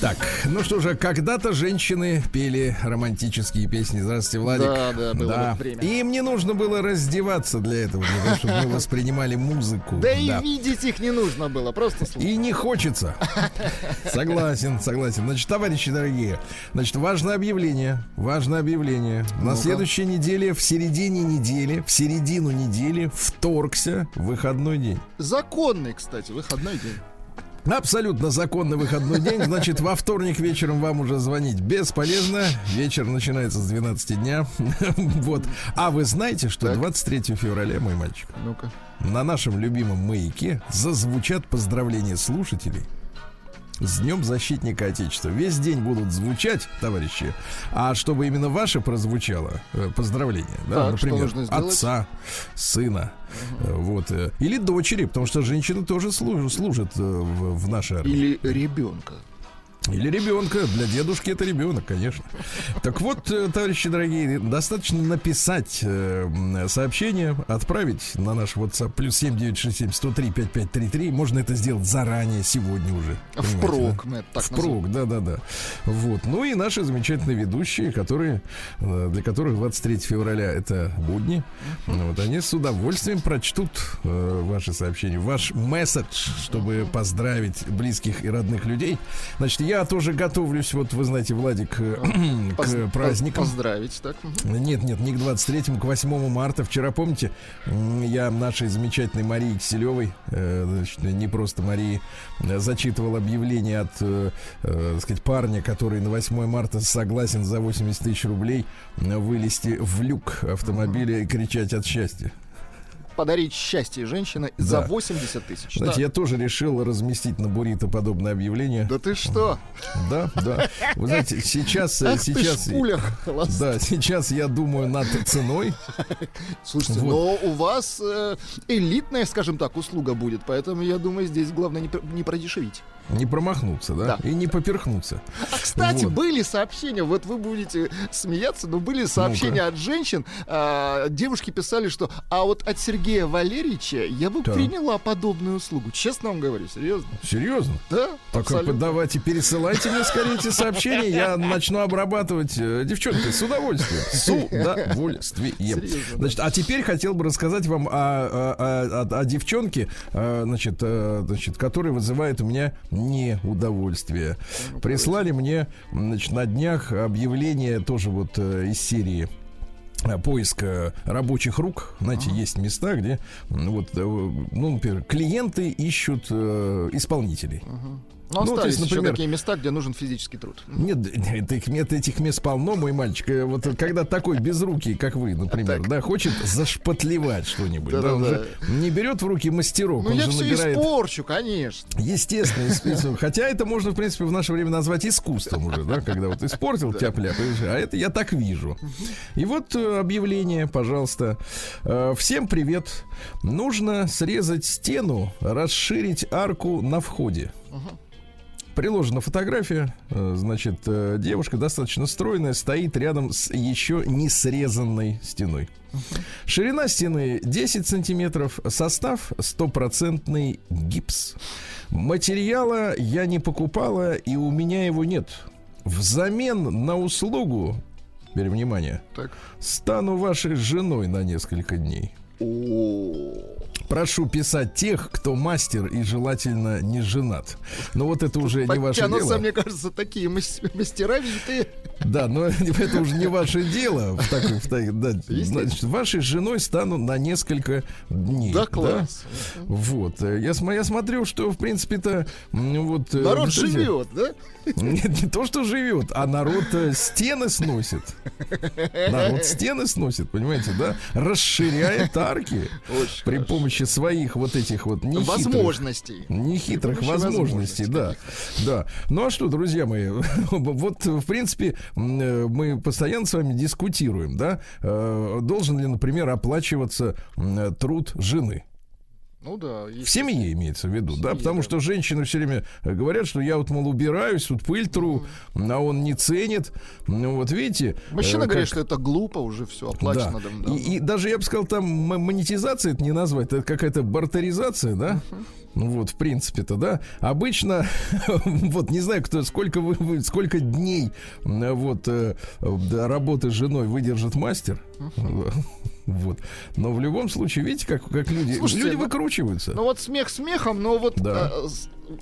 Так, ну что же, когда-то женщины пели романтические песни. Здравствуйте, Владик. Да, да, было да. время. Им не нужно было раздеваться для этого, для того, чтобы мы воспринимали музыку. Да и видеть их не нужно было, просто слушать. И не хочется. Согласен, согласен. Значит, товарищи дорогие, значит, важное объявление. Важное объявление. На Ну-ка. следующей неделе, в середине недели, в середину недели вторгся выходной день. Законный, кстати, выходной день. Абсолютно законный выходной день. Значит, во вторник вечером вам уже звонить бесполезно. Вечер начинается с 12 дня. Вот. А вы знаете, что Так. 23 февраля, мой мальчик, на нашем любимом маяке зазвучат поздравления слушателей с Днем Защитника Отечества. Весь день будут звучать, товарищи. А чтобы именно ваше прозвучало э, поздравление, да, Так, например, отца, сына, э, вот, э, или дочери, потому что женщины тоже служат, служат в, в нашей армии. Или ребенка. Или ребенка. Для дедушки это ребенок, конечно. Так вот, э, товарищи дорогие, достаточно написать э, сообщение, отправить на наш WhatsApp плюс 7967 103 5533. Можно это сделать заранее, сегодня уже. Впрок, да? мы это так Впрок, да, да, да. Вот. Ну и наши замечательные ведущие, которые, э, для которых 23 февраля это будни. Вот они с удовольствием прочтут э, ваши сообщения, ваш месседж, чтобы поздравить близких и родных людей. Значит, я тоже готовлюсь, вот вы знаете, Владик, э, Поз- к праздникам. Поздравить, так. Нет, нет, не к 23-му, к 8 марта. Вчера, помните, я нашей замечательной Марии Киселевой, э, значит, не просто Марии, зачитывал объявление от, э, э, так сказать, парня, который на 8 марта согласен за 80 тысяч рублей вылезти в люк автомобиля и кричать от счастья. Подарить счастье женщине Да. за 80 тысяч. Знаете, Да. я тоже решил разместить на Бурито подобное объявление. Да ты что? Да, да. Вы знаете, сейчас, э, Ах ты сейчас, пуля холостая. да, сейчас я думаю над ценой. Слушайте, Вот. но у вас э, элитная, скажем так, услуга будет, поэтому я думаю, здесь главное не, не продешевить. Не промахнуться, да? Да. И не поперхнуться. А кстати, Вот. были сообщения, вот вы будете смеяться, но были сообщения от женщин. а, девушки писали, что а вот от Сергея Валерьевича я бы Так. приняла подобную услугу. Честно вам говорю, серьезно. Серьезно? Да, Так абсолютно. давайте пересылайте мне скорее эти сообщения, я начну обрабатывать. э, Девчонки, с удовольствием. С удовольствием. Серьезно, да. Значит, а теперь хотел бы рассказать вам о, о- о- о- о девчонке, э, значит, э, значит, которая вызывает у меня неудовольствие. Прислали мне, значит, на днях объявление тоже вот э, из серии э, поиска рабочих рук. Знаете, есть места, где вот, э, ну, например, клиенты ищут э, исполнителей. Ну, ну, то остались есть, еще например- такие места, где нужен физический труд. Нет, этих, нет, этих мест полно, мой мальчик. Э, Вот когда такой безрукий, как вы, например, Так. да, хочет зашпатлевать что-нибудь, да, он Да-да-да. же не берет в руки мастерок, Ну, он я же все набирает... испорчу, конечно. Естественно, исп- хотя это можно, в принципе, в наше время назвать искусством уже, да, когда вот испортил тяп-ляп, и- а это я так вижу. И вот э, объявление, пожалуйста. Э, Всем привет. Нужно срезать стену, расширить арку на входе. Приложена фотография, э, значит, э, девушка достаточно стройная, стоит рядом с еще не срезанной стеной. Ширина стены 10 сантиметров, состав стопроцентный гипс. Материала я не покупала, и у меня его нет. Взамен на услугу, теперь внимание, Так. стану вашей женой на несколько дней. Прошу писать тех, кто мастер и желательно не женат. Но вот это уже не ваше дело. мне кажется, такие мас- мастера витые. Да, но это уже не ваше дело. В такой- в так- да, значит, вашей женой стану на несколько дней. Да, класс. Вот. э, Я, я смотрю, что, в принципе-то, вот... э, Народ вот эти- живет, да? Нет, не то, что живет, а народ э, стены сносит. Народ стены сносит, понимаете, да? Расширяет арки Очень при хорошо. Помощи своих вот этих вот нехитрых Возможностей. Нехитрых помощи возможностей, да. Да. Ну а что, друзья мои, вот, в принципе, э, мы постоянно с вами дискутируем, да, э, должен ли, например, оплачиваться труд жены. Ну да. В семье имеется в виду, семье, да, потому да. что женщины все время говорят, что я вот, мол, убираюсь, тут пыль тру, mm-hmm. а он не ценит. Ну вот видите. Мужчина э, говорит, что это глупо, уже все оплачено. Да. Да. И, и даже, я бы сказал, там монетизация это не назвать, это какая-то бартеризация, да? Uh-huh. Ну вот, в принципе-то, да. Обычно, вот не знаю, кто, сколько вы, вы сколько дней вот э, работы с женой выдержит мастер. Uh-huh. Вот. Но в любом случае, видите, как, как люди, Слушайте, люди ну, выкручиваются. Ну вот смех смехом, но вот да. э,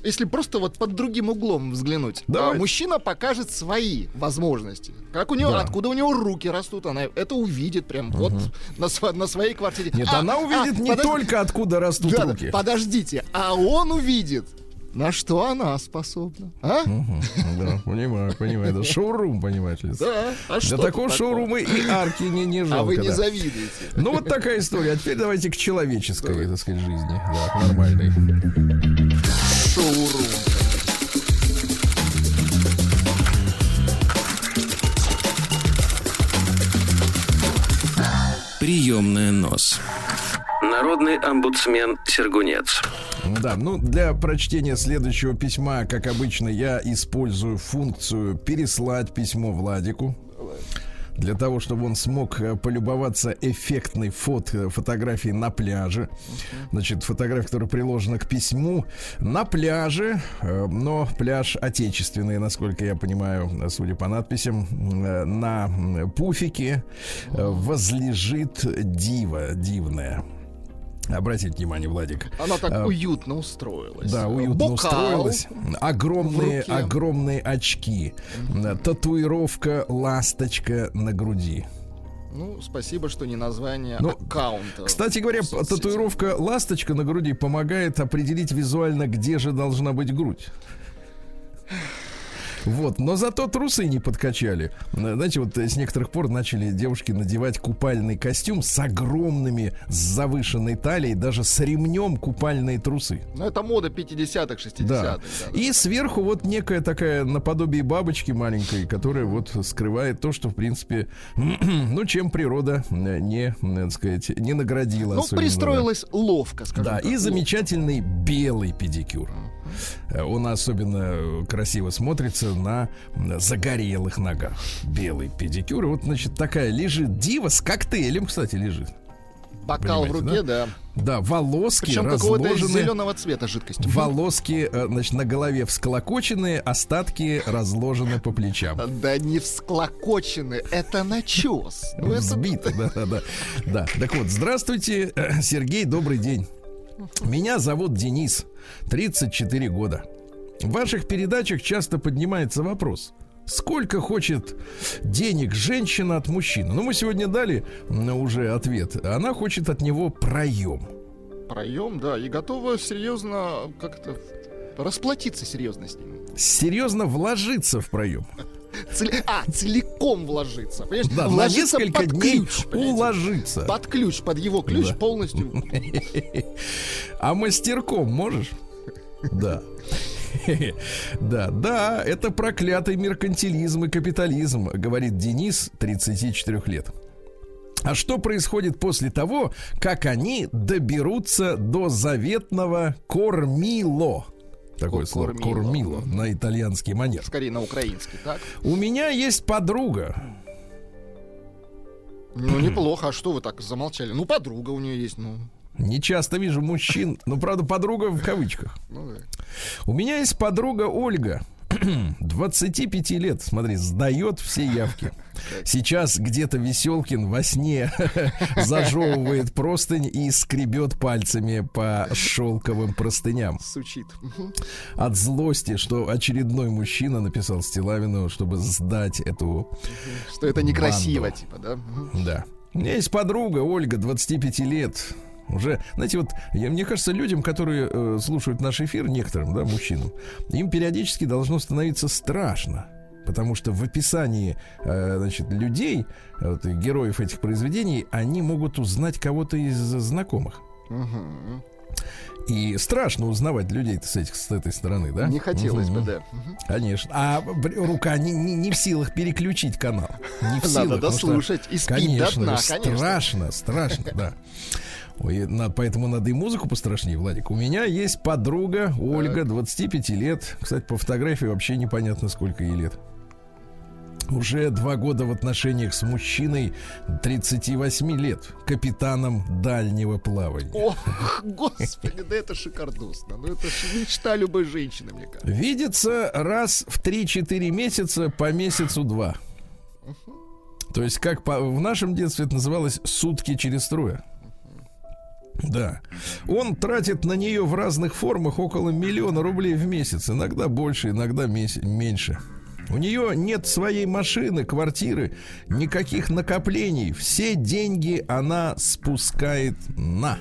если просто вот под другим углом взглянуть, а, мужчина покажет свои возможности. Как у него, да. откуда у него руки растут, она это увидит прям угу. вот на, на своей квартире. Нет, а, она увидит а, не подожди... только откуда растут да, руки. Подождите, а он увидит на что она способна? А? Угу, да, понимаю, понимаю. Это шоурум, понимаешь ли? Да. А Для такого шоурума и арки не, не жалко. А вы не да. завидуете. Ну, вот такая история. А теперь давайте к человеческой, так сказать, жизни. Да, нормальной. Шоурум. Приемная нос. Народный омбудсмен Сергунец. Да, ну для прочтения следующего письма, как обычно, я использую функцию переслать письмо Владику для того, чтобы он смог э, полюбоваться эффектной фото, фотографией на пляже. Значит, фотография, которая приложена к письму на пляже, э, но пляж отечественный, насколько я понимаю, судя по надписям, э, на пуфике возлежит дива дивная. Обратите внимание, Владик. Она так а, уютно устроилась. Да, уютно Бокал устроилась. Огромные, огромные очки. Mm-hmm. Татуировка ласточка на груди. Ну, спасибо, что не название ну, аккаунта. Кстати говоря, татуировка ласточка на груди помогает определить визуально, где же должна быть грудь. Вот, но зато трусы не подкачали. Знаете, вот с некоторых пор начали девушки надевать купальный костюм с огромными, с завышенной талией, даже с ремнем купальные трусы. Ну, это мода 50-х, 60-х. Да. И сверху вот некая такая наподобие бабочки маленькой, которая вот скрывает то, что, в принципе, ну, чем природа не, так сказать, не наградила. Ну, пристроилась ловко, скажем Да, так, и замечательный белый педикюр. Он особенно красиво смотрится на загорелых ногах. Белый педикюр. И вот, значит, такая лежит дива с коктейлем, кстати, лежит. Бокал Понимаете, в руке, да? Да, волоски Причем разложены. зеленого цвета жидкость. Волоски, э, значит, на голове всклокоченные, остатки разложены по плечам. Да не всклокочены, это начес. Ну, Сбито, да, да, да. Да, так вот, здравствуйте, Сергей, добрый день. Меня зовут Денис, 34 года. В ваших передачах часто поднимается вопрос, сколько хочет денег женщина от мужчины. Ну, мы сегодня дали уже ответ. Она хочет от него проем. Проем, да, и готова серьезно как-то расплатиться серьезно с ним. Серьезно вложиться в проем. Цели... А, целиком вложиться. Понимаешь? Да, вложиться на несколько под дней ключ, уложиться. Под ключ, под его ключ да. полностью. А мастерком можешь? Да. Да, да, это проклятый меркантилизм и капитализм, говорит Денис, 34 лет. А что происходит после того, как они доберутся до заветного кормило? Такое слово кормило. кормило на итальянский манер. Скорее на украинский, так? У меня есть подруга. Ну, неплохо. А что вы так замолчали? Ну, подруга у нее есть, ну. Не часто вижу мужчин, ну, правда, подруга в кавычках. Ну. У меня есть подруга Ольга, 25 лет, смотри, сдает все явки. Сейчас где-то Веселкин во сне зажевывает простынь и скребет пальцами по шелковым простыням. Сучит. От злости, что очередной мужчина написал Стилавину, чтобы сдать эту Что это некрасиво, банду. типа, да? Да. У меня есть подруга Ольга, 25 лет. Уже, знаете, вот я, мне кажется, людям, которые э, слушают наш эфир, некоторым, да, мужчинам, им периодически должно становиться страшно. Потому что в описании э, значит, людей, вот, героев этих произведений, они могут узнать кого-то из знакомых. И страшно узнавать людей с, этих, с этой стороны, да? Не хотелось угу. бы, да. Конечно. А рука не, не, не в силах переключить канал. Не в силах. Надо дослушать. Что, и спить конечно, до дна, конечно. Страшно, страшно, да. Ой, на, поэтому надо и музыку пострашнее, Владик. У меня есть подруга Ольга, 25 лет. Кстати, по фотографии вообще непонятно, сколько ей лет. Уже два года в отношениях с мужчиной 38 лет, капитаном дальнего плавания. Ох, господи, да это шикардосно. Ну это мечта любой женщины, мне кажется. Видится раз в 3-4 месяца по месяцу два. То есть, как по, в нашем детстве это называлось сутки через трое. Да. Он тратит на нее в разных формах около миллиона рублей в месяц. Иногда больше, иногда меньше. У нее нет своей машины, квартиры, никаких накоплений. Все деньги она спускает на.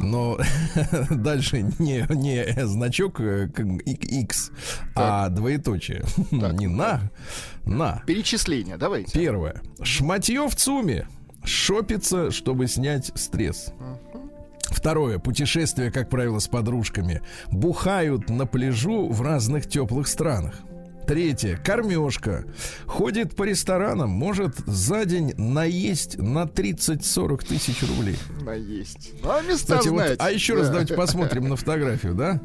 Но дальше не, не значок X, э, а двоеточие. Так. Не на, на. Перечисление, давайте. Первое. Шматье в ЦУМе. Шопится, чтобы снять стресс. Второе. Путешествия, как правило, с подружками. Бухают на пляжу в разных теплых странах. Третье. Кормежка. Ходит по ресторанам, может за день наесть на 30-40 тысяч рублей. Наесть. Ну, а места Кстати, вот, а еще раз давайте посмотрим на фотографию, да?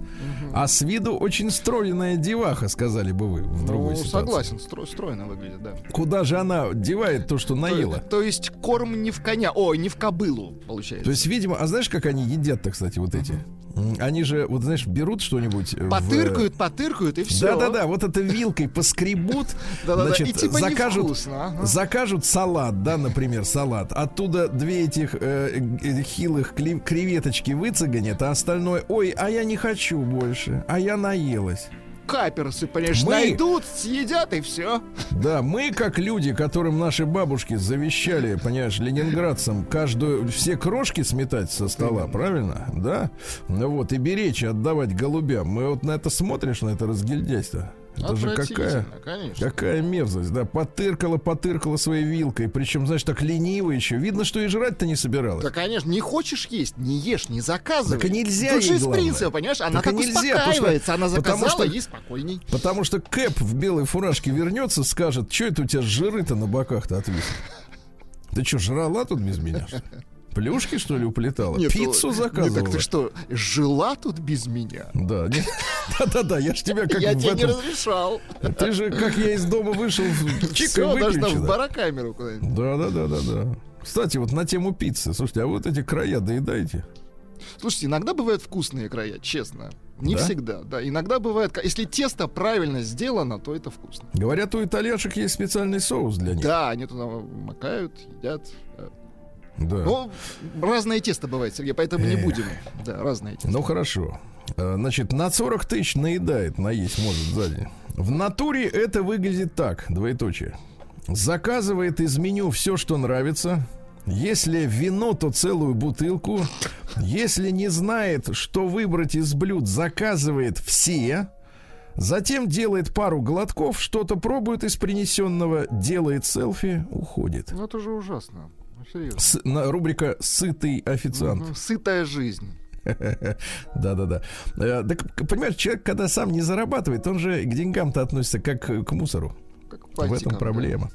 А с виду очень стройная деваха, сказали бы вы в другой ну, ситуации. согласен, стро стройно выглядит, да. Куда же она девает то, что наела? То, то есть корм не в коня, ой, не в кобылу, получается. То есть, видимо, а знаешь, как они едят-то, кстати, вот эти? Они же, вот знаешь, берут что-нибудь. Потыркают, в... потыркают и все. Да-да-да, вот это вилкой поскребут, значит, типа закажут, закажут салат, да, например, салат. Оттуда две этих э, э хилых креветочки выцеганят, а остальное, ой, а я не хочу больше, а я наелась каперсы, понимаешь, мы... найдут, съедят и все. Да, мы как люди, которым наши бабушки завещали, понимаешь, ленинградцам каждую, все крошки сметать со стола, правильно? Да? Ну вот, и беречь, отдавать голубям. Мы вот на это смотришь, на это разгильдяйство. Это же какая, конечно. какая мерзость, да, потыркала, потыркала своей вилкой, причем, знаешь, так лениво еще. Видно, что и жрать-то не собиралась. Да, конечно, не хочешь есть, не ешь, не заказывай. Так и нельзя Тут же из принципа, понимаешь, она так, так нельзя, успокаивается, она заказала, потому что, ей спокойней. Потому что Кэп в белой фуражке вернется, скажет, что это у тебя жиры-то на боках-то отвисли? Ты что, жрала тут без меня? Плюшки, что ли, уплетала? Нет, Пиццу заказывала? Нет, так ты что, жила тут без меня? Да, да-да-да, я ж тебя как Я тебе не разрешал. Ты же, как я из дома вышел, Все, даже в барокамеру куда-нибудь. Да-да-да-да-да. Кстати, вот на тему пиццы. Слушайте, а вот эти края доедаете? Слушайте, иногда бывают вкусные края, честно. Не да? всегда, да. Иногда бывает, если тесто правильно сделано, то это вкусно. Говорят, у итальяшек есть специальный соус для них. Да, они туда макают, едят. Да. Ну, разное тесто бывает, Сергей, поэтому не будем. Да, разное тесто. Ну, хорошо. Э, значит, на 40 тысяч наедает, наесть может сзади. В натуре это выглядит так, двоеточие. Заказывает из меню все, что нравится. Если вино, то целую бутылку. Если не знает, что выбрать из блюд, заказывает все. Затем делает пару глотков, что-то пробует из принесенного, делает селфи, уходит. Ну это же ужасно. С, на, рубрика «Сытый официант». Угу, сытая жизнь. Да-да-да. Э, так, понимаешь, человек, когда сам не зарабатывает, он же к деньгам-то относится как к мусору. В этом проблема.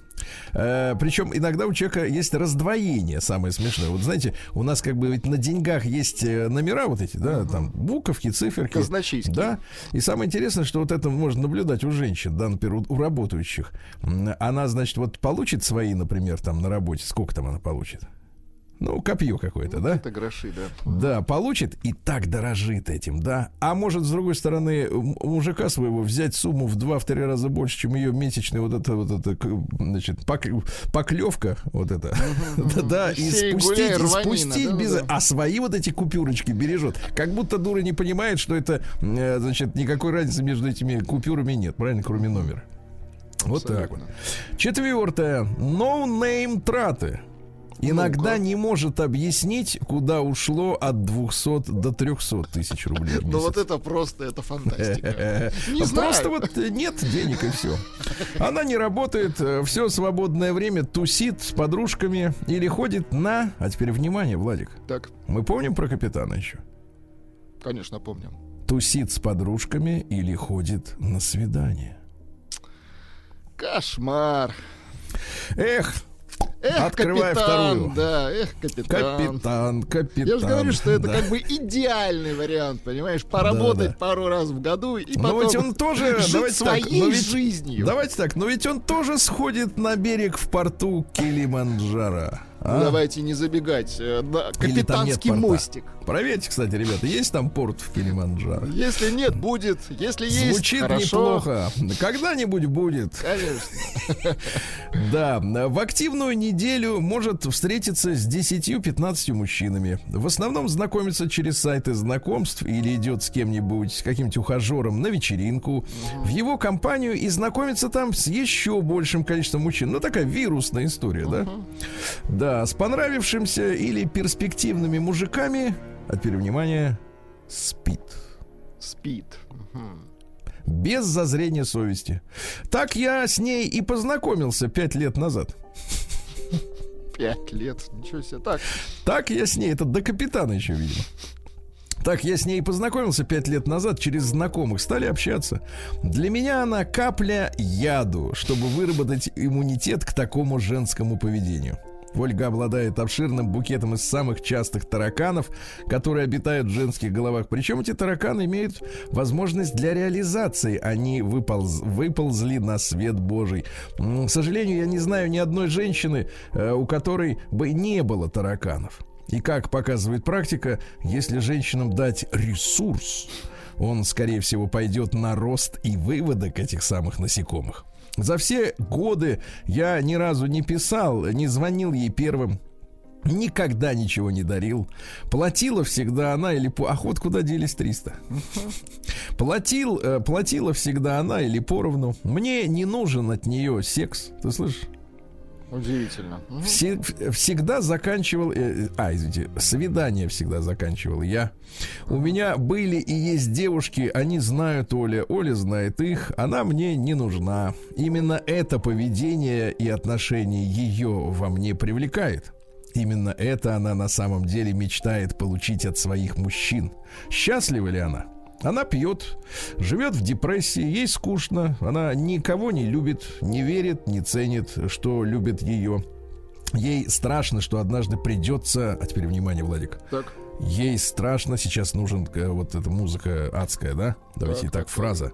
Да. Э, причем иногда у человека есть раздвоение, самое смешное. Вот знаете, у нас как бы ведь на деньгах есть э, номера вот эти, да, угу. там буковки, циферки. Казначейские. Да. И самое интересное, что вот это можно наблюдать у женщин, да, например, у, у работающих. Она, значит, вот получит свои, например, там на работе, сколько там она получит? Ну, копье какое-то, ну, да? Это гроши, да. Да, получит и так дорожит этим, да. А может, с другой стороны, мужика своего взять сумму в два-три раза больше, чем ее месячный вот это, вот это, значит, пок, поклевка, вот это, да, и спустить, спустить без... А свои вот эти купюрочки бережет. Как будто дура не понимает, что это, э, значит, никакой разницы между этими купюрами нет, правильно, кроме номера. Вот так вот. Четвертое. No-name траты. Иногда ну не может объяснить, куда ушло от 200 до 300 тысяч рублей. Ну вот это просто, это фантастика. Просто вот нет денег и все. Она не работает, э, все свободное время тусит с подружками или ходит на... А теперь внимание, Владик. Так. Мы помним про капитана еще? Конечно, помним. Тусит с подружками или ходит на свидание. Кошмар. Эх, Эх, Открывай капитан, вторую. Да, эх, капитан. Капитан, капитан. Я же говорю, что это да. как бы идеальный вариант, понимаешь? Поработать да, да. пару раз в году и потом но ведь он тоже, жить своей так, ведь, жизнью. Давайте так, но ведь он тоже сходит на берег в порту Килиманджаро. А? Ну, давайте не забегать. Э, на капитанский мостик. Проверьте, кстати, ребята, есть там порт в Килиманджаро? Если нет, будет. Если есть, Звучит хорошо. неплохо. Когда-нибудь будет. Конечно. Да, в активную неделю может встретиться с 10-15 мужчинами. В основном знакомится через сайты знакомств или идет с кем-нибудь, с каким-нибудь ухажером на вечеринку. В его компанию и знакомится там с еще большим количеством мужчин. Ну, такая вирусная история, да? Да, с понравившимся или перспективными мужиками, а теперь внимание, спит. Спит. Без зазрения совести. Так я с ней и познакомился пять лет назад. Пять лет, ничего себе. Так. Так я с ней, это до капитана еще, видимо. Так я с ней познакомился пять лет назад через знакомых, стали общаться. Для меня она капля яду, чтобы выработать иммунитет к такому женскому поведению. Ольга обладает обширным букетом из самых частых тараканов, которые обитают в женских головах. Причем эти тараканы имеют возможность для реализации. Они выполз, выползли на свет Божий. К сожалению, я не знаю ни одной женщины, э, у которой бы не было тараканов. И как показывает практика, если женщинам дать ресурс, он, скорее всего, пойдет на рост и выводок этих самых насекомых. За все годы я ни разу не писал, не звонил ей первым. Никогда ничего не дарил. Платила всегда она или... А вот куда делись 300? Платил, э, платила всегда она или поровну. Мне не нужен от нее секс. Ты слышишь? Удивительно. Все, всегда заканчивал... Э, а, извините, свидание всегда заканчивал я. У меня были и есть девушки, они знают Оля, Оля знает их, она мне не нужна. Именно это поведение и отношение ее во мне привлекает. Именно это она на самом деле мечтает получить от своих мужчин. Счастлива ли она? Она пьет, живет в депрессии, ей скучно, она никого не любит, не верит, не ценит, что любит ее. Ей страшно, что однажды придется... А теперь внимание, Владик. Так. Ей страшно, сейчас нужен э, вот эта музыка адская, да? Давайте так, так, так фраза.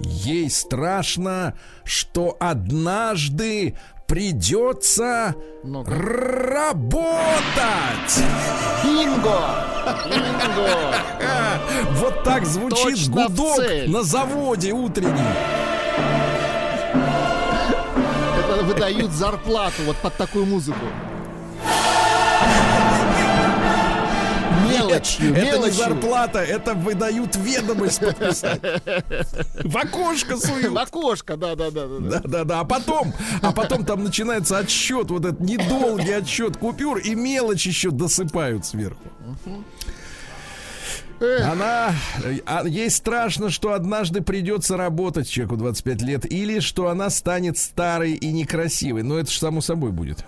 Ей страшно, что однажды придется ну работать. Бинго! Бинго! Вот так звучит Точно гудок на заводе утренний. Это выдают зарплату вот под такую музыку. Мелочью, это мелочью. не зарплата, это выдают ведомость подписать. В окошко суют. В окошко, да, да, да, да. Да, да, А потом, а потом там начинается отсчет, вот этот недолгий отсчет купюр, и мелочь еще досыпают сверху. Она, а, ей страшно, что однажды придется работать человеку 25 лет, или что она станет старой и некрасивой. Но это же само собой будет.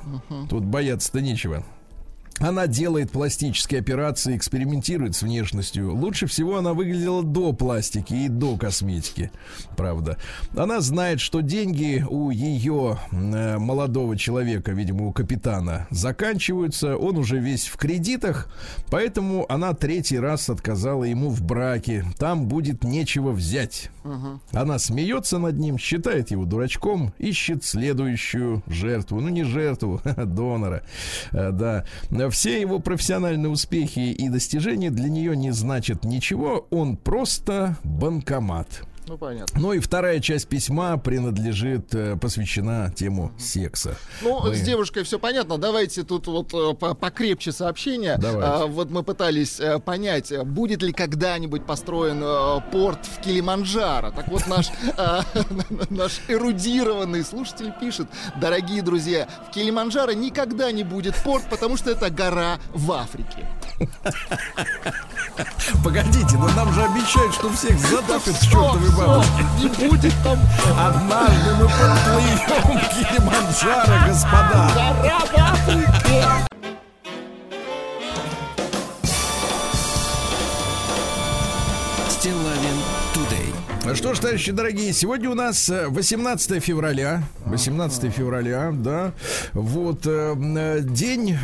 Тут бояться-то нечего. Она делает пластические операции, экспериментирует с внешностью. Лучше всего она выглядела до пластики и до косметики, правда. Она знает, что деньги у ее э, молодого человека, видимо, у капитана, заканчиваются. Он уже весь в кредитах, поэтому она третий раз отказала ему в браке. Там будет нечего взять. Угу. Она смеется над ним, считает его дурачком, ищет следующую жертву. Ну, не жертву, донора. Э, да все его профессиональные успехи и достижения для нее не значат ничего. Он просто банкомат. Ну, понятно. Ну и вторая часть письма принадлежит, э, посвящена тему секса. Ну, мы... с девушкой все понятно. Давайте тут вот э, покрепче сообщение. А, вот мы пытались э, понять, будет ли когда-нибудь построен порт в Килиманджаро. Так вот, наш, наш эрудированный слушатель пишет, дорогие друзья, в Килиманджаро никогда не будет порт, потому что это гора в Африке. Погодите, но нам же обещают, что всех затопят с чертовой Не будет там. Однажды мы подплывем к Килиманджаро, господа. Гора в Африке. Стилавин. Что ж, товарищи дорогие, сегодня у нас 18 э, февраля. 18 февраля, да. Вот э, э, день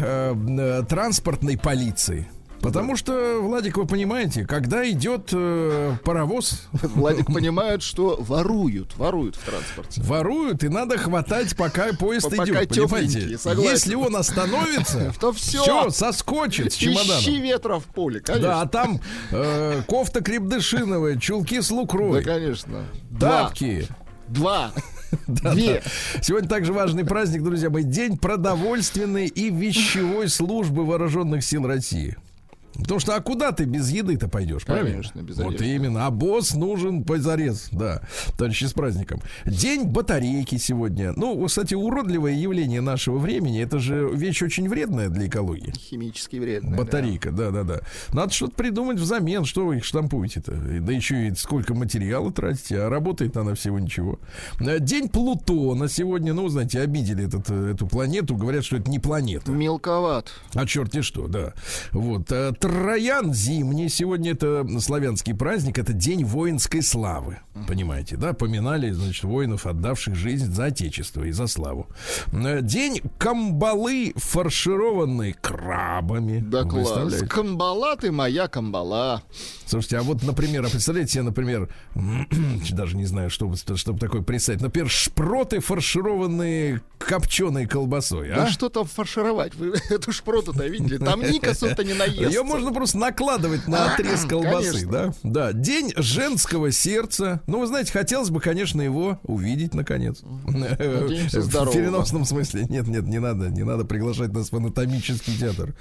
транспортной полиции. Потому что, Владик, вы понимаете, когда идет э, паровоз... Владик понимает, что воруют, воруют в транспорте. Воруют, и надо хватать, пока поезд идет, понимаете? Если он остановится, то все, все соскочит с чемодана. Ищи ветра в поле, конечно. Да, а там э, кофта крепдышиновая, чулки с лукрой. Да, конечно. Тапки. Два. Да, да. Сегодня также важный праздник, друзья мои. День продовольственной и вещевой службы вооруженных сил России. Потому что а куда ты без еды-то пойдешь, правильно? Конечно, без Вот именно. А босс нужен позарез, да. Товарищи, с праздником. День батарейки сегодня. Ну, кстати, уродливое явление нашего времени. Это же вещь очень вредная для экологии. Химически вредная. Батарейка, да-да-да. Надо что-то придумать взамен. Что вы их штампуете-то? Да еще и сколько материала тратите, а работает она всего ничего. День Плутона сегодня. Ну, знаете, обидели этот, эту планету. Говорят, что это не планета. Мелковат. А черти что, да. Вот. Троян зимний. Сегодня это славянский праздник. Это день воинской славы. Понимаете, да? Поминали, значит, воинов, отдавших жизнь за отечество и за славу. Э, день камбалы, фаршированной крабами. Да класс. Камбала ты моя камбала. Слушайте, а вот, например, а представляете себе, например, даже не знаю, что, чтобы такое представить. Например, шпроты, фаршированные копченой колбасой. А? Да что там фаршировать? Вы эту шпроту-то видели? Там Никасов-то не наестся. Можно просто накладывать на отрез колбасы, да? Да. День женского сердца. Ну, вы знаете, хотелось бы, конечно, его увидеть наконец. В переносном смысле. Нет, нет, не надо. Не надо приглашать нас в анатомический театр.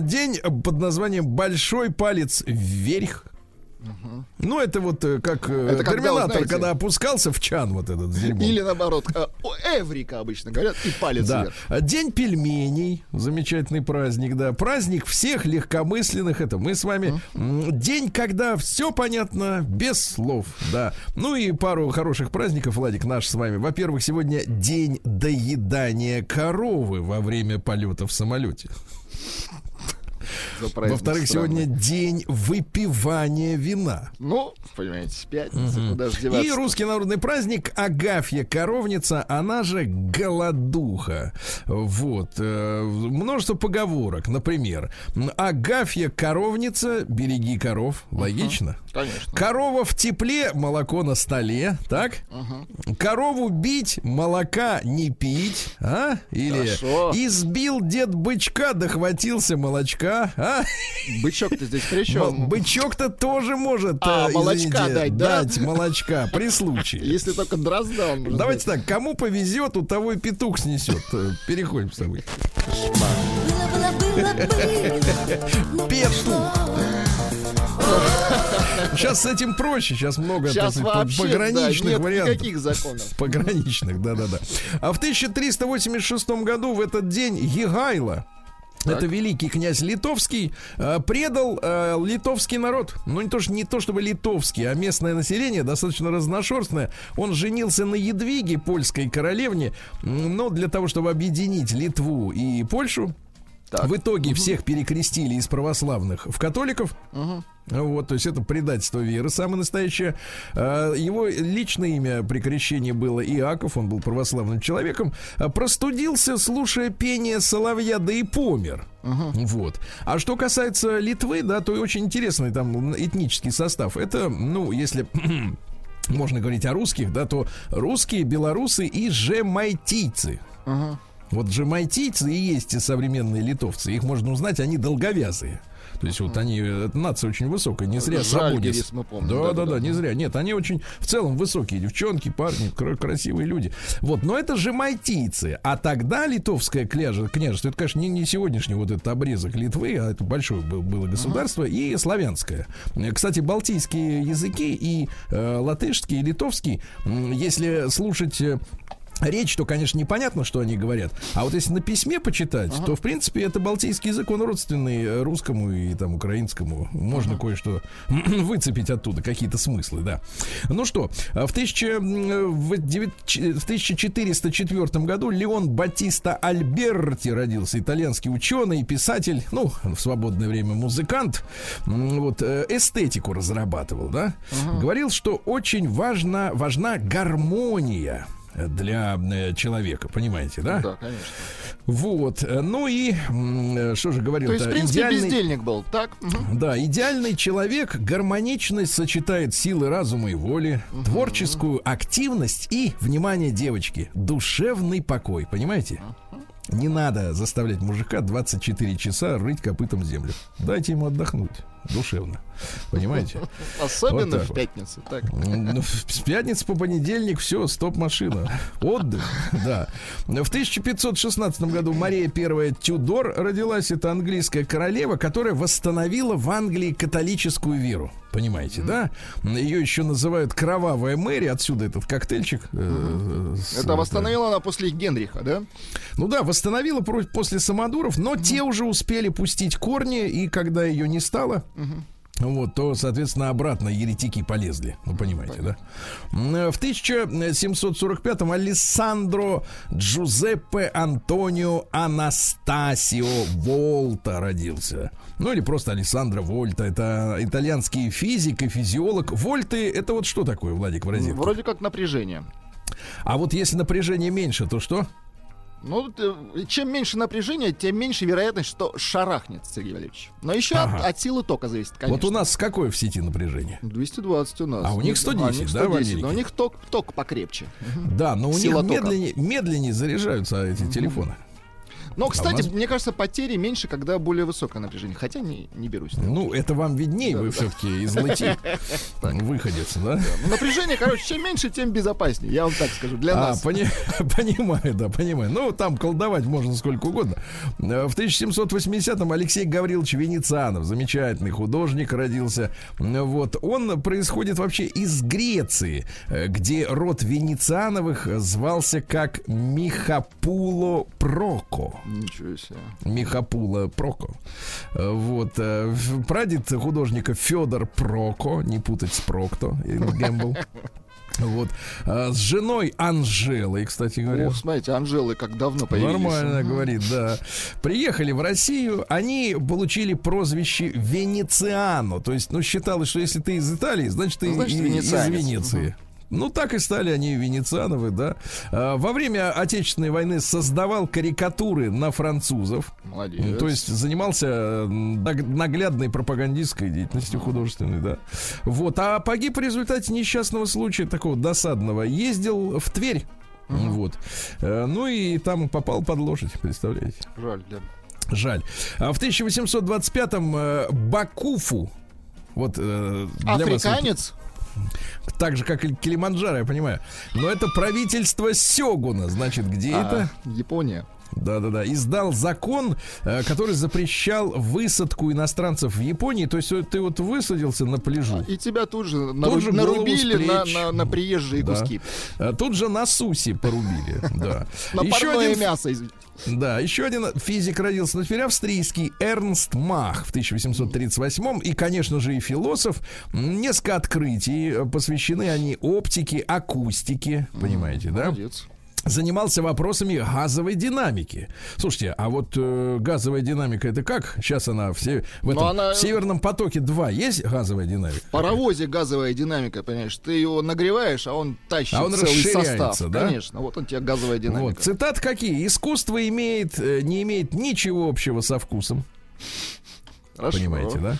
День под названием Большой палец вверх. Угу. Ну, это вот э, как э, это терминатор, когда, знаете, когда опускался в чан вот этот дерьмо. Или наоборот, э, Эврика обычно говорят, и палец да. вверх. День пельменей, замечательный праздник, да. Праздник всех легкомысленных, это мы с вами. Uh. День, когда все понятно, без слов, да. Ну и пару хороших праздников, Владик, наш с вами. Во-первых, сегодня день доедания коровы во время полета в самолете. Во-вторых, сегодня день выпивания вина. Ну, понимаете, пятница, угу. куда же деваться. И русский народный праздник Агафья Коровница, она же Голодуха. Вот. Э, множество поговорок. Например, Агафья Коровница, береги коров. Логично? Угу. Конечно. Корова в тепле, молоко на столе. Так? Угу. Корову бить, молока не пить. А? Или Хорошо. избил дед бычка, дохватился молочка. А? Бычок-то здесь при чем? Бычок-то тоже может а, э, молочка дать, да? дать молочка при случае. Если только дрозда он Давайте так, кому повезет, у того и петух снесет. Э, переходим с собой. Петух. Сейчас с этим проще, сейчас много сейчас вообще, пограничных да, нет вариантов. Никаких законов. Пограничных, да-да-да. А в 1386 году в этот день Егайло, так. Это великий князь Литовский э, предал э, литовский народ. Ну не то, не то чтобы литовский, а местное население достаточно разношерстное. Он женился на Едвиге, польской королевне, но для того, чтобы объединить Литву и Польшу, так. В итоге угу. всех перекрестили из православных в католиков. Угу. Вот, то есть это предательство веры самое настоящее. А, его личное имя при крещении было Иаков, он был православным человеком. А, простудился, слушая пение соловья, да и помер. Uh-huh. Вот. А что касается Литвы, да, то очень интересный там этнический состав. Это, ну, если можно говорить о русских, да, то русские, белорусы и жемайтийцы. Uh-huh. Вот джемайтийцы и есть те современные литовцы. Их можно узнать, они долговязые. То есть вот они, нация очень высокая, не зря помним. Да, да, да, не зря. Нет, они очень в целом высокие девчонки, парни, красивые люди. Вот, но это же майтийцы. А тогда литовское княже, княжество, это, конечно, не, не сегодняшний вот этот обрезок Литвы, а это большое было государство, и славянское. Кстати, балтийские языки и э, латышский, и литовский, если слушать э, Речь-то, конечно, непонятно, что они говорят. А вот если на письме почитать, ага. то, в принципе, это балтийский язык, он родственный русскому и там украинскому. Можно ага. кое-что выцепить оттуда, какие-то смыслы, да. Ну что, в, тысяча, в, 9, в 1404 году Леон Батиста Альберти родился, итальянский ученый писатель, ну, в свободное время музыкант, вот, э, эстетику разрабатывал, да. Ага. Говорил, что очень важна, важна гармония для э, человека, понимаете, да? Да, конечно. Вот, ну и что же говорил? То есть, в принципе, идеальный... бездельник был, так? Угу. Да, идеальный человек гармоничность сочетает силы разума и воли, угу. творческую активность и, внимание, девочки, душевный покой, понимаете? Не надо заставлять мужика 24 часа рыть копытом землю. Дайте ему отдохнуть душевно. Понимаете? Особенно вот в пятницу. Так. Ну, с пятницы по понедельник все, стоп-машина. Отдых, да. В 1516 году Мария Первая Тюдор родилась. Это английская королева, которая восстановила в Англии католическую веру. Понимаете, mm-hmm. да? Ее еще называют кровавая Мэри. Отсюда этот коктейльчик. Mm-hmm. С, это восстановила она после Генриха, да? Ну да, восстановила после Самодуров, но mm-hmm. те уже успели пустить корни, и когда ее не стало, вот, то, соответственно, обратно еретики полезли. Ну, понимаете, да? В 1745-м Алессандро Джузеппе Антонио Анастасио Волта родился. Ну, или просто Алессандро Вольта. Это итальянский физик и физиолог. Вольты, это вот что такое, Владик, в розетке? Вроде как напряжение. А вот если напряжение меньше, то что? Ну, чем меньше напряжения, тем меньше вероятность, что шарахнет Сергей Валерьевич. Но еще ага. от, от силы тока зависит, конечно. Вот у нас какое в сети напряжение? 220 у нас. А у них 110, а, у них 110 да, в Америке? Но у них ток, ток покрепче. Да, но у Сила них медленнее, медленнее заряжаются эти телефоны. Но, кстати, а нас... мне кажется, потери меньше, когда более высокое напряжение. Хотя не, не берусь. Ну, это вам виднее, да, вы да. все-таки из лати выходец, да? Ну, напряжение, короче, чем меньше, тем безопаснее. Я вам так скажу, для а, нас. Понимаю, да, понимаю. Ну, там колдовать можно сколько угодно. В 1780-м Алексей Гаврилович Венецианов, замечательный художник, родился. Вот. Он происходит вообще из Греции, где род Венециановых звался как Михапуло Проко. Ничего себе. Михапула Проко. Вот. Э, прадед художника Федор Проко, не путать с Прокто, Гэмбл. Вот. А с женой Анжелой, кстати говоря. О, смотрите, Анжелы как давно появились. Нормально, говорит, да. Приехали в Россию, они получили прозвище Венециано. То есть, ну, считалось, что если ты из Италии, значит, ты значит, из Венеции. Ну, так и стали они венециановы, да. А, во время Отечественной войны создавал карикатуры на французов. Молодец. То есть занимался наглядной пропагандистской деятельностью художественной, да. Вот. А погиб в результате несчастного случая такого досадного. Ездил в Тверь. uh Вот. Э, ну и там попал под лошадь, представляете? Жаль, да. Жаль. А в 1825-м э, Бакуфу. Вот, э, для Африканец? Вас, так же, как и Килиманджаро, я понимаю. Но это правительство Сёгуна, значит, где а, это? Япония. Да-да-да. Издал закон, э, который запрещал высадку иностранцев в Японии. То есть ты вот высадился на пляжу. И тебя тут же, тут же нарубили на, на, на приезжие да. куски. А тут же на сусе порубили. Да. На Еще один... мясо, извините. Да, еще один физик родился на теперь австрийский Эрнст Мах в 1838 и, конечно же, и философ. Несколько открытий э, посвящены они оптике, акустике, понимаете, да? Молодец занимался вопросами газовой динамики. Слушайте, а вот э, газовая динамика это как? Сейчас она все в этом она... в Северном потоке 2 есть газовая динамика? В паровозе газовая динамика, понимаешь? Ты его нагреваешь, а он тащит а он целый состав. Да? Конечно, вот он тебе газовая динамика. Вот, цитат какие? Искусство имеет, э, не имеет ничего общего со вкусом. Хорошо. Понимаете, да?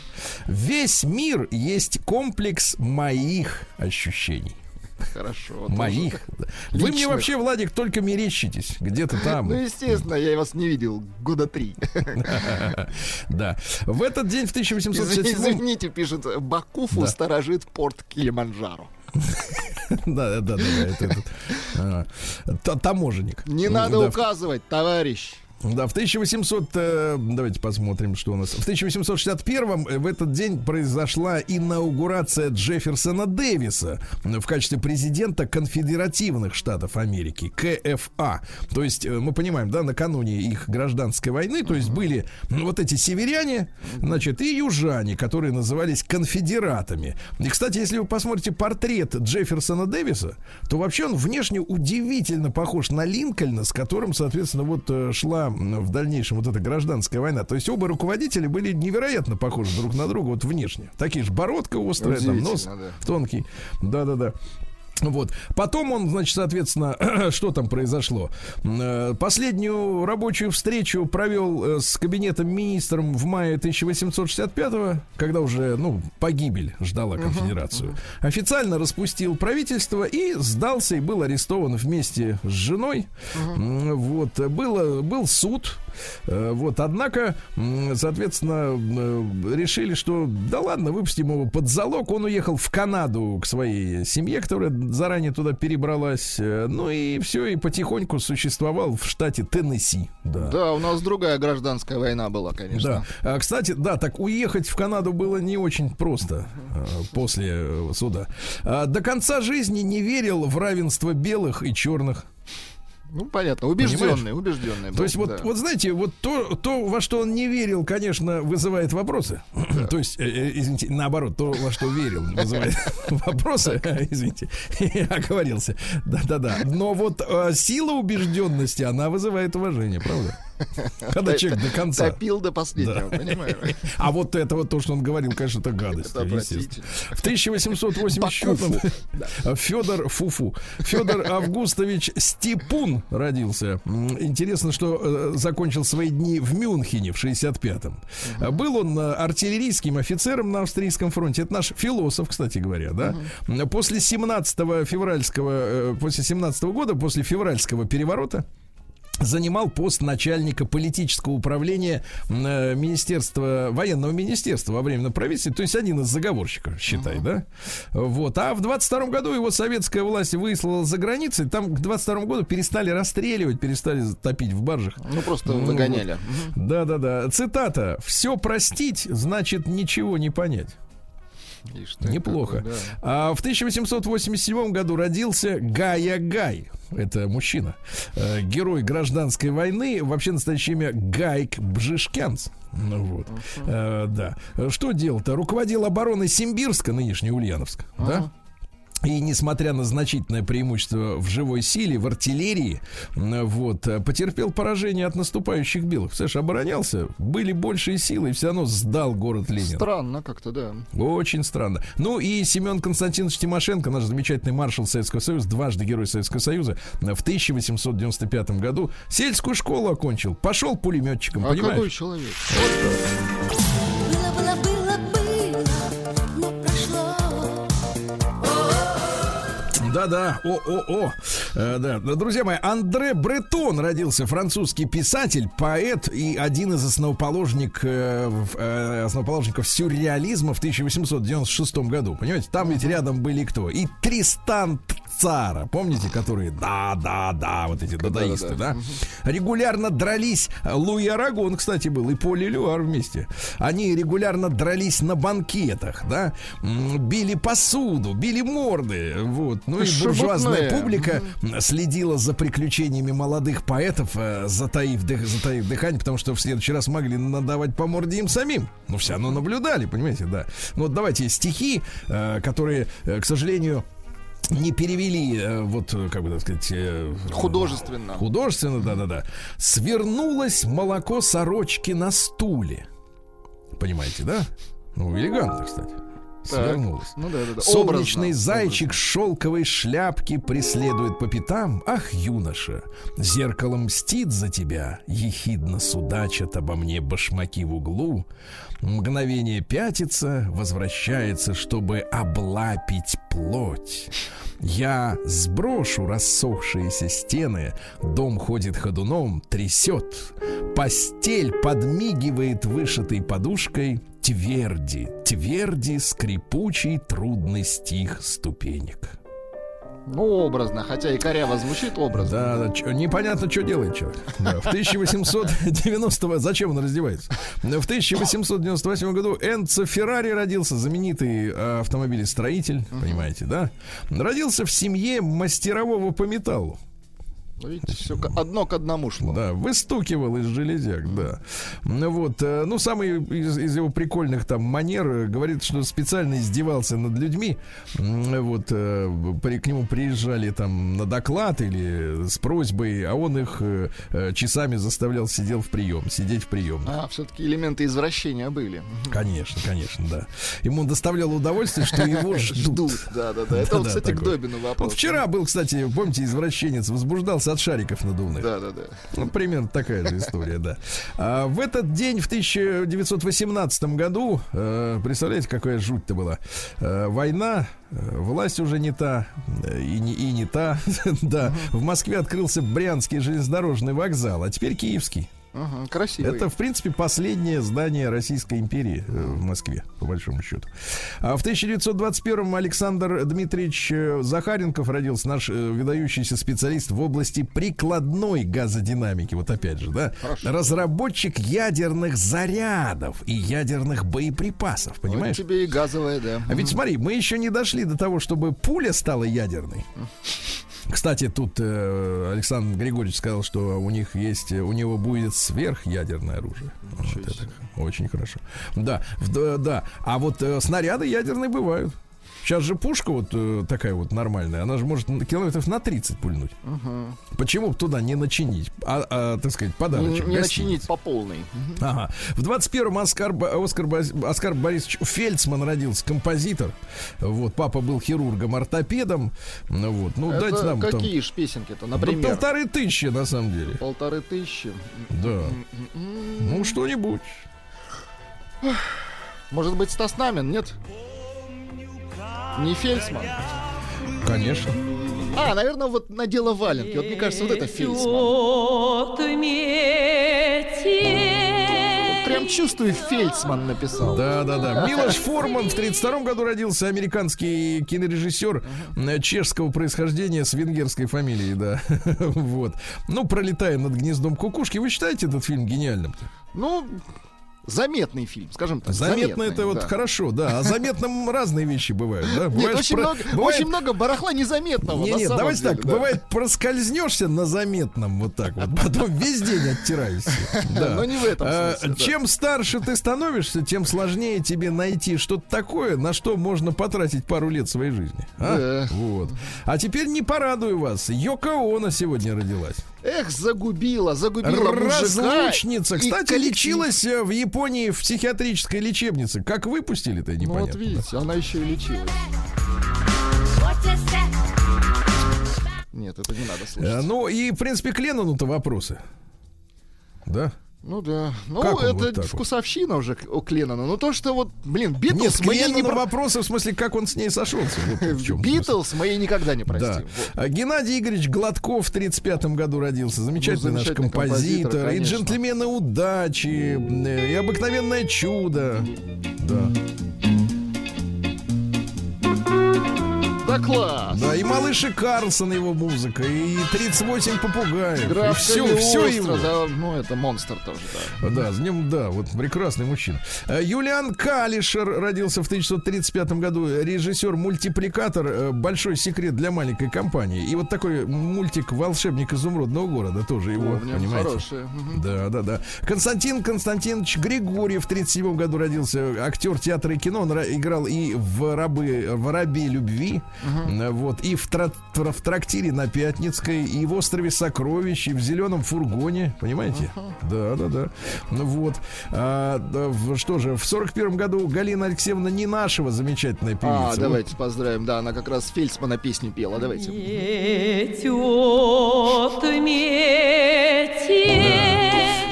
Весь мир есть комплекс моих ощущений. Хорошо. Моих. Вы мне вообще, Владик, только мерещитесь. Где-то там. Ну, естественно, я вас не видел года три. Да. В этот день в 1867... Извините, пишет, Бакуфу сторожит порт Килиманджаро. Да, да, да, это а, таможенник. Не надо указывать, товарищ. Да, в 1800, э, давайте посмотрим, что у нас. В 1861 э, в этот день произошла инаугурация Джефферсона Дэвиса в качестве президента конфедеративных штатов Америки, КФА. То есть, мы понимаем, да, накануне их гражданской войны, то есть были ну, вот эти северяне, значит, и южане, которые назывались конфедератами. И, кстати, если вы посмотрите портрет Джефферсона Дэвиса, то вообще он внешне удивительно похож на Линкольна, с которым, соответственно, вот шла в дальнейшем вот эта гражданская война. То есть оба руководители были невероятно похожи друг на друга вот внешне. Такие же бородка острая, там нос да. тонкий. Да-да-да. Вот. Потом он, значит, соответственно, что там произошло? Э, последнюю рабочую встречу провел э, с кабинетом министром в мае 1865 когда уже, ну, погибель ждала конфедерацию. Uh-huh, uh-huh. Официально распустил правительство и сдался и был арестован вместе с женой. Uh-huh. Вот. Было, был суд, Э, вот, однако, соответственно, решили, что да ладно, выпустим его под залог. Он уехал в Канаду к своей семье, которая заранее туда перебралась. Э, ну и все, и потихоньку существовал в штате Теннесси. Да, да у нас другая гражданская война была, конечно. Да. А, кстати, да, так уехать в Канаду было не очень просто после суда. А, до конца жизни не верил в равенство белых и черных. Ну, понятно, убежденный, убежденный. То есть, вот, да. вот знаете, вот то, то, во что он не верил, конечно, вызывает вопросы. Да. То есть, э, э, извините, наоборот, то, во что верил, вызывает вопросы. Извините, я оговорился. Да-да-да. Но вот э, сила убежденности, она вызывает уважение, правда? Когда человек до конца. Топил до последнего, понимаю. А вот это вот то, что он говорил, конечно, это гадость. В 1884 Федор Фуфу. Федор Августович Степун родился. Интересно, что э, закончил свои дни в Мюнхене в 65-м. Угу. Был он э, артиллерийским офицером на австрийском фронте. Это наш философ, кстати говоря, да. После 17 февральского, э, после 17 года, после февральского переворота, занимал пост начальника политического управления э, Министерства, военного министерства во временном правительстве, то есть один из заговорщиков, считай, uh-huh. да? Вот. А в 22 году его советская власть выслала за границей, там к 22 году перестали расстреливать, перестали топить в баржах. Ну, просто ну, выгоняли. Да-да-да. Цитата. «Все простить, значит ничего не понять». Неплохо. Какой, да. А в 1887 году родился Гая Гай. Это мужчина. Э, герой гражданской войны. Вообще настоящее имя Гайк Бжишкянц. Ну вот. Uh-huh. да. Что делал-то? Руководил обороной Симбирска, нынешний Ульяновск. Uh-huh. Да? И несмотря на значительное преимущество в живой силе, в артиллерии, вот, потерпел поражение от наступающих белых. Слышь, оборонялся, были большие силы, и все равно сдал город Ленин. Странно как-то, да. Очень странно. Ну и Семен Константинович Тимошенко, наш замечательный маршал Советского Союза, дважды герой Советского Союза, в 1895 году сельскую школу окончил, пошел пулеметчиком, а понимаешь? какой человек? Вот Да-да, о-о-о. Э, да. Друзья мои, Андре Бретон родился, французский писатель, поэт и один из основоположник, э, э, основоположников сюрреализма в 1896 году. Понимаете, там ведь рядом были кто? И Тристан Цара, помните, которые да-да-да, вот эти дадаисты, да, Регулярно дрались, Луи Арагон, кстати, был, и Поли Люар вместе. Они регулярно дрались на банкетах, да, били посуду, били морды, вот. Ну и буржуазная публика следила за приключениями молодых поэтов, э, затаив, дых, затаив дыхание, потому что в следующий раз могли надавать по морде им самим. Ну, все равно наблюдали, понимаете, да. Ну, вот давайте стихи, э, которые, э, к сожалению, не перевели, вот, как бы так сказать... Художественно. Художественно, да-да-да. Свернулось молоко сорочки на стуле. Понимаете, да? Ну, элегантно, кстати свернулась. Ну, да, да, да. Солнечный образно, зайчик образно. шелковой шляпки преследует по пятам. Ах, юноша, зеркалом мстит за тебя, ехидно судачат обо мне башмаки в углу. Мгновение пятится, возвращается, чтобы облапить плоть. Я сброшу рассохшиеся стены, дом ходит ходуном, трясет. Постель подмигивает вышитой подушкой, тверди, тверди скрипучий трудный стих ступенек. Ну, образно, хотя и коряво звучит образно. Да, да, ч- непонятно, что делает человек. Да, в 1890 зачем он раздевается? В 1898 году Энцо Феррари родился, знаменитый э, автомобилестроитель, понимаете, да? Родился в семье мастерового по металлу. Видите, все одно к одному шло. Да, выстукивал из железяк, да. Ну вот, э, ну, самый из, из его прикольных там манер э, говорит, что специально издевался над людьми. Вот, э, при, к нему приезжали там на доклад или с просьбой, а он их часами заставлял сидел в прием, сидеть в прием. А, все-таки элементы извращения были. Конечно, конечно, да. Ему доставляло удовольствие, что его ждут. Да, да, да. Это, кстати, к Добину вопрос. Вчера был, кстати, помните, извращенец возбуждался от шариков надувных. Да, да, да. Ну, примерно такая же история, да. А в этот день, в 1918 году, э, представляете, какая жуть-то была? Э, война, э, власть уже не та, и не, и не та, да. В Москве открылся Брянский железнодорожный вокзал, а теперь Киевский. Ага, красиво. Это, в принципе, последнее здание Российской империи э, в Москве, по большому счету. А в 1921-м Александр Дмитриевич э, Захаренков родился, наш э, выдающийся специалист в области прикладной газодинамики. Вот опять же, да? Хорошо. Разработчик ядерных зарядов и ядерных боеприпасов, понимаешь? Вот тебе и газовая, да. А ведь смотри, мы еще не дошли до того, чтобы пуля стала ядерной. Кстати, тут э, Александр Григорьевич сказал, что у них есть, у него будет сверхъядерное оружие. Вот это очень хорошо. Да, в, да. А вот э, снаряды ядерные бывают. Сейчас же пушка вот э, такая вот нормальная, она же может километров на 30 пульнуть. Угу. Почему бы туда не начинить, а, а так сказать, подарочек? Не, не начинить по полной. Ага. В 21-м Оскар, Оскар, Оскар Борисович Фельдсман родился, композитор. Вот, папа был хирургом-ортопедом. Ну, вот. ну Это дайте нам какие там... ж песенки-то, например? Да, полторы тысячи, на самом деле. Полторы тысячи? Да. Ну, что-нибудь. Может быть, Стас Намин, нет? Не Фельдсман? Конечно. А, наверное, вот надела валенки. Вот мне кажется, вот это Фельдсман. прям чувствую, Фельдсман написал. Да, да, да. Милош Форман в 32 году родился, американский кинорежиссер чешского происхождения с венгерской фамилией, да. вот. Ну, пролетая над гнездом кукушки. Вы считаете этот фильм гениальным? -то? Ну, заметный фильм, скажем так. Заметно это да. вот хорошо, да. А заметным разные вещи бывают, да? Нет, очень, про... много, бывает... очень много барахла незаметного. Не, нет, давайте деле, так. Да. Бывает, проскользнешься на заметном вот так вот, потом весь день оттираешься. Да. Но не в этом а, смысле, Чем да. старше ты становишься, тем сложнее тебе найти что-то такое, на что можно потратить пару лет своей жизни. А? Да. Вот. А теперь не порадую вас. Йоко Оно сегодня родилась. Эх, загубила, загубила Разлучница. Кстати, коллектив. лечилась э, в Японии в психиатрической лечебнице. Как выпустили-то, непонятно. Ну вот видите, она еще и лечилась. Нет, это не надо слушать. Э, ну и, в принципе, к Леннону-то вопросы. Да? Ну да. Ну, как это вот вкусовщина вот? уже у Кленнона. Ну то, что вот, блин, Битлз Нет, мои не... Про... вопросы, в смысле, как он с ней сошелся. Вот Битлз мои никогда не простим. Да. Вот. А Геннадий Игоревич Гладков в 35-м году родился. Замечательный, ну, замечательный наш композитор. композитор и джентльмены удачи, э, и обыкновенное чудо. Да. Да класс. Да, и малыш и Карлсон его музыка, и 38 попугаев. Граф все, все его. Да, ну, это монстр тоже, да. Да, с ним, да, вот прекрасный мужчина. Э, Юлиан Калишер родился в 1935 году, режиссер-мультипликатор э, «Большой секрет для маленькой компании». И вот такой мультик «Волшебник изумрудного города» тоже его, Помню, понимаете? Хороший. Да, да, да. Константин Константинович Григорьев в 1937 году родился, актер театра и кино, он играл и в «Рабы, в «Рабе любви», Uh-huh. Вот. И в, тра- в трактире на Пятницкой, и в острове Сокровищ, и в зеленом фургоне. Понимаете? Uh-huh. Да, да, да. Ну вот. А, да, что же, в сорок первом году Галина Алексеевна не нашего замечательная певица. А, давайте вот. поздравим. Да, она как раз Фельдсмана песню пела. Давайте. Метет, метет.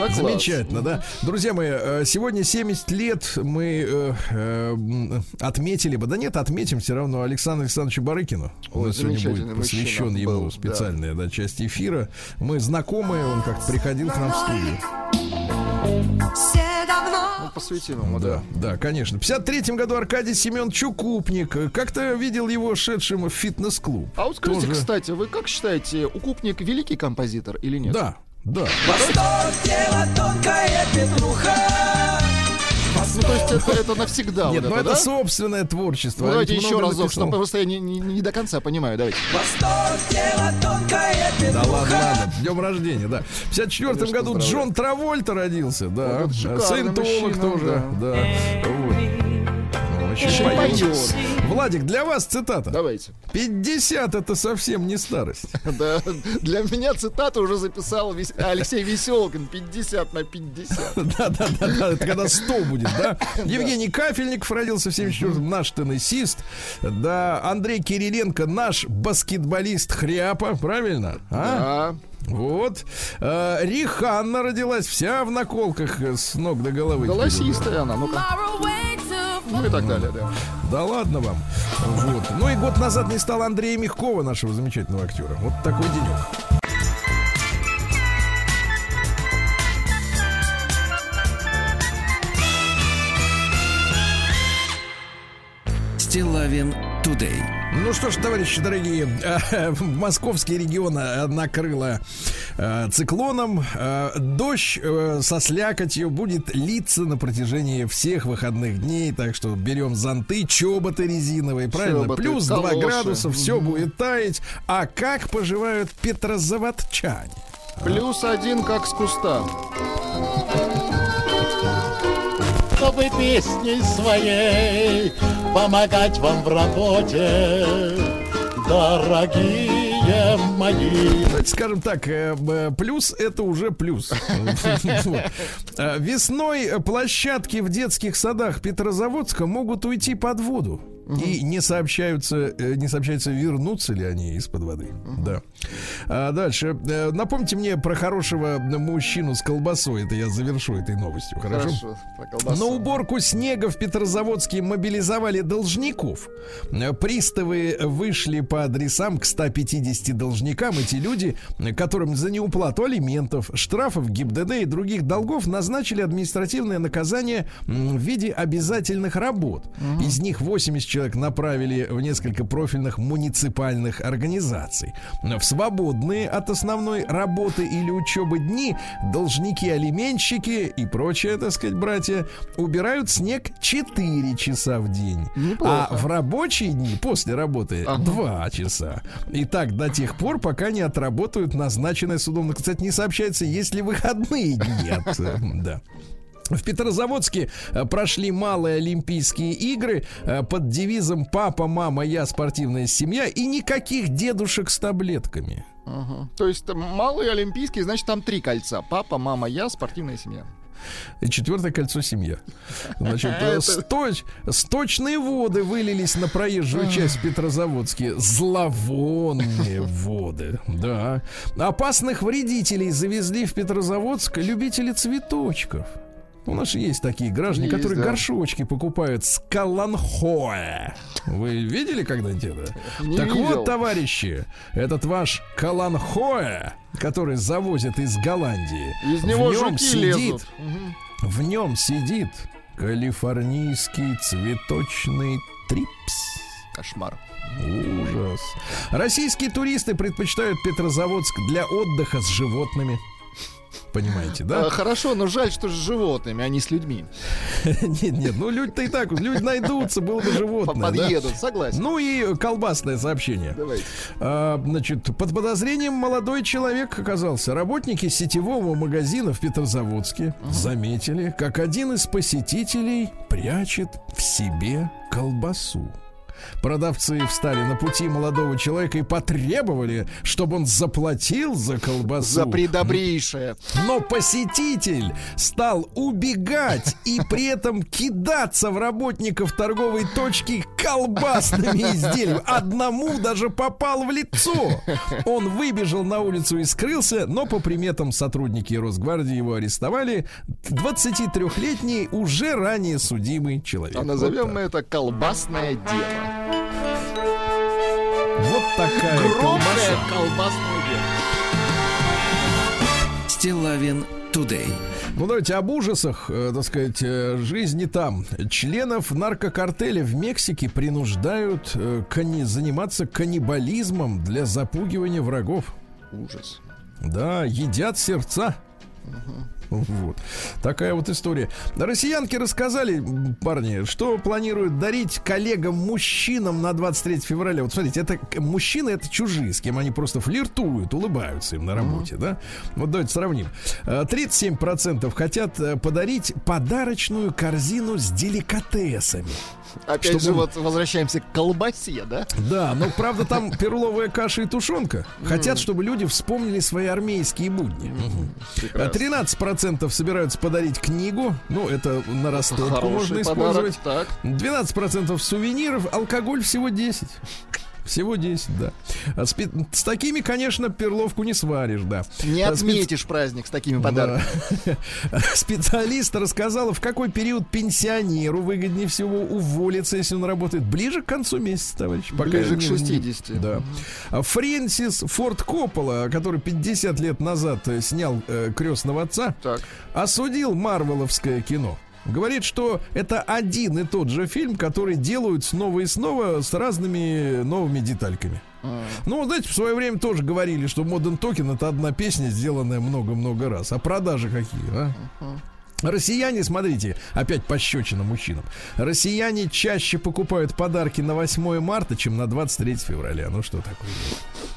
Да, Замечательно, да. Друзья мои, э, сегодня 70 лет мы э, э, отметили бы, да нет, отметим все равно Александру Александровичу Барыкину. У нас сегодня будет посвящен ему был, специальная да. Да, часть эфира. Мы знакомые, он как-то приходил к нам в студию. Ну, посвятим ему, да. Да, да конечно. В 53 году Аркадий Семен Чукупник. Как-то видел его шедшим в фитнес-клуб. А вот скажите, Тоже... кстати, вы как считаете, Укупник великий композитор или нет? Да, да. Восток, тонкая петруха. Ну, то есть это, это навсегда. Нет, вот ну это, это да? собственное творчество. Ну, давайте еще разок, чтобы просто я не, не, не до конца понимаю. Давайте. Восток, тело, тонкая Да ладно, ладно. Днем рождения, да. В 54 году Джон Травольта родился, да. Вот Саентолог тоже, да. да. Вот очень поет. Владик, для вас цитата. Давайте. 50 это совсем не старость. Да, для меня цитату уже записал Алексей Веселкин. 50 на 50. Да, да, да, да. Это когда 100 будет, да? Евгений Кафельников родился в 74-м, наш теннисист. Да, Андрей Кириленко, наш баскетболист Хряпа, правильно? А? Да. Вот. А, Риханна родилась вся в наколках с ног до головы. Голосистая она, ну-ка. Ну и так далее, да. Да ладно вам. Вот. Ну и год назад не стало Андрея Мягкова, нашего замечательного актера. Вот такой денек. Стилавин Тудей. Ну что ж, товарищи дорогие, московский регион э, накрыло э, циклоном. Э, дождь со слякотью будет литься на протяжении всех выходных дней. Так что берем зонты, чоботы резиновые, правильно? Чоботы, Плюс калоши. 2 градуса, все будет таять. А как поживают петрозаводчане? Плюс один, как с куста чтобы песней своей помогать вам в работе, дорогие мои. Скажем так, э, плюс это уже плюс. Э, весной площадки в детских садах Петрозаводска могут уйти под воду. И не сообщаются, э, не сообщается, вернутся ли они из-под воды. Угу. Да. А дальше. Э, напомните мне про хорошего мужчину с колбасой. Это я завершу этой новостью. Хорошо? Хорошо На уборку снега в Петрозаводске мобилизовали должников. Э, приставы вышли по адресам к 150 должникам. Эти люди, которым за неуплату алиментов, штрафов ГИБДД и других долгов назначили административное наказание в виде обязательных работ. Угу. Из них 80 человек направили в несколько профильных муниципальных организаций. В свободные от основной работы или учебы дни должники-алименщики и прочие, так сказать, братья, убирают снег 4 часа в день. Неплохо. А в рабочие дни, после работы, ага. 2 часа. И так до тех пор, пока не отработают назначенное судом. Кстати, не сообщается, есть ли выходные дни. От, да. В Петрозаводске э, прошли малые Олимпийские игры э, под девизом «Папа, мама, я спортивная семья» и никаких дедушек с таблетками. Угу. То есть малые Олимпийские, значит, там три кольца. Папа, мама, я, спортивная семья. И четвертое кольцо семья. Значит, э, сточ, сточные воды вылились на проезжую часть Петрозаводске. Зловонные воды. Да. Опасных вредителей завезли в Петрозаводск любители цветочков. У нас есть такие граждане, есть, которые да. горшочки покупают с Каланхоэ. Вы видели когда-нибудь это? Не так видел. вот, товарищи, этот ваш Каланхоэ, который завозят из Голландии, из него в нем сидит, лезут. в нем сидит калифорнийский цветочный трипс. Кошмар. Ужас. Российские туристы предпочитают Петрозаводск для отдыха с животными. Понимаете, да? А, хорошо, но жаль, что с животными, а не с людьми. Нет, нет, ну люди-то и так, люди найдутся, было бы животное. Подъедут, согласен. Ну и колбасное сообщение. Давайте. А, значит, под подозрением молодой человек оказался. Работники сетевого магазина в Петрозаводске заметили, как один из посетителей прячет в себе колбасу. Продавцы встали на пути молодого человека и потребовали, чтобы он заплатил за колбасу. За предобрейшее. Но посетитель стал убегать и при этом кидаться в работников торговой точки колбасными изделиями. Одному даже попал в лицо. Он выбежал на улицу и скрылся, но по приметам сотрудники Росгвардии его арестовали. 23-летний, уже ранее судимый человек. А назовем вот мы это колбасное дело. Вот такая колбаса. колбасная Стилавин today. Ну давайте об ужасах, э, так сказать, э, жизни там. Членов наркокартеля в Мексике принуждают э, кани- заниматься каннибализмом для запугивания врагов. Ужас. Да, едят сердца. Вот. Такая вот история. Россиянки рассказали, парни, что планируют дарить коллегам-мужчинам на 23 февраля. Вот смотрите, это мужчины, это чужие, с кем они просто флиртуют, улыбаются им на работе, mm-hmm. да? Вот давайте сравним. 37% хотят подарить подарочную корзину с деликатесами. Опять чтобы... же, вот возвращаемся к колбасе, да? Да, но правда там перловая каша и тушенка. Хотят, чтобы люди вспомнили свои армейские будни. 13% собираются подарить книгу. Ну, это на растопку можно использовать. 12% сувениров, алкоголь всего 10%. Всего 10, да. А с, с такими, конечно, перловку не сваришь, да. Не а отметишь Спец... праздник с такими подарками. Да. Специалист рассказала, в какой период пенсионеру выгоднее всего уволиться, если он работает ближе к концу месяца, товарищ. Пока ближе к 60. Не... Да. Угу. Фрэнсис Форд Коппола, который 50 лет назад э, снял э, крестного отца, так. осудил марвеловское кино. Говорит, что это один и тот же фильм, который делают снова и снова с разными новыми детальками. А. Ну, знаете, в свое время тоже говорили, что Modern Token это одна песня, сделанная много-много раз. А продажи какие, а? Uh-huh. Россияне, смотрите, опять пощечина мужчинам. Россияне чаще покупают подарки на 8 марта, чем на 23 февраля. Ну что такое?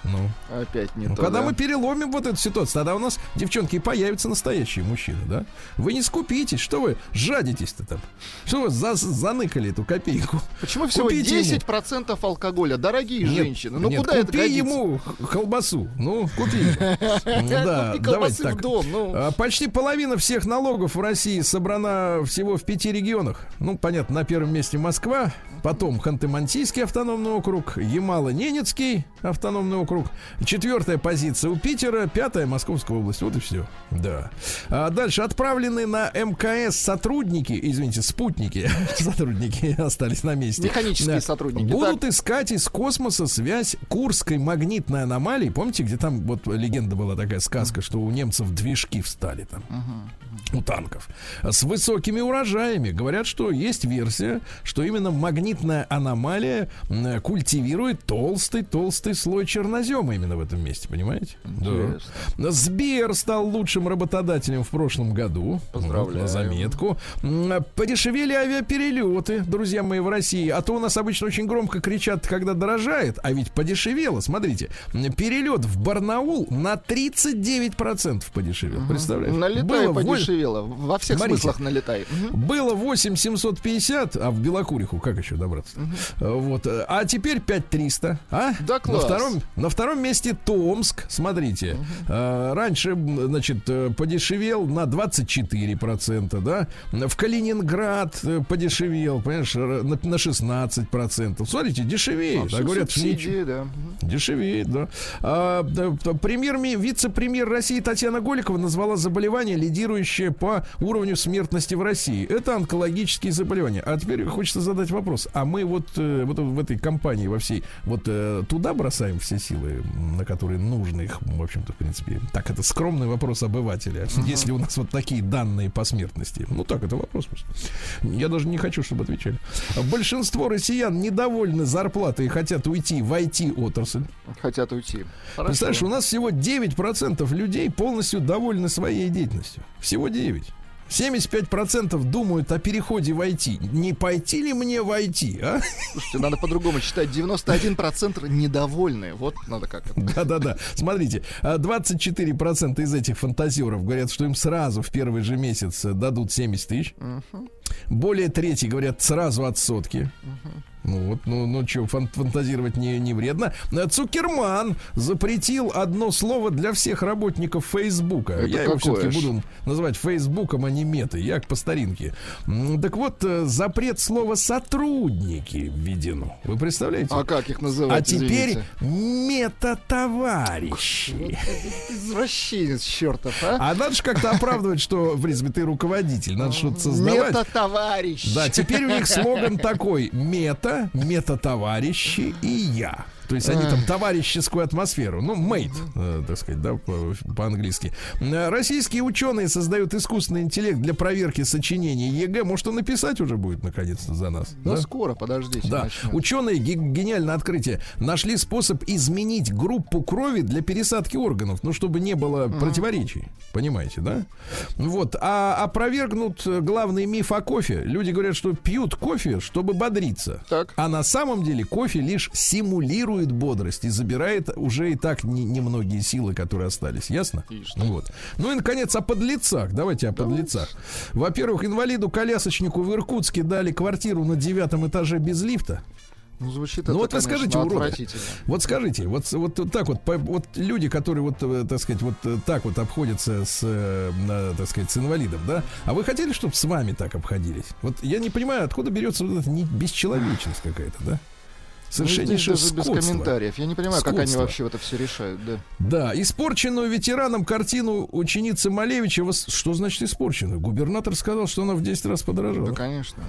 Ну. Опять не ну, то, Когда да? мы переломим вот эту ситуацию, тогда у нас, девчонки, появятся настоящие мужчины, да? Вы не скупитесь, что вы жадитесь-то там? Что вы за, заныкали эту копейку? Почему всего Купите 10% ему. алкоголя? Дорогие нет, женщины, ну нет, куда купи это ему колбасу, ну, купи. Да, давайте так. Ну. А, почти половина всех налогов в России собрана всего в пяти регионах. Ну, понятно, на первом месте Москва, потом Ханты-Мансийский автономный округ, Ямало-Ненецкий автономный округ. Четвертая позиция у Питера, пятая Московская область. Вот и все. Да. А дальше отправлены на МКС сотрудники, извините, спутники, сотрудники остались на месте. Механические сотрудники. Будут так. искать из космоса связь Курской магнитной аномалии. Помните, где там вот легенда была такая сказка, что у немцев движки встали там. У танков. С высокими урожаями. Говорят, что есть версия, что именно магнитная аномалия культивирует толстый-толстый слой чернозема именно в этом месте, понимаете? Да. Сбер стал лучшим работодателем в прошлом году. Поздравляю. на заметку. Подешевели авиаперелеты, друзья мои, в России. А то у нас обычно очень громко кричат, когда дорожает, а ведь подешевело. Смотрите, перелет в Барнаул на 39% подешевел. Угу. Представляешь? Налетай Было подешевело. Во всех Смотрите, смыслах налетай. Угу. Было 8 750, а в Белокуриху как еще добраться? Угу. Вот. А теперь 5300. А? Да класс. На втором, на втором месте Томск. Смотрите. Угу. Раньше, значит, э, подешевел на 24%, да? В Калининград э, подешевел, понимаешь, на, на 16%. Смотрите, дешевеет. А, а говорят, субсидии, да. Дешевеет, да. А, премьер, вице-премьер России Татьяна Голикова назвала заболевание, лидирующее по уровню смертности в России. Это онкологические заболевания. А теперь хочется задать вопрос. А мы вот, э, вот в этой компании во всей вот туда бросаем все силы? силы, на которые нужно их, в общем-то, в принципе. Так, это скромный вопрос обывателя. Uh-huh. Если у нас вот такие данные по смертности. Ну так, это вопрос просто. Я даже не хочу, чтобы отвечали. Большинство россиян недовольны зарплатой и хотят уйти в IT-отрасль. Хотят уйти. Хорошо. Представляешь, у нас всего 9% людей полностью довольны своей деятельностью. Всего 9. 75% думают о переходе в IT. Не пойти ли мне в IT, а? Слушайте, надо по-другому считать. 91% недовольны. Вот надо как. Да-да-да. Смотрите, 24% из этих фантазеров говорят, что им сразу в первый же месяц дадут 70 тысяч. Угу. Более трети говорят сразу от сотки. Угу. Ну вот, ну, ну что, фан фантазировать не, не вредно. Цукерман запретил одно слово для всех работников Фейсбука. Это Я его все-таки буду называть Фейсбуком, а не метой. Я по старинке. Так вот, э, запрет слова сотрудники введено. Вы представляете? А как их называть? А теперь мета-товарищи. Извращенец чертов, а? А надо же как-то оправдывать, что, в принципе, ты руководитель. Надо что-то создавать. Meta-товарищ. Да, теперь у них слоган такой. Meta, Meta-товарищи и я. То есть они там товарищескую атмосферу. Ну, mate, э, так сказать, да, по-английски. Э, российские ученые создают искусственный интеллект для проверки сочинений ЕГЭ. Может, он написать уже будет, наконец-то, за нас? Ну, да? скоро, подождите. Да. Начнем. Ученые, гениальное открытие, нашли способ изменить группу крови для пересадки органов, ну, чтобы не было uh-huh. противоречий. Понимаете, да? Вот. А опровергнут главный миф о кофе. Люди говорят, что пьют кофе, чтобы бодриться. Так. А на самом деле кофе лишь симулирует бодрость и забирает уже и так немногие силы, которые остались. Ясно? Ну вот. Ну и, наконец, о подлецах. Давайте о подлецах. Во-первых, инвалиду-колясочнику в Иркутске дали квартиру на девятом этаже без лифта. Ну, звучит ну, это, вот вы скажите, уроды. Вот скажите, вот, вот так вот, по, вот люди, которые вот, э, так сказать, вот э, так вот обходятся с, э, так сказать, с инвалидом, да? А вы хотели, чтобы с вами так обходились? Вот я не понимаю, откуда берется вот эта бесчеловечность какая-то, да? Совершеннейшее ну, без комментариев. Я не понимаю, Скотство. как они вообще это все решают, да. Да, испорченную ветераном картину ученицы Малевича. Что значит испорченную? Губернатор сказал, что она в 10 раз подорожала. Да, конечно.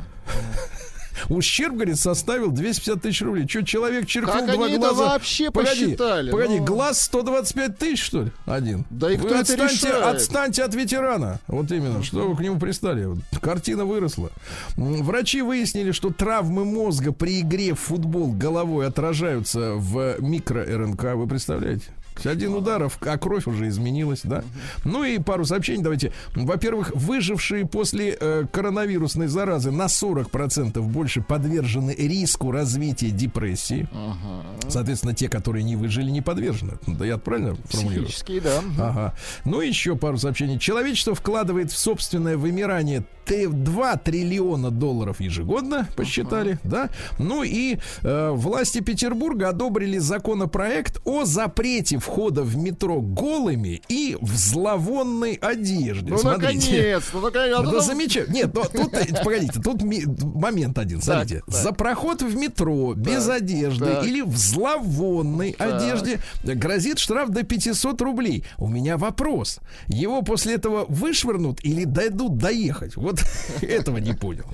Ущерб, говорит, составил 250 тысяч рублей. Что, человек черкнул как два они глаза? вообще погоди, посчитали? Погоди, ну... глаз 125 тысяч, что ли? Один. Да и кто вы отстаньте, решает? отстаньте от ветерана. Вот именно, что вы к нему пристали. Картина выросла. Врачи выяснили, что травмы мозга при игре в футбол головой отражаются в микро-РНК. Вы представляете? Один удар, а кровь уже изменилась, да. Ну и пару сообщений давайте. Во-первых, выжившие после э, коронавирусной заразы на 40% больше подвержены риску развития депрессии. Ага. Соответственно, те, которые не выжили, не подвержены. Да я правильно формулирую? Да. Ага. Ну еще пару сообщений. Человечество вкладывает в собственное вымирание 2 триллиона долларов ежегодно, посчитали, uh-huh. да. Ну и э, власти Петербурга одобрили законопроект о запрете входа в метро голыми и в зловонной одежде. Ну, Смотрите. наконец, ну, наконец. Это замечательно. Нет, но тут, погодите, тут момент один. Смотрите. Так, За проход в метро так, без одежды так. или в зловонной так. одежде грозит штраф до 500 рублей. У меня вопрос. Его после этого вышвырнут или дойдут доехать? Вот этого не понял.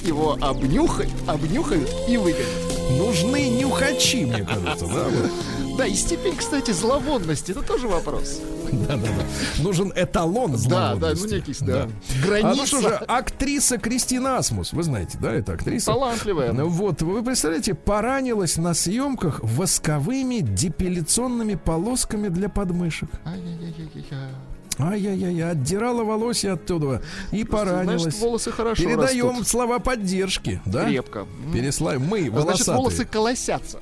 Его обнюхают, обнюхают и выгонят. Нужны нюхачи, мне кажется, да? Да, и степень, кстати, зловонности, это тоже вопрос. Да, да, да. Нужен эталон зловонности. Да, да, ну некий, да. да. Граница. А, ну что же, актриса Кристина Асмус, вы знаете, да, это актриса? Талантливая. Ну вот, вы представляете, поранилась на съемках восковыми депиляционными полосками для подмышек. Ай-яй-яй-яй-яй. Ай-яй-яй, отдирала волосы оттуда и поранилась. Значит, волосы хорошо Передаем растут. слова поддержки, да? Крепко. Переслаем. Мы, волосатые. Значит, волосы колосятся.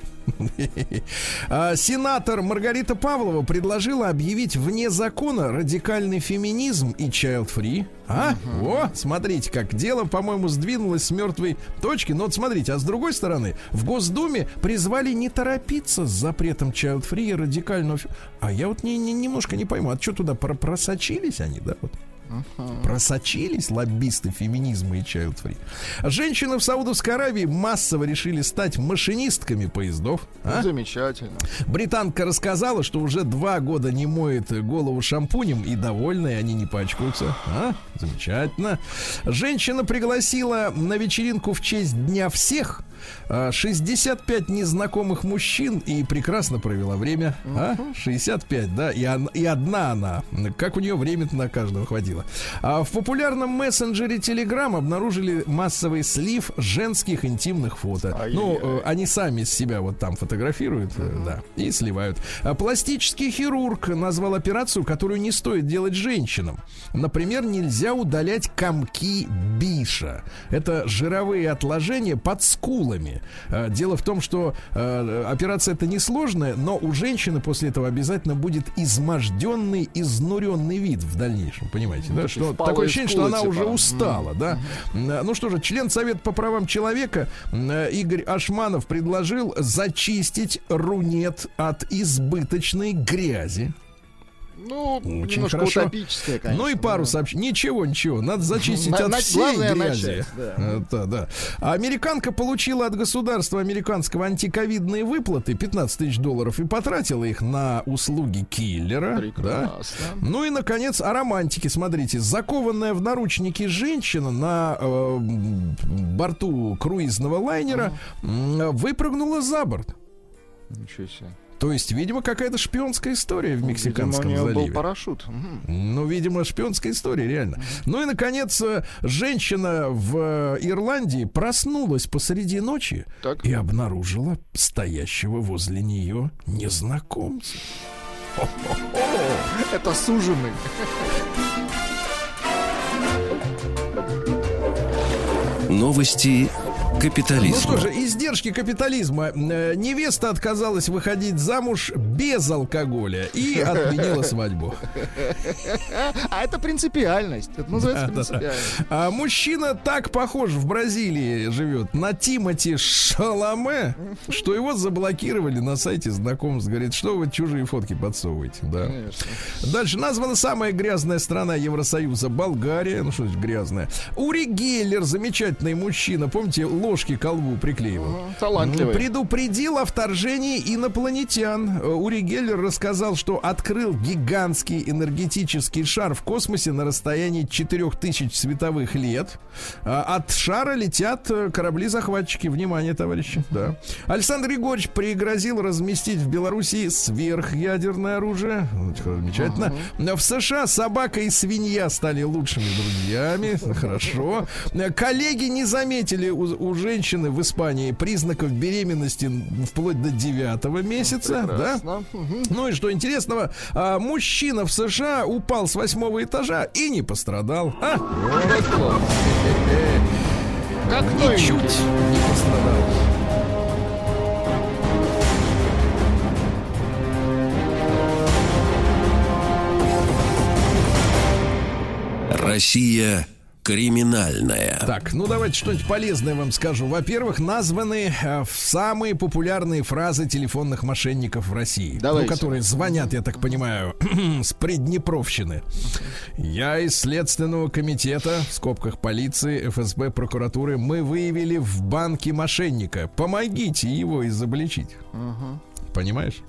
А, сенатор Маргарита Павлова предложила объявить вне закона радикальный феминизм и child-free. А? Угу. О, смотрите, как дело, по-моему, сдвинулось с мертвой точки. Но вот смотрите, а с другой стороны, в Госдуме призвали не торопиться с запретом child-free и радикального... А я вот не, не, немножко не пойму, а что туда просочились они, да? Вот? Uh-huh. Просочились лоббисты феминизма и child free. Женщины в Саудовской Аравии массово решили стать машинистками поездов. А? Замечательно. Британка рассказала, что уже два года не моет голову шампунем и довольны, они не пачкаются. А? Замечательно. Женщина пригласила на вечеринку в честь Дня всех 65 а, незнакомых мужчин и прекрасно провела время. А? 65, да, и, он, и одна она. Как у нее время на каждого хватило. А в популярном мессенджере Telegram обнаружили массовый слив женских интимных фото. Ай-яй-яй. Ну, э, они сами себя вот там фотографируют, uh-huh. да, и сливают. А пластический хирург назвал операцию, которую не стоит делать женщинам. Например, нельзя удалять комки биша. Это жировые отложения под скулами силами. Э, дело в том, что э, операция это несложная, но у женщины после этого обязательно будет изможденный, изнуренный вид в дальнейшем. Понимаете, да? Что такое ощущение, что она типа. уже устала, mm-hmm. да? Mm-hmm. Ну что же, член Совета по правам человека Игорь Ашманов предложил зачистить рунет от избыточной грязи. Ну, Очень немножко хорошо. утопическое, конечно. Ну и пару сообщений. Ничего, ничего. Надо зачистить от всей грязи. Начать, да. Это, да. Американка получила от государства американского антиковидные выплаты 15 тысяч долларов и потратила их на услуги киллера. Прекрасно. Да. Ну и, наконец, о романтике. Смотрите, закованная в наручники женщина на э, борту круизного лайнера uh-huh. выпрыгнула за борт. Ничего себе. То есть, видимо, какая-то шпионская история в Мексиканском видимо, у заливе. был парашют. Ну, видимо, шпионская история, реально. Ну и, наконец, э, женщина в э, Ирландии проснулась посреди ночи так. и обнаружила стоящего возле нее незнакомца. Это суженый. Новости капитализма. Ну что же, издержки капитализма. Э, невеста отказалась выходить замуж без алкоголя и отменила свадьбу. А это принципиальность. Это называется принципиальность. А мужчина так похож в Бразилии живет на Тимати Шаламе, что его заблокировали на сайте знакомств. Говорит, что вы чужие фотки подсовываете. Да. Дальше названа самая грязная страна Евросоюза Болгария. Ну что значит грязная? Ури Геллер, замечательный мужчина. Помните, ложки к колбу приклеивал. Талантливый. Предупредил о вторжении инопланетян. Ури Геллер рассказал, что открыл гигантский энергетический шар в космосе на расстоянии 4000 световых лет. А от шара летят э, корабли-захватчики. Внимание, товарищи. Да. Александр Егорович пригрозил разместить в Белоруссии сверхъядерное оружие. Замечательно. В США собака и свинья стали лучшими друзьями. Хорошо. Коллеги не заметили у, у женщины в Испании признаков беременности вплоть до девятого месяца, да? Ну и что интересного, а, мужчина в США упал с восьмого этажа и не пострадал. А? Как ничуть не пострадал. Россия криминальная. Так, ну давайте что-нибудь полезное вам скажу. Во-первых, названы э, самые популярные фразы телефонных мошенников в России. Давайте. Ну, которые звонят, я так понимаю, с Приднепровщины. Я из Следственного комитета, в скобках полиции, ФСБ, прокуратуры, мы выявили в банке мошенника. Помогите его изобличить. Угу. Понимаешь?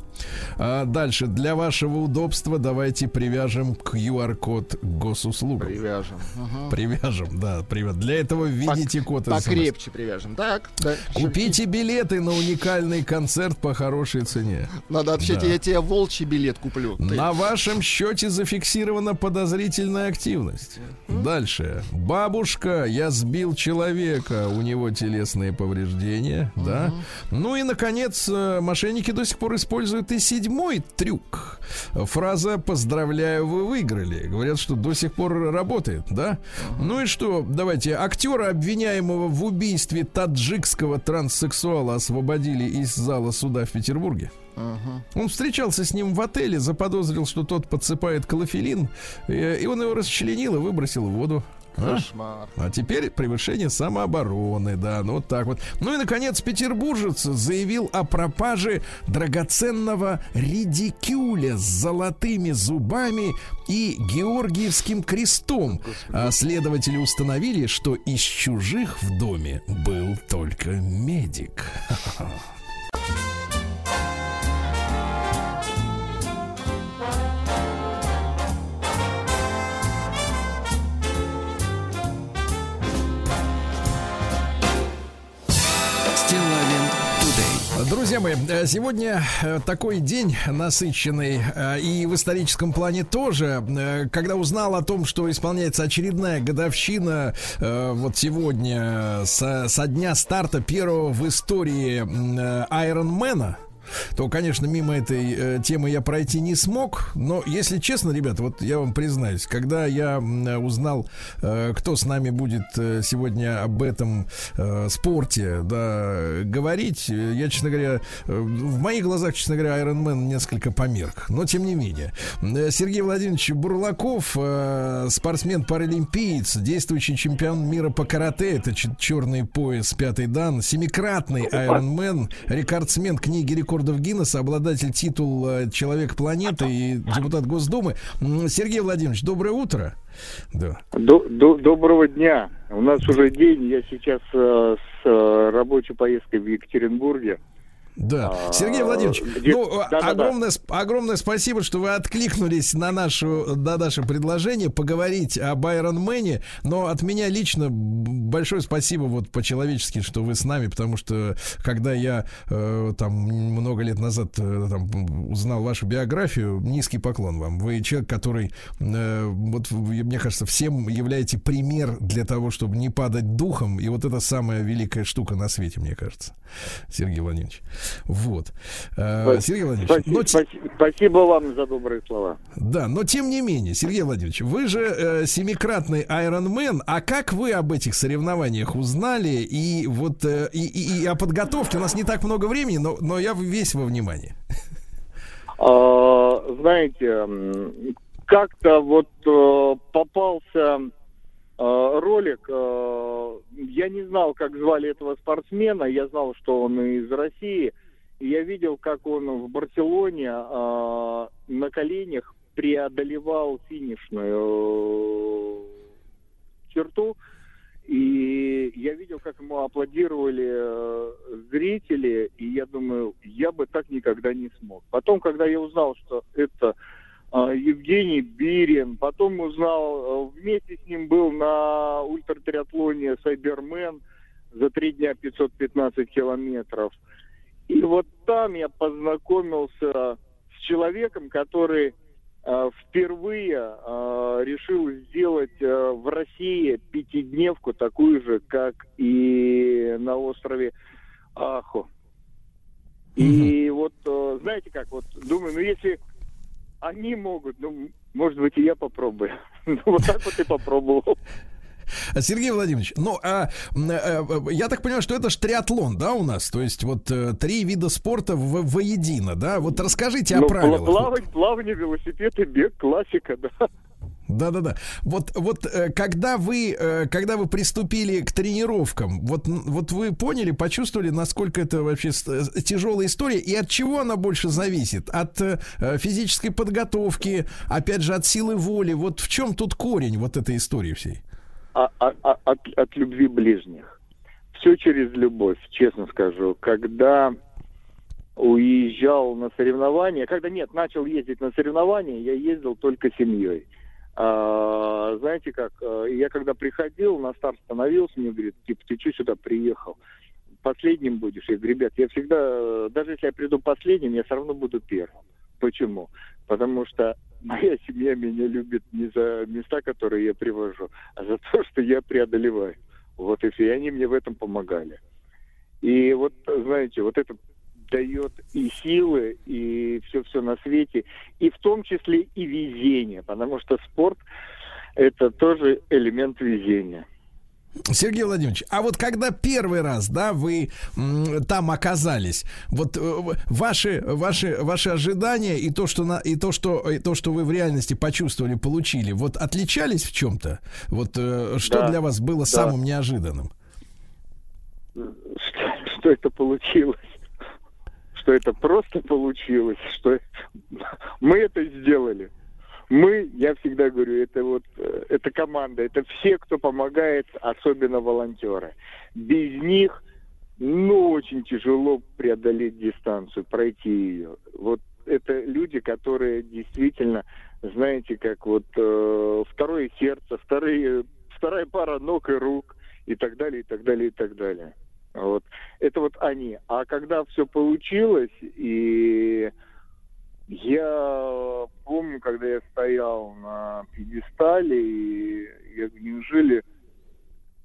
А дальше, для вашего удобства давайте привяжем QR-код госуслугам. Привяжем. Угу. Привяжем, да, привяжем. Для этого введите код Покрепче привяжем. Так, да. Купите билеты на уникальный концерт по хорошей цене. Надо отвечать, да. я тебе волчий билет куплю. На вашем счете зафиксирована подозрительная активность. Дальше. Бабушка, я сбил человека, у него телесные повреждения, да. Ну и, наконец, э, мошенники до сих пор используют вот и седьмой трюк. Фраза «Поздравляю, вы выиграли». Говорят, что до сих пор работает, да? Ну и что, давайте, актера, обвиняемого в убийстве таджикского транссексуала, освободили из зала суда в Петербурге. Uh-huh. Он встречался с ним в отеле, заподозрил, что тот подсыпает клофелин, и он его расчленил и выбросил в воду. Кошмар. А? а теперь превышение самообороны, да, ну вот так вот. Ну и, наконец, петербуржец заявил о пропаже драгоценного редикюля с золотыми зубами и георгиевским крестом. А следователи установили, что из чужих в доме был только медик. Друзья мои, э, сегодня э, такой день насыщенный э, и в историческом плане тоже. Когда узнал о том, что исполняется очередная годовщина вот сегодня со, со дня старта первого в истории Айронмена, то, конечно, мимо этой э, темы я пройти не смог. Но, если честно, ребята, вот я вам признаюсь, когда я узнал, э, кто с нами будет э, сегодня об этом э, спорте да, говорить, я, честно говоря, э, в моих глазах, честно говоря, Iron Man несколько померк. Но, тем не менее. Э, Сергей Владимирович Бурлаков, э, спортсмен-паралимпиец, действующий чемпион мира по карате, это черный пояс пятый дан, семикратный Iron Man, рекордсмен книги рекордов рекордов Гиннесса, обладатель титула «Человек планеты» и депутат Госдумы. Сергей Владимирович, доброе утро. Да. Доброго дня. У нас уже день. Я сейчас э, с э, рабочей поездкой в Екатеринбурге. Да. А, Сергей Владимирович, где... ну, да, огромное, да, да. огромное спасибо, что вы откликнулись на, нашу, на наше предложение поговорить о Байрон Мэне, но от меня лично большое спасибо вот по-человечески, что вы с нами, потому что когда я э, там много лет назад э, там, узнал вашу биографию, низкий поклон вам. Вы человек, который, э, вот мне кажется, всем являете пример для того, чтобы не падать духом, и вот это самая великая штука на свете, мне кажется, Сергей Владимирович. Вот. Э, Сергей Владимирович. Спасибо, но... спасибо, спасибо вам за добрые слова. Да, но тем не менее, Сергей Владимирович, вы же э, семикратный Ironman, а как вы об этих соревнованиях узнали и вот э, и, и, и о подготовке? У нас не так много времени, но, но я весь во внимании. А, знаете, как-то вот э, попался ролик. Э, я не знал, как звали этого спортсмена. Я знал, что он из России. Я видел, как он в Барселоне э, на коленях преодолевал финишную черту. И я видел, как ему аплодировали зрители, и я думаю, я бы так никогда не смог. Потом, когда я узнал, что это Евгений Бирин. Потом узнал, э, вместе с ним был на ультратриатлоне Сайбермен за три дня 515 километров. И вот там я познакомился с человеком, который э, впервые э, решил сделать э, в России пятидневку, такую же, как и на острове Ахо. И вот, э, знаете как, вот думаю, ну если они могут, ну, может быть, и я попробую. Ну, вот так вот и попробовал. Сергей Владимирович, ну, а, а, я так понимаю, что это ж триатлон, да, у нас? То есть вот э, три вида спорта в, воедино, да? Вот расскажите ну, о правилах. Плавать, плавание, велосипед и бег, классика, да. Да-да-да. Вот, вот э, когда вы, э, когда вы приступили к тренировкам, вот, вот вы поняли, почувствовали, насколько это вообще э, тяжелая история и от чего она больше зависит? От физической подготовки, опять же, от силы воли. Вот в чем тут корень вот этой истории всей? А, а, а, от, от любви ближних. Все через любовь, честно скажу. Когда уезжал на соревнования, когда нет, начал ездить на соревнования, я ездил только семьей. А, знаете как, э, я когда приходил, на старт становился, мне говорит, типа, ты что сюда приехал? Последним будешь? Я говорю, ребят, я всегда, даже если я приду последним, я все равно буду первым. Почему? Потому что моя семья меня любит не за места, которые я привожу, а за то, что я преодолеваю. Вот и все. И они мне в этом помогали. И вот, знаете, вот этот дает и силы, и все-все на свете, и в том числе и везение, потому что спорт это тоже элемент везения. Сергей Владимирович, а вот когда первый раз, да, вы там оказались, вот э, ваши ваши ваши ожидания и то, что на и то, что и то, что вы в реальности почувствовали, получили, вот отличались в чем-то? Вот э, что да, для вас было да. самым неожиданным? Что, что это получилось? Что это просто получилось, что мы это сделали. Мы, я всегда говорю, это вот, э, это команда, это все, кто помогает, особенно волонтеры. Без них, ну, очень тяжело преодолеть дистанцию, пройти ее. Вот это люди, которые действительно, знаете, как вот э, второе сердце, вторые, вторая пара ног и рук и так далее, и так далее, и так далее. Вот. Это вот они. А когда все получилось, и я помню, когда я стоял на пьедестале, и я говорю, неужели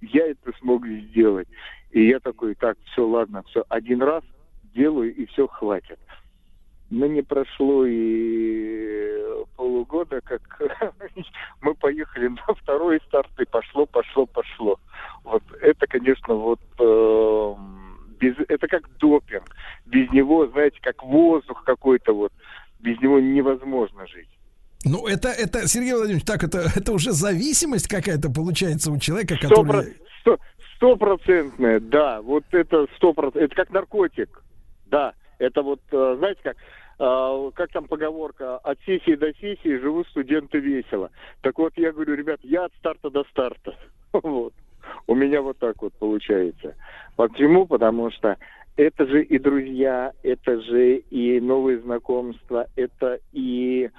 я это смог сделать? И я такой, так, все, ладно, все, один раз делаю, и все, хватит. Но не прошло и полугода, как мы поехали на второй старт, и пошло, пошло, пошло. Вот это, конечно, вот э, без, это как допинг. Без него, знаете, как воздух какой-то вот. Без него невозможно жить. Ну, это, это, Сергей Владимирович, так, это, это уже зависимость какая-то получается у человека, который... Стопроцентная, да. Вот это сто процентов. Это как наркотик. Да. Это вот, э, знаете как, как там поговорка, от сессии до сессии живут студенты весело. Так вот, я говорю, ребят, я от старта до старта. Вот. У меня вот так вот получается. Почему? Потому что это же и друзья, это же и новые знакомства, это и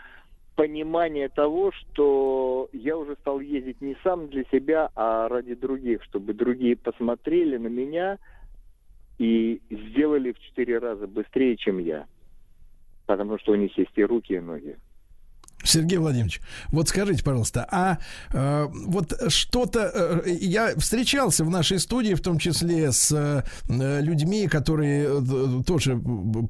понимание того, что я уже стал ездить не сам для себя, а ради других, чтобы другие посмотрели на меня и сделали в четыре раза быстрее, чем я. Потому что у них есть и руки, и ноги. Сергей Владимирович, вот скажите, пожалуйста, а э, вот что-то э, я встречался в нашей студии, в том числе с э, людьми, которые э, тоже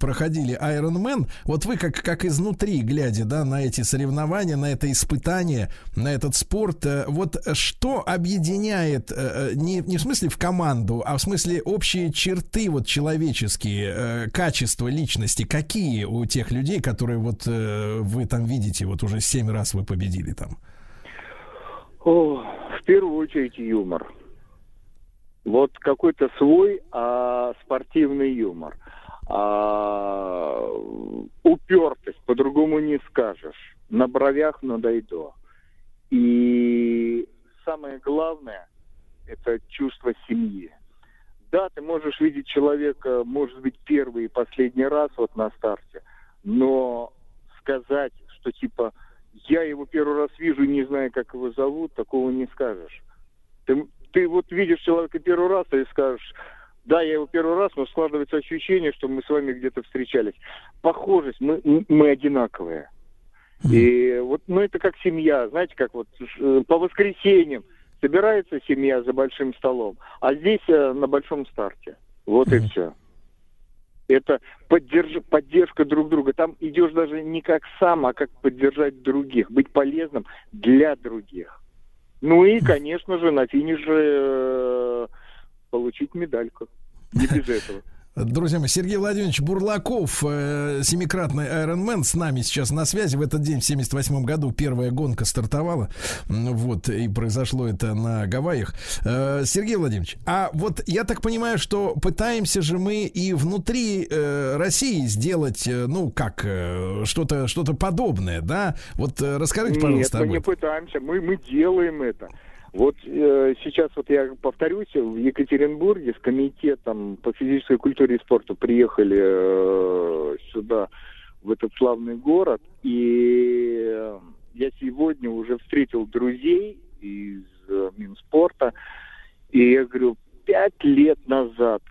проходили Iron Man. Вот вы как как изнутри глядя, да, на эти соревнования, на это испытание, на этот спорт, э, вот что объединяет э, не не в смысле в команду, а в смысле общие черты вот человеческие, э, качества личности, какие у тех людей, которые вот э, вы там видите вот уже семь раз вы победили там? О, в первую очередь юмор. Вот какой-то свой а, спортивный юмор. А, упертость, по-другому не скажешь. На бровях надойдо. И самое главное, это чувство семьи. Да, ты можешь видеть человека, может быть, первый и последний раз вот на старте, но сказать что типа я его первый раз вижу, не знаю, как его зовут, такого не скажешь. Ты, ты вот видишь человека первый раз и скажешь, да, я его первый раз, но складывается ощущение, что мы с вами где-то встречались. Похожесть, мы, мы одинаковые. И вот, ну, это как семья, знаете, как вот э, по воскресеньям собирается семья за большим столом, а здесь э, на большом старте. Вот mm-hmm. и все это поддерж... поддержка друг друга. Там идешь даже не как сам, а как поддержать других, быть полезным для других. Ну и, конечно же, на финише э, получить медальку. Не без этого. Друзья мои, Сергей Владимирович Бурлаков, э, семикратный Ironman, с нами сейчас на связи. В этот день, в 78 году, первая гонка стартовала. Вот, и произошло это на Гавайях. Э, Сергей Владимирович, а вот я так понимаю, что пытаемся же мы и внутри э, России сделать, э, ну, как, э, что-то что подобное, да? Вот э, расскажите, пожалуйста, Нет, мы не пытаемся, мы, мы делаем это. Вот э, сейчас вот я повторюсь, в Екатеринбурге с комитетом по физической культуре и спорту приехали э, сюда, в этот славный город, и я сегодня уже встретил друзей из э, Минспорта, и я говорю, пять лет назад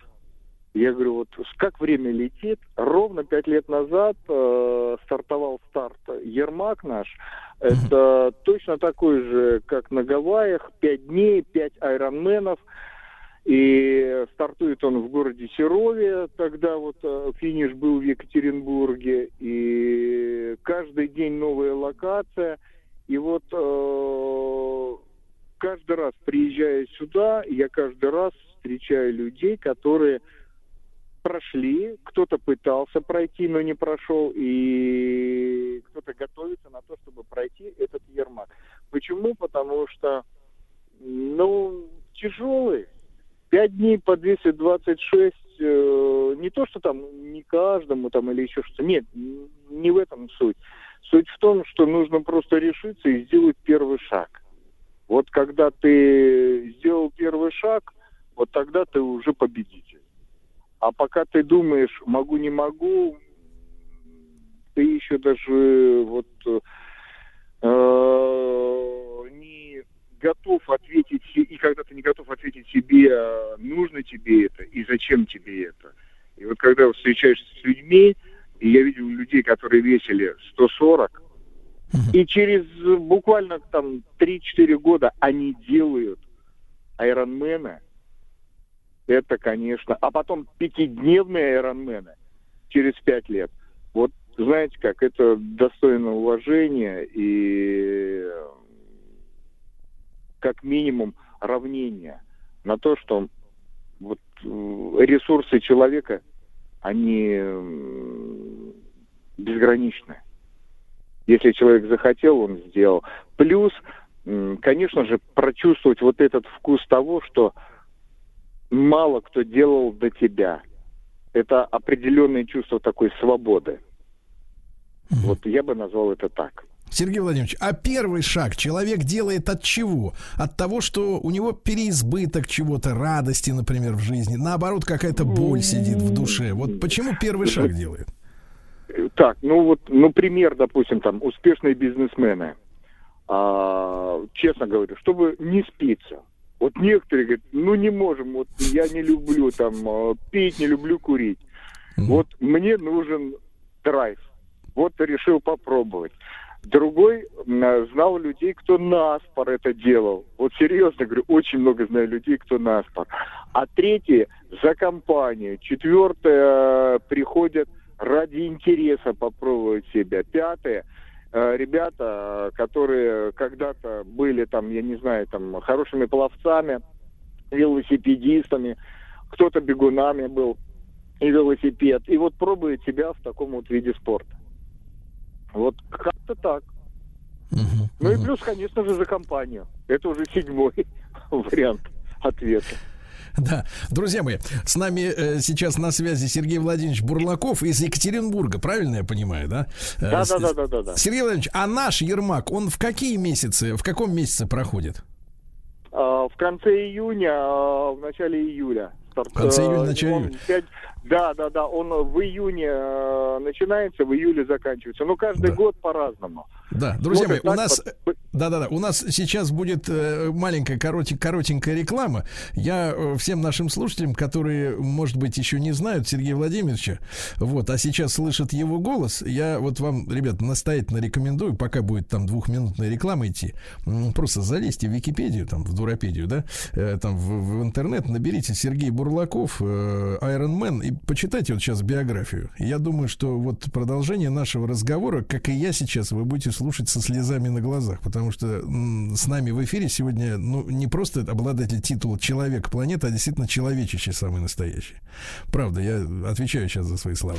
я говорю, вот как время летит. Ровно пять лет назад э, стартовал старт Ермак наш. Это точно такой же, как на Гавайях. Пять дней, пять айронменов. И стартует он в городе Серове, тогда вот э, финиш был в Екатеринбурге. И каждый день новая локация. И вот э, каждый раз приезжая сюда, я каждый раз встречаю людей, которые прошли, кто-то пытался пройти, но не прошел, и кто-то готовится на то, чтобы пройти этот Ермак. Почему? Потому что, ну, тяжелый. Пять дней по 226, э, не то, что там не каждому там или еще что-то. Нет, не в этом суть. Суть в том, что нужно просто решиться и сделать первый шаг. Вот когда ты сделал первый шаг, вот тогда ты уже победитель. А пока ты думаешь, могу, не могу, ты еще даже вот э, не готов ответить, и когда ты не готов ответить себе, нужно тебе это и зачем тебе это. И вот когда встречаешься с людьми, и я видел людей, которые весили 140, и через буквально там 3-4 года они делают айронмена, это, конечно... А потом пятидневные айронмены через пять лет. Вот, знаете как, это достойно уважения и как минимум равнения на то, что вот ресурсы человека, они безграничны. Если человек захотел, он сделал. Плюс, конечно же, прочувствовать вот этот вкус того, что мало кто делал до тебя. Это определенное чувство такой свободы. Вот я бы назвал это так. Сергей Владимирович, а первый шаг человек делает от чего? От того, что у него переизбыток чего-то, радости, например, в жизни. Наоборот, какая-то боль сидит в душе. Вот почему первый шаг делает? Так, ну вот, ну пример, допустим, там успешные бизнесмены. А, честно говорю, чтобы не спиться. Вот некоторые говорят, ну не можем, вот я не люблю там а, пить, не люблю курить. Mm-hmm. Вот мне нужен драйв. Вот решил попробовать. Другой знал людей, кто наспор это делал. Вот серьезно говорю, очень много знаю людей, кто наспор. А третий за компанию. Четвертое приходят ради интереса попробовать себя. Пятое э, ребята, которые когда-то были там, я не знаю, там хорошими пловцами, велосипедистами, кто-то бегунами был и велосипед. И вот пробует себя в таком вот виде спорта. Вот как-то так. Угу, ну угу. и плюс, конечно же, за компанию. Это уже седьмой вариант ответа. Да, друзья мои, с нами э, сейчас на связи Сергей Владимирович Бурлаков из Екатеринбурга, правильно я понимаю, да? Э, да, да, да, да, да, да. Сергей Владимирович, а наш Ермак, он в какие месяцы, в каком месяце проходит? А, в конце июня, а, в начале июля. В конце июня, начале июля. Да, да, да. Он в июне э, начинается, в июле заканчивается. Но каждый да. год по-разному. Да, друзья мои, у нас, да, да, да, у нас сейчас будет э, маленькая коротень, коротенькая реклама. Я э, всем нашим слушателям, которые, может быть, еще не знают Сергея Владимировича, вот, а сейчас слышат его голос, я вот вам, ребят, настоятельно рекомендую, пока будет там двухминутная реклама идти, просто залезьте в Википедию, там, в Дуропедию, да, э, там, в, в интернет, наберите Сергей Бурлаков, э, Iron Man, и почитайте вот сейчас биографию. Я думаю, что вот продолжение нашего разговора, как и я сейчас, вы будете слушать со слезами на глазах, потому что с нами в эфире сегодня ну, не просто обладатель титула «Человек планета», а действительно человечище самый настоящий. Правда, я отвечаю сейчас за свои слова.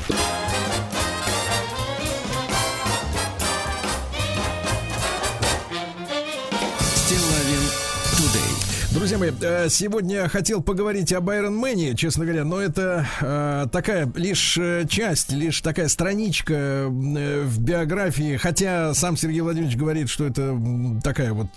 Друзья мои, э, сегодня я хотел поговорить об Iron Man, честно говоря, но это э, такая лишь э, часть, лишь такая страничка в биографии, хотя сам Сергей Владимирович говорит, что это такая вот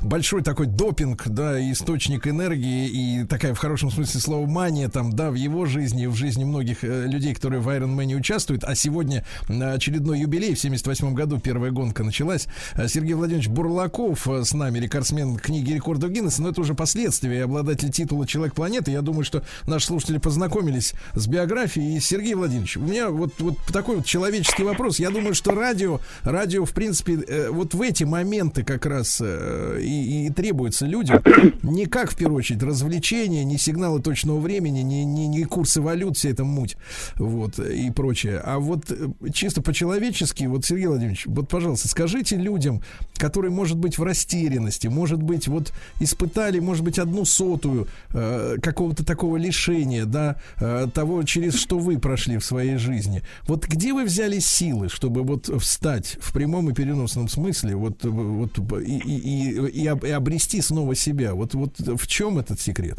большой такой допинг, да, источник энергии и такая в хорошем смысле слова мания там, да, в его жизни, в жизни многих людей, которые в Iron Man участвуют, а сегодня очередной юбилей, в 78 году первая гонка началась. Сергей Владимирович Бурлаков с нами, рекордсмен книги рекордов Гиннесса, но это уже последствия и обладатель титула «Человек планеты». Я думаю, что наши слушатели познакомились с биографией. И Сергей Владимирович, у меня вот, вот такой вот человеческий вопрос. Я думаю, что радио, радио в принципе, э, вот в эти моменты как раз э, и, и требуется людям не как, в первую очередь, развлечения, не сигналы точного времени, не, не, не курсы валют, вся эта муть, вот, и прочее. А вот э, чисто по-человечески, вот, Сергей Владимирович, вот, пожалуйста, скажите людям, которые, может быть, в растерянности, может быть, вот, испытали, может быть, одну сотую э, какого-то такого лишения, да, э, того, через что вы прошли в своей жизни. Вот где вы взяли силы, чтобы вот встать в прямом и переносном смысле, вот, вот и, и, и, и обрести снова себя? Вот, вот в чем этот секрет?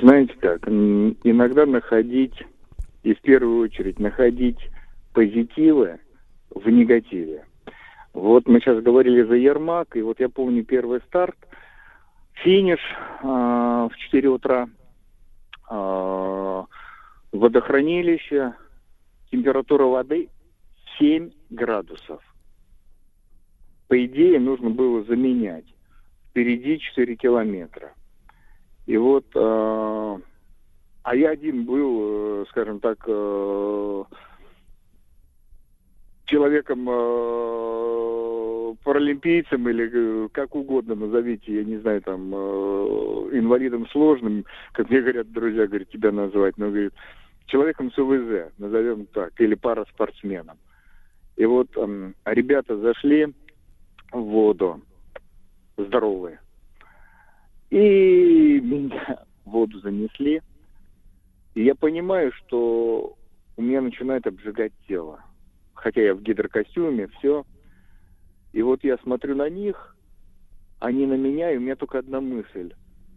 Знаете как, иногда находить, и в первую очередь находить позитивы в негативе. Вот мы сейчас говорили за Ермак, и вот я помню первый старт – Финиш э, в 4 утра. Э, водохранилище. Температура воды 7 градусов. По идее, нужно было заменять. Впереди 4 километра. И вот, э, а я один был, э, скажем так, э, человеком э, паралимпийцем или э, как угодно назовите, я не знаю, там, э, инвалидом сложным, как мне говорят друзья, говорят, тебя называть, но, говорит, человеком с УВЗ, назовем так, или параспортсменом. И вот э, ребята зашли в воду, здоровые, и меня в воду занесли, и я понимаю, что у меня начинает обжигать тело. Хотя я в гидрокостюме, все. И вот я смотрю на них, они на меня, и у меня только одна мысль.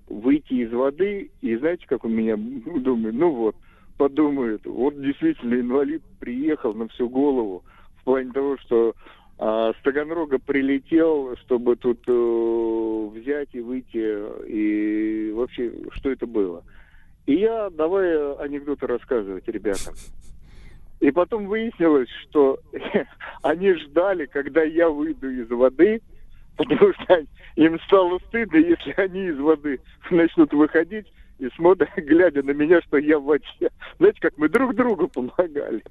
Выйти из воды, и знаете, как у меня думаю, ну вот, подумают, вот действительно инвалид приехал на всю голову, в плане того, что а, с Таганрога прилетел, чтобы тут э, взять и выйти, и вообще, что это было. И я давай анекдоты рассказывать ребятам. И потом выяснилось, что они ждали, когда я выйду из воды, потому что им стало стыдно, если они из воды начнут выходить и смотрят, глядя на меня, что я в воде. Знаете, как мы друг другу помогали.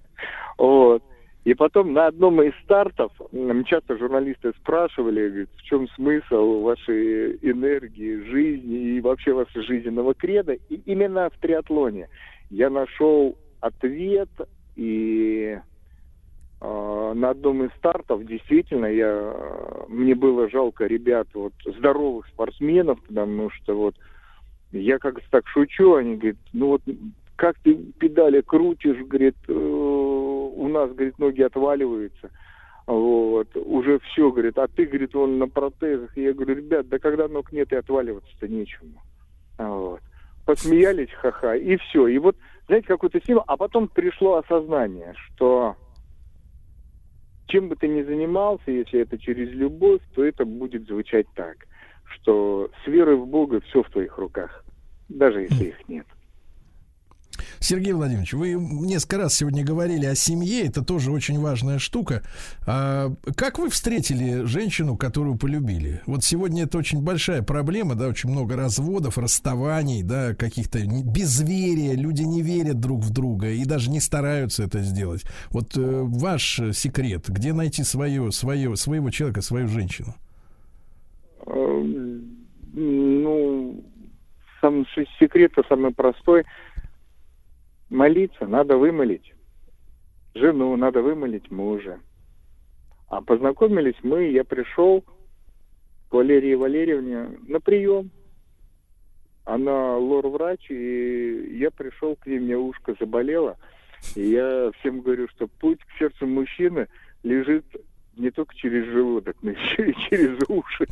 Вот. И потом на одном из стартов часто журналисты спрашивали, говорит, в чем смысл вашей энергии, жизни и вообще вашего жизненного креда. И именно в триатлоне я нашел ответ, и э, на одном из стартов действительно я, мне было жалко ребят, вот здоровых спортсменов, потому что вот я как-то так шучу, они говорят, ну вот как ты педали крутишь, говорит, э, у нас, говорит, ноги отваливаются. Вот, уже все, говорит, а ты, говорит, он на протезах. И я говорю, ребят, да когда ног нет, и отваливаться-то нечему. Вот. Посмеялись, ха-ха, и все. И вот, знаете, какой-то символ. А потом пришло осознание, что чем бы ты ни занимался, если это через любовь, то это будет звучать так, что с верой в Бога все в твоих руках, даже если их нет. Сергей Владимирович, вы несколько раз сегодня говорили о семье, это тоже очень важная штука. А как вы встретили женщину, которую полюбили? Вот сегодня это очень большая проблема, да, очень много разводов, расставаний, да, каких-то безверия, люди не верят друг в друга и даже не стараются это сделать. Вот э, ваш секрет, где найти свое, свое, своего человека, свою женщину? Эм, ну, сам секрет-то самый простой – молиться, надо вымолить жену, надо вымолить мужа. А познакомились мы, я пришел к Валерии Валерьевне на прием. Она лор-врач, и я пришел к ней, мне ушко заболело. И я всем говорю, что путь к сердцу мужчины лежит не только через желудок, но еще и через уши.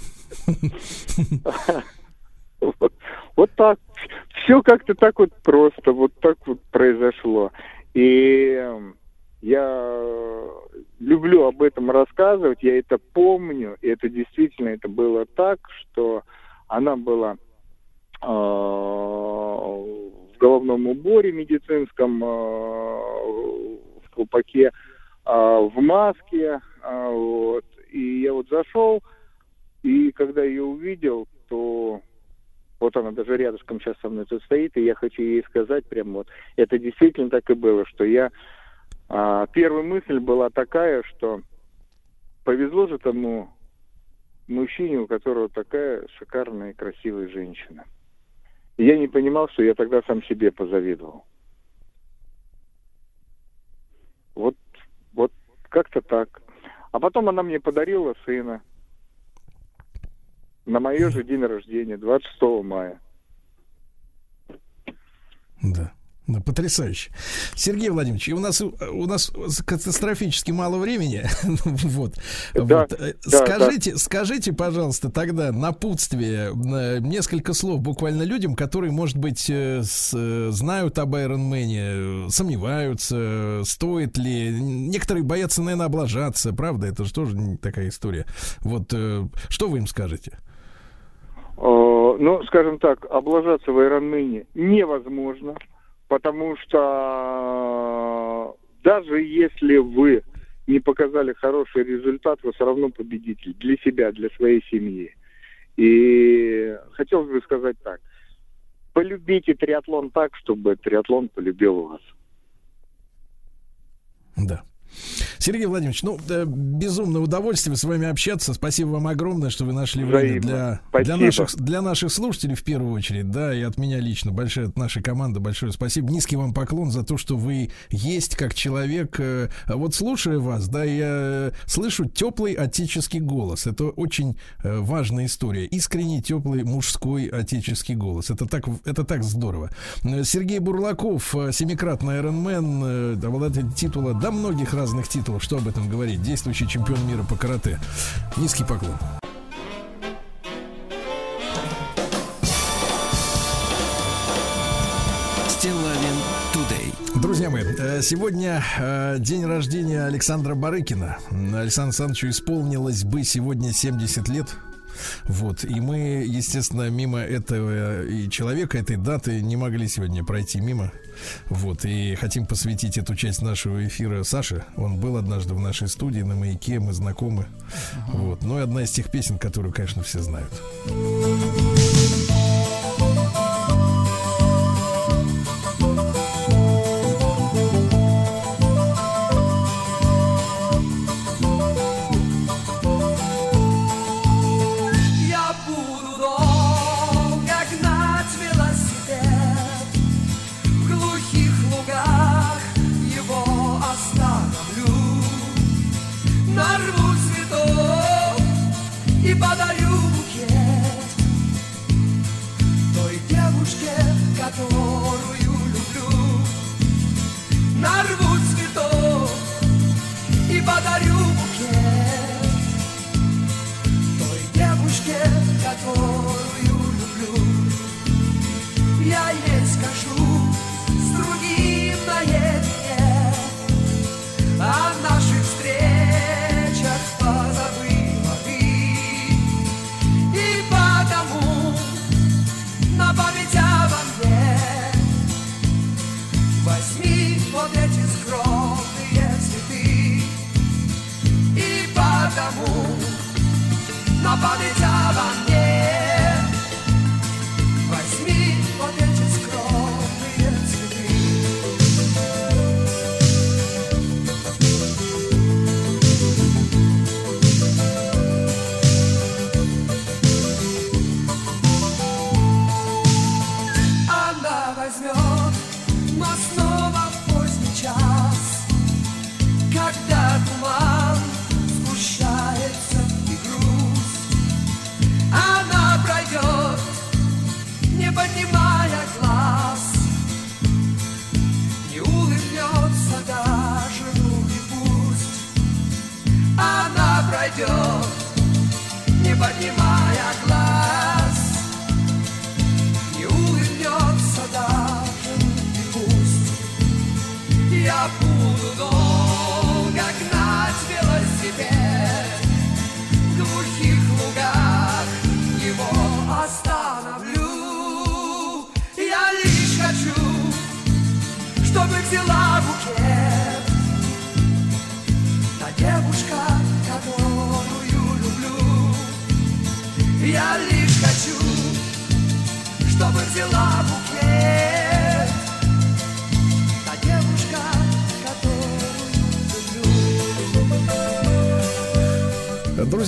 Вот, вот так. Все как-то так вот просто, вот так вот произошло. И эм, я люблю об этом рассказывать, я это помню, и это действительно это было так, что она была э, в головном уборе медицинском, э, в колпаке, э, в маске, э, вот. И я вот зашел, и когда ее увидел, то вот она даже рядышком сейчас со мной тут стоит, и я хочу ей сказать прямо вот, это действительно так и было, что я... А, первая мысль была такая, что повезло же тому мужчине, у которого такая шикарная и красивая женщина. И я не понимал, что я тогда сам себе позавидовал. Вот, вот как-то так. А потом она мне подарила сына на мое же день рождения, 26 мая. Да. Да, потрясающе. Сергей Владимирович, у нас у нас катастрофически мало времени. вот. Да, вот. Да, скажите, да. скажите, пожалуйста, тогда напутствие э, несколько слов буквально людям, которые, может быть, э, с, знают об Iron сомневаются, стоит ли. Некоторые боятся, наверное, облажаться, правда? Это же тоже такая история. Вот э, что вы им скажете? Э, ну, скажем так, облажаться в Ironman невозможно, потому что даже если вы не показали хороший результат, вы все равно победитель для себя, для своей семьи. И хотелось бы сказать так. Полюбите триатлон так, чтобы триатлон полюбил вас. Да. Сергей Владимирович, ну, безумное удовольствие с вами общаться. Спасибо вам огромное, что вы нашли время для, для, наших, для наших слушателей в первую очередь, да, и от меня лично. Большое, от нашей команды большое спасибо. Низкий вам поклон за то, что вы есть как человек. Э, вот слушая вас, да, я слышу теплый отеческий голос. Это очень э, важная история. Искренний, теплый мужской отеческий голос. Это так, это так здорово. Э, Сергей Бурлаков, семикратный Ironman, обладатель титула, да многих разных титулов титул, что об этом говорить? Действующий чемпион мира по карате. Низкий поклон. Друзья мои, э, сегодня э, день рождения Александра Барыкина. Александру Александровичу исполнилось бы сегодня 70 лет. Вот. И мы, естественно, мимо этого и человека, этой даты не могли сегодня пройти мимо. Вот. И хотим посвятить эту часть нашего эфира Саше. Он был однажды в нашей студии на маяке, мы знакомы. Uh-huh. Вот. Ну и одна из тех песен, которую, конечно, все знают. я ей скажу.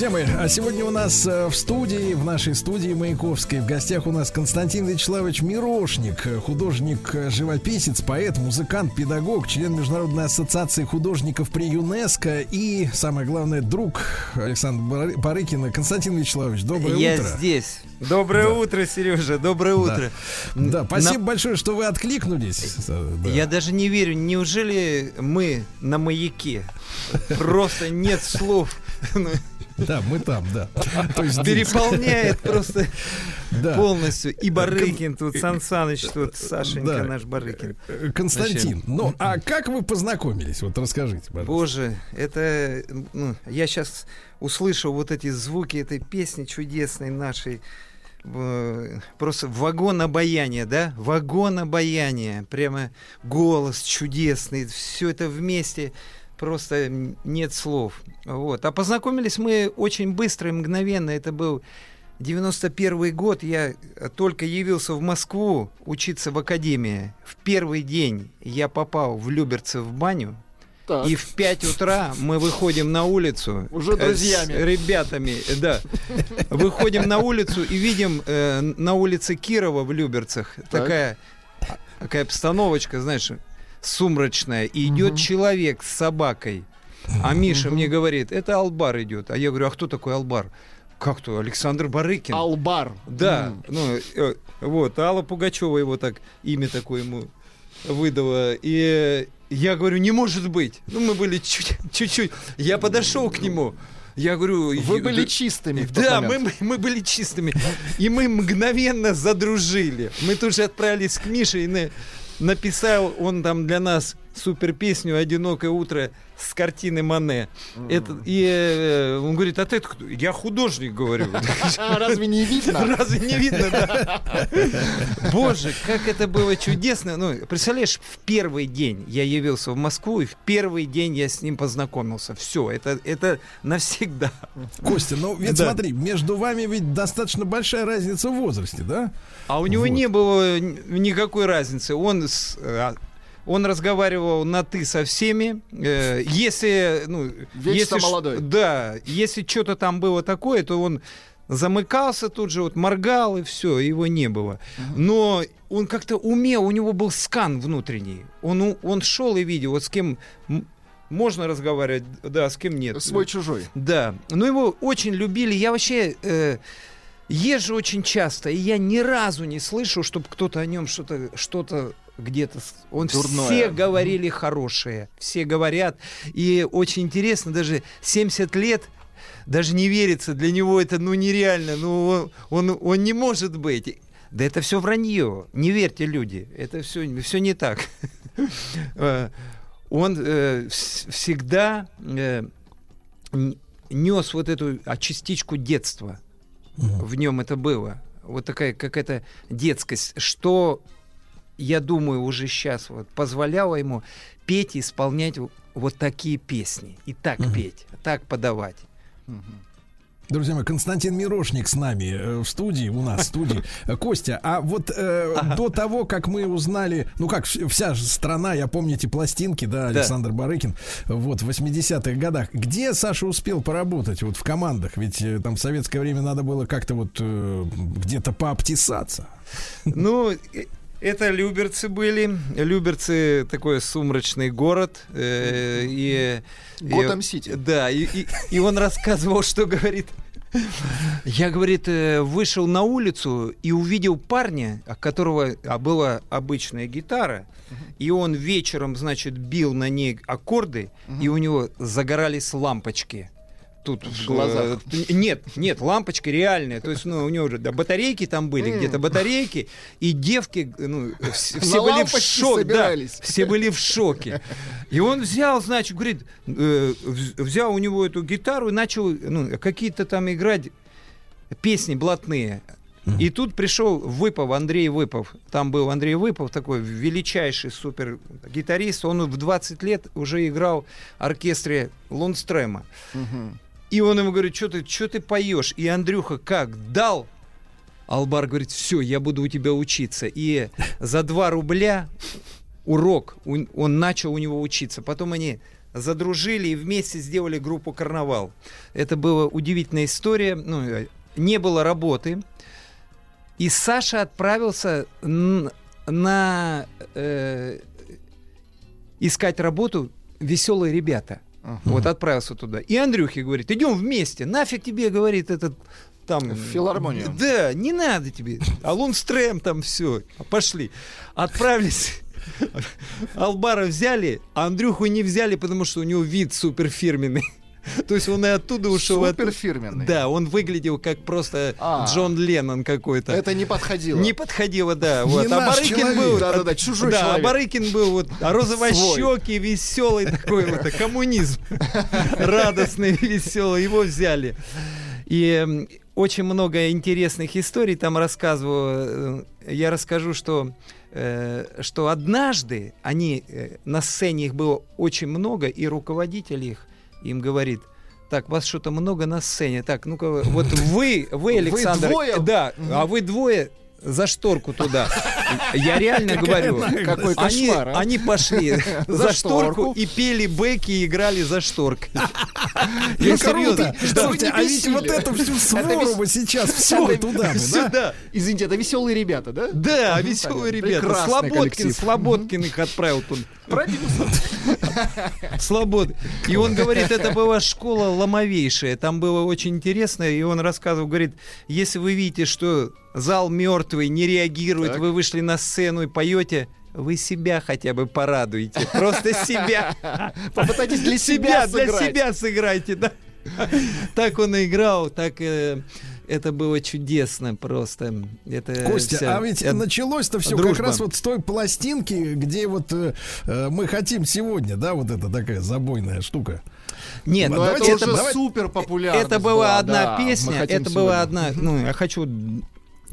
А сегодня у нас э, в студии, в нашей студии Маяковской, в гостях у нас Константин Вячеславович Мирошник, художник-живописец, поэт, музыкант, педагог, член Международной ассоциации художников при ЮНЕСКо и, самое главное, друг Александра Барыкина. Константин Вячеславович, доброе Я утро. Я здесь. Доброе да. утро, Сережа, доброе утро. Да, да спасибо на... большое, что вы откликнулись. Да. Я даже не верю, неужели мы на маяке? Просто нет слов. Да, мы там, да. То есть переполняет просто полностью. И Барыкин тут, Сан Саныч тут, Сашенька наш Барыкин. Константин, ну а как вы познакомились? Вот расскажите, пожалуйста. Боже, это... Ну, я сейчас услышал вот эти звуки этой песни чудесной нашей просто вагон обаяния, да, вагон обаяния, прямо голос чудесный, все это вместе просто нет слов. Вот. А познакомились мы очень быстро и мгновенно. Это был 91 год. Я только явился в Москву учиться в академии. В первый день я попал в Люберцы в баню. Так. И в 5 утра мы выходим на улицу. Уже друзьями. С ребятами, да. Выходим на улицу и видим э, на улице Кирова в Люберцах так. такая, такая обстановочка, знаешь, сумрачная, и идет угу. человек с собакой. А Миша мне говорит, это Албар идет. А я говорю, а кто такой Албар? Как то? Александр Барыкин. Албар. Да. Mm. Ну, э, вот, Алла Пугачева его так, имя такое ему выдала. И я говорю, не может быть. Ну, мы были чуть-чуть. Я подошел к нему. Я говорю... Вы были да, чистыми. да, мы, мы были чистыми. И мы мгновенно задружили. Мы тут же отправились к Мише и на написал он там для нас супер песню «Одинокое утро» с картины Мане. Mm. Это, и э, он говорит, а ты кто? Я художник, говорю. Разве не видно? Разве не видно, да. Боже, как это было чудесно. Ну, представляешь, в первый день я явился в Москву, и в первый день я с ним познакомился. Все, это, это навсегда. Костя, ну ведь да. смотри, между вами ведь достаточно большая разница в возрасте, да? А у него вот. не было никакой разницы. Он с, а, он разговаривал на ты со всеми. Э, если, ну, если молодой. Да, если что-то там было такое, то он замыкался тут же, вот моргал и все, его не было. Но он как-то умел, у него был скан внутренний. Он, он шел и видел, вот с кем можно разговаривать, да, с кем нет. Свой-чужой. Да, но его очень любили. Я вообще... Э, езжу очень часто, и я ни разу не слышу, чтобы кто-то о нем что-то что где-то. Он Дурное. все говорили хорошие, все говорят. И очень интересно, даже 70 лет даже не верится, для него это ну нереально, ну он, он, он не может быть. Да это все вранье, не верьте, люди, это все, все не так. Э, он э, всегда э, нес вот эту частичку детства в нем это было. Вот такая какая-то детскость, что, я думаю, уже сейчас вот позволяло ему петь и исполнять вот такие песни. И так угу. петь, так подавать. Угу. Друзья мои, Константин Мирошник с нами э, в студии, у нас в студии. Костя, а вот э, ага. до того, как мы узнали, ну как вся страна, я помните пластинки, да, Александр да. Барыкин, вот в 80-х годах, где Саша успел поработать вот в командах? Ведь э, там в советское время надо было как-то вот э, где-то пообтесаться. Ну, э, это Люберцы были. Люберцы такой сумрачный город. Э, и, Готэм-Сити. Да, и, и, и он рассказывал, что говорит. Я, говорит, э, вышел на улицу и увидел парня, у которого а, была обычная гитара, и он вечером, значит, бил на ней аккорды, и у него загорались лампочки тут в глазах. Э, нет, нет, лампочка реальная. То есть, ну, у него уже да, батарейки там были, mm. где-то батарейки, и девки, ну, все, все были в шоке. Да, все были в шоке. И он взял, значит, говорит, э, взял у него эту гитару и начал ну, какие-то там играть песни блатные. И тут пришел Выпов, Андрей Выпов. Там был Андрей Выпов, такой величайший супер гитарист. Он в 20 лет уже играл в оркестре Лундстрема. Угу. И он ему говорит, что ты, что ты поешь? И Андрюха как дал? Албар говорит, все, я буду у тебя учиться. И за 2 рубля урок, он начал у него учиться. Потом они задружили и вместе сделали группу «Карнавал». Это была удивительная история. Ну, не было работы. И Саша отправился на э, искать работу «Веселые ребята». Uh-huh. Вот отправился туда. И Андрюхе говорит, идем вместе. Нафиг тебе, говорит, этот там... В филармонию. Да, не надо тебе. А Лунстрем там все. Пошли. Отправились. Албара взяли, а Андрюху не взяли, потому что у него вид суперфирменный. То есть он и оттуда ушел. Супер фирменный. Да, он выглядел как просто а, Джон Леннон какой-то. Это не подходило. Не подходило, да. Вот. А Барыкин был. Да, да, да, чужой да, человек. А Барыкин был вот розовощекий, веселый такой вот, коммунизм. Радостный, веселый. Его взяли. И очень много интересных историй там рассказываю. Э, я расскажу, что э, что однажды они э, на сцене их было очень много, и руководитель их им говорит, так, вас что-то много на сцене. Так, ну-ка, вот вы, вы, Александр, вы двое? да, а вы двое за шторку туда. Я реально говорю. Какой кошмар, они, а? они пошли за шторку и пели бэки и играли за шторкой. Я серьезно. Слушайте, а ведь вот эту всю свору сейчас все туда да? Извините, это веселые ребята, да? Да, веселые ребята. Слободкин, Слободкин их отправил туда. Продюсер. Слобод. И он говорит, это была школа ломовейшая. Там было очень интересно. И он рассказывал, говорит, если вы видите, что зал мертвый, не реагирует, так. вы вышли на сцену и поете, вы себя хотя бы порадуете. Просто себя. Попытайтесь для себя Для себя сыграйте, да. Так он и играл, так... Э, это было чудесно просто. Это Костя, вся... а ведь это... началось-то все как раз вот с той пластинки, где вот э, э, мы хотим сегодня, да, вот эта такая забойная штука. Нет, ну, это, это уже супер популярно. Это была, была одна да, песня, это сегодня. была одна, ну, я хочу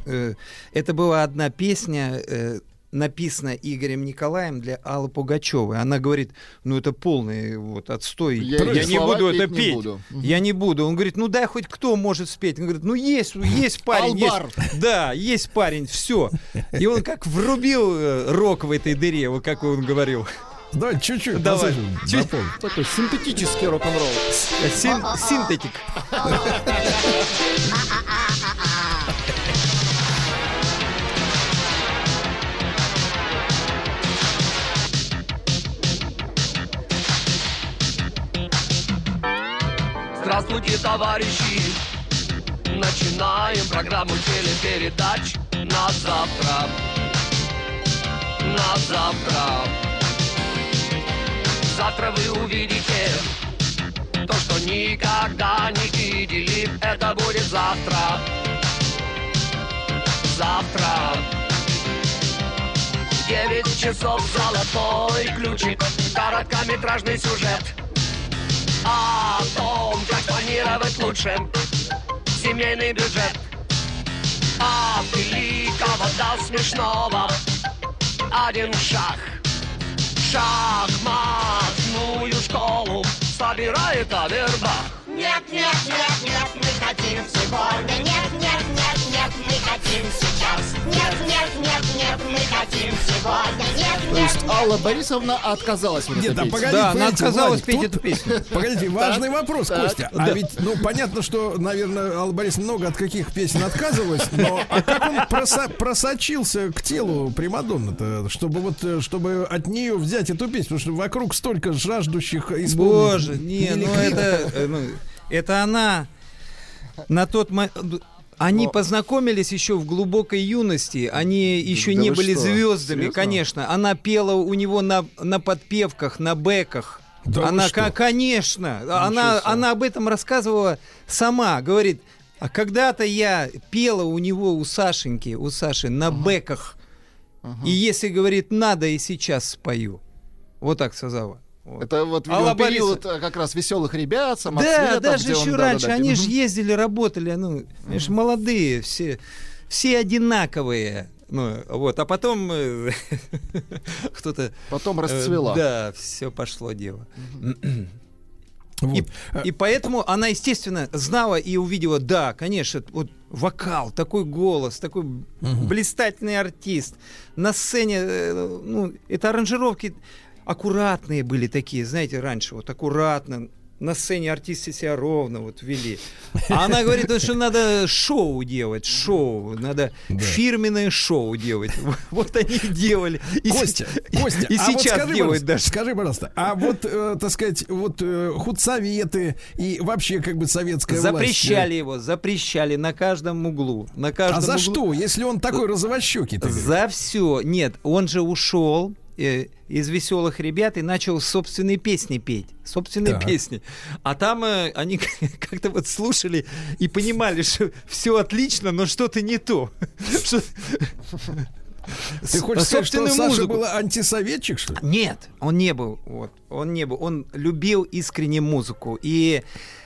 это была одна песня, э, написано Игорем Николаем для Аллы Пугачевой. Она говорит, ну это полный вот отстой. Я, я не буду это петь. Не буду. Я не буду. Он говорит, ну дай хоть кто может спеть. Он говорит, ну есть, есть парень. Албар. Есть, да, есть парень, все. И он как врубил э, рок в этой дыре, вот как он говорил. Давай чуть-чуть. Давай. Чуть... Такой синтетический рок-н-ролл. Син синтетик. Здравствуйте, товарищи! Начинаем программу телепередач на завтра. На завтра. Завтра вы увидите то, что никогда не видели. Это будет завтра. Завтра. Девять часов золотой ключик, короткометражный сюжет – о том, как планировать лучше семейный бюджет. От великого до смешного один шаг. Шахматную школу собирает Авербах. Нет, нет, нет, нет, мы хотим сегодня. Нет, нет, нет, нет, мы хотим сейчас. Нет, нет, нет, нет, мы хотим сегодня. Нет, То есть Алла Борисовна отказалась в Нет, да, погодите, да, она отказалась петь тут, эту песню. Погодите, важный вопрос, Костя. А ведь, ну, понятно, что, наверное, Алла Борисовна много от каких песен отказывалась, но а как он проса просочился к телу Примадонны-то, чтобы вот, чтобы от нее взять эту песню, потому что вокруг столько жаждущих исполнителей. Боже, не, ну это... Э, ну, это она на тот момент... Они Но... познакомились еще в глубокой юности, они еще да не были что? звездами, Серьезно? конечно. Она пела у него на, на подпевках, на бэках. Да она, что? конечно, она, она об этом рассказывала сама. Говорит, а когда-то я пела у него, у Сашеньки, у Саши, на ага. бэках. Ага. И если, говорит, надо, и сейчас спою. Вот так сказала. Вот. Это вот видимо, период Бориса... как раз веселых ребят, самоцветов. Да, даже еще он, раньше. Да, да, да. Они же ездили, работали, ну, они же молодые, все, все одинаковые. Ну, вот, а потом э, кто-то... Потом расцвела. Э, да, все пошло дело. Вот. И, и поэтому она, естественно, знала и увидела, да, конечно, вот вокал, такой голос, такой угу. блистательный артист. На сцене, э, ну, это аранжировки аккуратные были такие, знаете, раньше, вот аккуратно, на сцене артисты себя ровно вот вели. А она говорит, что надо шоу делать, шоу, надо да. фирменное шоу делать. Вот они и делали. И Костя, Костя, и а сейчас вот скажи, делают даже. Скажи, пожалуйста, а вот, э, так сказать, вот э, худсоветы и вообще как бы советская Запрещали власть, его, запрещали на каждом углу. На каждом а за углу. что, если он такой розовощекий? За все. Нет, он же ушел, э, из веселых ребят и начал собственные песни петь. Собственные так. песни. А там э, они как-то вот слушали и понимали, что все отлично, но что-то не то. Ты хочешь сказать, что Саша музыку. был антисоветчик, что ли? Нет, он не был. Вот, он не был. Он любил искренне музыку. И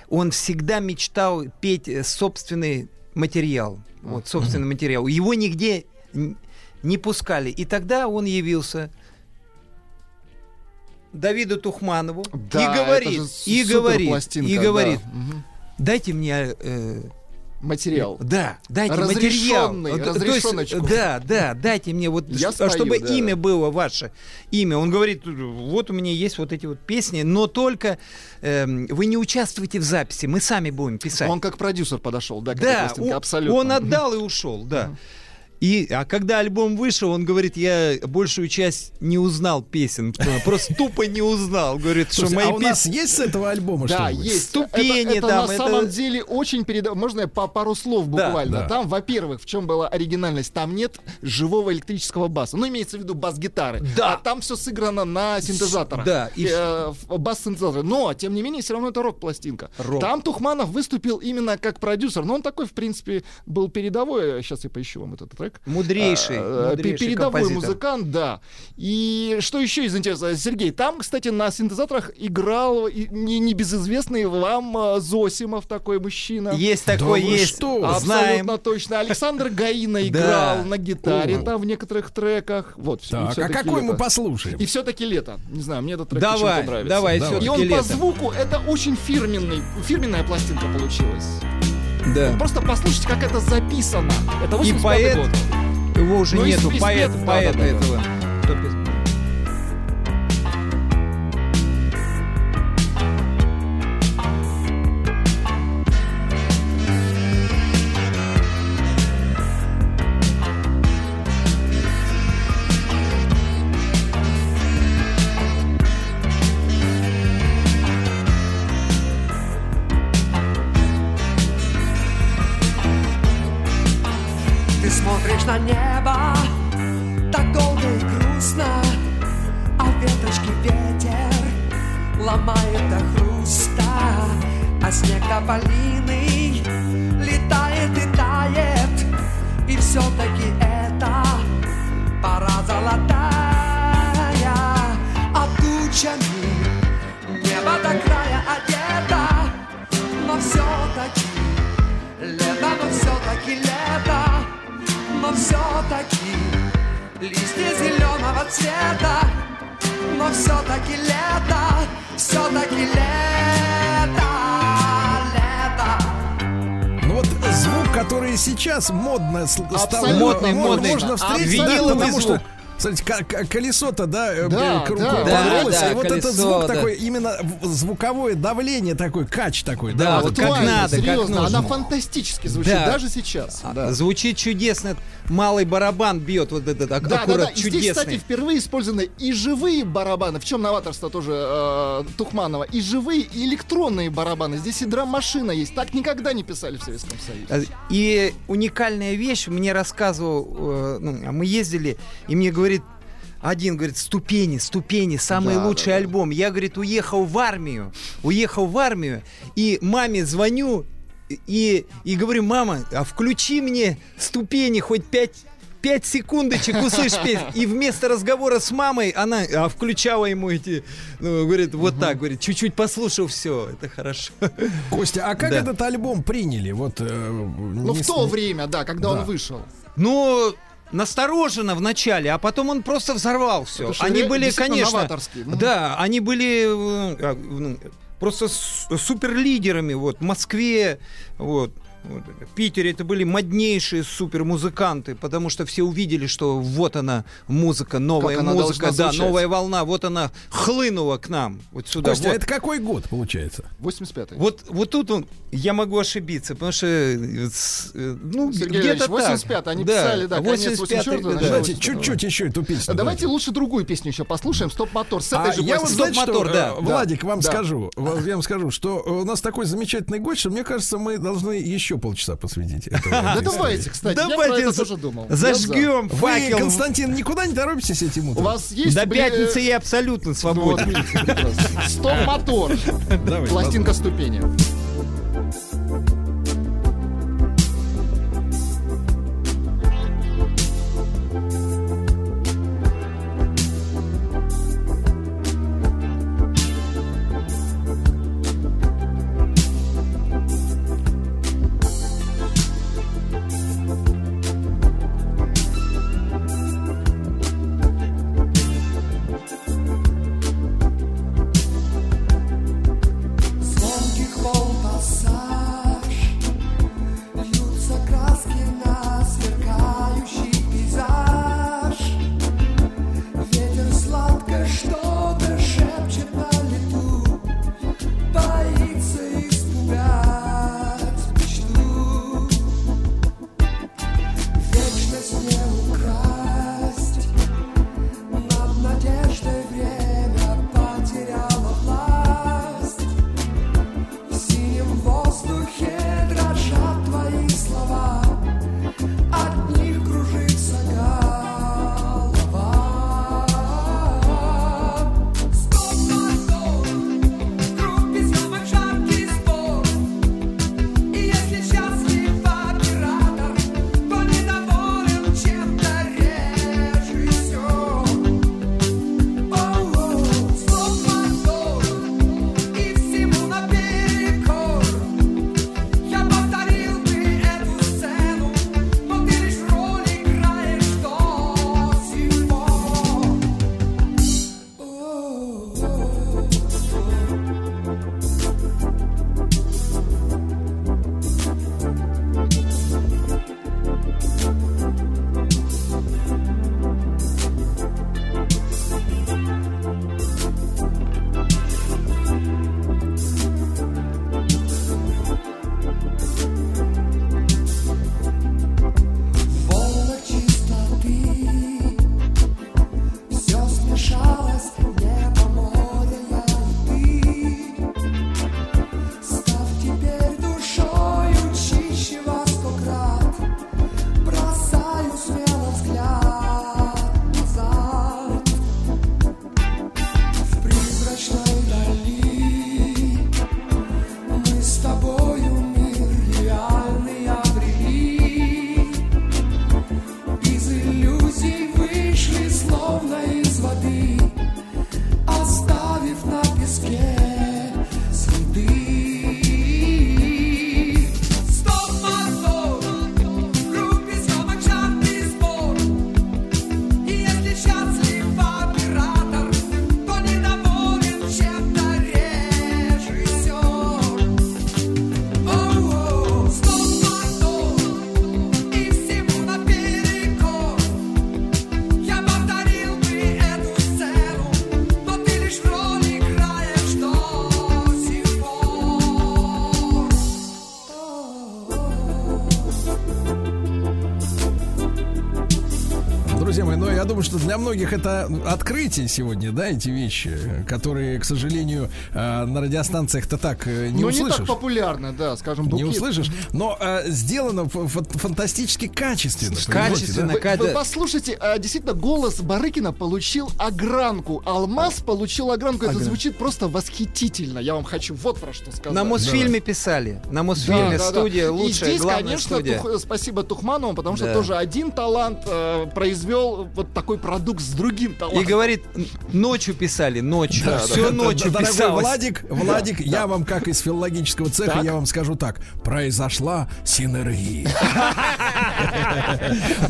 он всегда мечтал петь э, собственный материал. Вот, собственный материал. Его нигде не пускали. И тогда он явился Давиду Тухманову да, и говорит, и говорит, и говорит, да. дайте мне э, материал. Да, дайте материал. Разрешенный То есть, да, да, дайте мне вот, Я спою, чтобы да. имя было ваше, имя. Он говорит, вот у меня есть вот эти вот песни, но только э, вы не участвуете в записи, мы сами будем писать. Он как продюсер подошел, да, к да, этой он, абсолютно. Он отдал и ушел, да. И, а когда альбом вышел, он говорит, я большую часть не узнал песен, просто тупо не узнал. Говорит, что мои а у нас песни... есть с этого альбома Да, есть. Ступени это, там, на самом деле очень передав... Можно я по пару слов буквально? да. Там, во-первых, в чем была оригинальность? Там нет живого электрического баса. Ну, имеется в виду бас-гитары. Да. А там все сыграно на синтезаторах. Да, и Э, в- бас-синтезаторы. Но, тем не менее, все равно это рок-пластинка. Рок. Там Тухманов выступил именно как продюсер. Но он такой, в принципе, был передовой. Сейчас я поищу вам этот трек. Мудрейший, А, мудрейший передовой композитор. музыкант, да. И что еще из интересного, Сергей, там, кстати, на синтезаторах играл не небезызвестный вам а, Зосимов такой мужчина. Есть такой, вы есть. что? Абсолютно Знаем. точно. Александр Гаина Да. играл на гитаре там в некоторых треках. Вот. Так, а какой мы послушаем? И все-таки лето. Не знаю, мне этот трек Давай, нравится. давай, Давай. И он по звуку, это очень фирменный, фирменная пластинка получилась. Да. Просто послушайте, как это записано. Это 85 поэт, год. Его уже Ну, нету, поэт, поэта этого. Но все-таки листья зеленого цвета, но все-таки лето, все-таки лето, лето. Ну вот звук, который сейчас модно стал Модный, мо- модный. можно встретить, да, Виниловый потому звук. что Смотрите, колесо-то, да, э, Да, э, кру- да. повернулось, Да, и вот да, этот колесо, звук да. такой, именно звуковое давление такой, кач такой, Да, да, вот вот как надо, как серьезно, нужно. она фантастически звучит, Да. даже сейчас. А, Да. Звучит чудесно. Малый барабан бьет вот этот ак- Да, да, аккурат да. И здесь, чудесный. кстати, впервые использованы и живые барабаны. В чем новаторство тоже э, Тухманова? И живые, и электронные барабаны. Здесь и драм-машина есть. Так никогда не писали в Советском Союзе. Э, И уникальная вещь, мне рассказывал, э, ну, а мы ездили, и мне говорит, один говорит, ступени, ступени, самый Да, лучший да, да. альбом. Я, говорит, уехал в армию, уехал в армию, и маме звоню, и, и говорю, мама, а включи мне ступени хоть пять пять секундочек услышь песню. И вместо разговора с мамой она а, включала ему эти, ну, говорит, вот так, говорит, чуть-чуть послушал, все, это хорошо. Костя, а как Да. этот альбом приняли? Вот, э, Ну, не в с- то время, да, когда Да. он вышел. Ну, настороженно в начале, а потом он просто взорвал все. Они были, конечно, да, они были э, а, ну, просто с- суперлидерами. Вот в Москве, вот. Вот, В Питере это были моднейшие супермузыканты, потому что все увидели, что вот она музыка, новая она музыка, да, звучать. новая волна, вот она хлынула к нам, вот сюда. Костя, а вот. это какой год получается? 85-й. Вот, вот тут он, я могу ошибиться, потому что, э, э, ну, где-то Ильич, 85, так. они писали, да, конец 85-й 84-го, год, начало да. Давайте 82-го. чуть-чуть еще эту песню. А Давайте лучше другую песню еще послушаем. Стоп-мотор. С этой А же я вот, знаете, что, Стоп-мотор, да. э, Владик, вам Да. скажу, я вам скажу, что у нас такой замечательный гость, что мне кажется, мы должны еще полчаса посвятить. этому- Да давайте, кстати, я Давайте за- тоже думал. Я за. Зажгем Вы. Константин, никуда не торопитесь этим У утром? вас есть... До пятницы я абсолютно свободен. Стоп-мотор. Пластинка ступени. Это открытие сегодня, да, эти вещи, которые, к сожалению, э, на радиостанциях-то так э, не Ну, услышишь. не так популярно, да, скажем, Не букет. услышишь, но э, сделано фантастически качественно. Качественно, да? Вы, когда- вы послушайте, а, действительно, голос Барыкина получил огранку. Алмаз получил огранку. Это звучит просто восхитительно. Я вам хочу вот про что сказать. На Мосфильме писали. На Да, Мосфильме да, да. студия И лучшая, здесь, конечно, студия. Тух- спасибо Тухманову, потому что Да. тоже один талант э, произвел вот такой продукт с другим И талантом. говорит, н- ночью писали, ночью. Да, Все да, ночью дорогой писалось. Владик, Владик, я вам как из филологического цеха, Так. я вам скажу так: произошла синергия.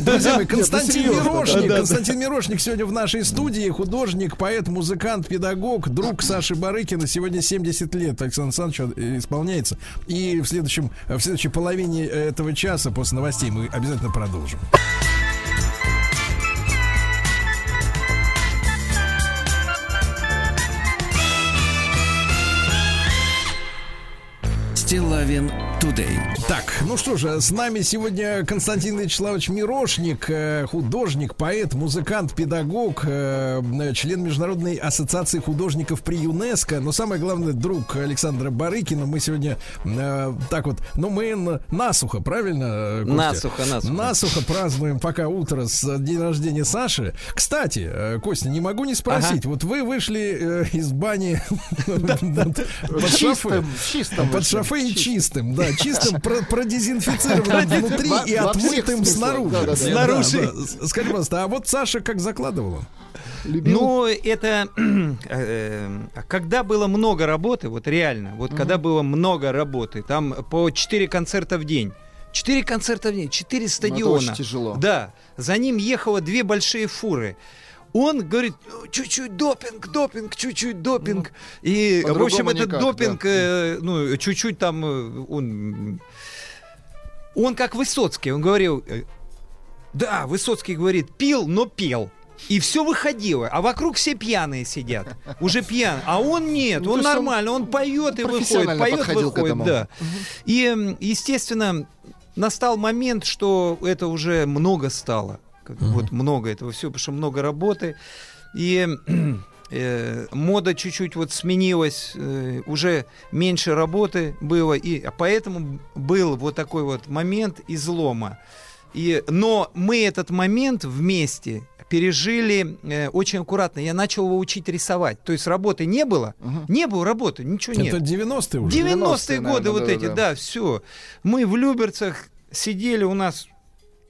Друзья мои, Константин серьезно, Мирошник, Константин Мирошник сегодня в нашей студии, художник, поэт, музыкант, педагог, друг Саши Барыкина. Сегодня 70 лет Александр Александрович э, исполняется. И в следующем, в следующей половине этого часа после новостей мы обязательно продолжим. Стилавин Тудей. Так, ну что же, с нами сегодня Константин Вячеславович Мирошник, э, художник, поэт, музыкант, педагог, э, член Международной ассоциации художников при ЮНЕСКо, но самое главное, друг Александра Барыкина. Мы сегодня э, так вот, ну мы насухо, правильно, Костя? Насухо, насухо. Насухо празднуем пока утро с день рождения Саши. Кстати, Костя, не могу не спросить, вот вы вышли из бани под чистым. Под шофе и чистым, да, чистым, про- продезинфицированным внутри и отмытым снаружи. Снаружи. Скажи, пожалуйста, а вот Саша как закладывала? Ну, это... э, когда было много работы, вот реально, вот когда было много работы, там по 4 концерта в день. 4 концерта в день, 4 стадиона. очень тяжело. Да. За ним ехало две большие фуры. Он говорит, «Ну, чуть-чуть допинг, допинг, чуть-чуть допинг. И, в общем, этот никак, допинг, э, ну, чуть-чуть там, э, он... Он как Высоцкий, он говорил, э, да, Высоцкий говорит, пил, но пел. И все выходило, а вокруг все пьяные сидят, уже пьян, а он нет, Ну, он есть он нормально, он поет и выходит, поет, выходит, да. И, естественно, настал момент, что это уже много стало, как- вот много этого всего, потому что много работы, и э, мода чуть-чуть вот сменилась, э, уже меньше работы было, и поэтому был вот такой вот момент излома. И, но мы этот момент вместе пережили э, очень аккуратно. Я начал его учить рисовать. То есть работы не было, не было работы, ничего нет. Это 90-е уже. 90-е 90-е, годы наверное, вот да, эти, да. да, все. Мы в Люберцах сидели у нас.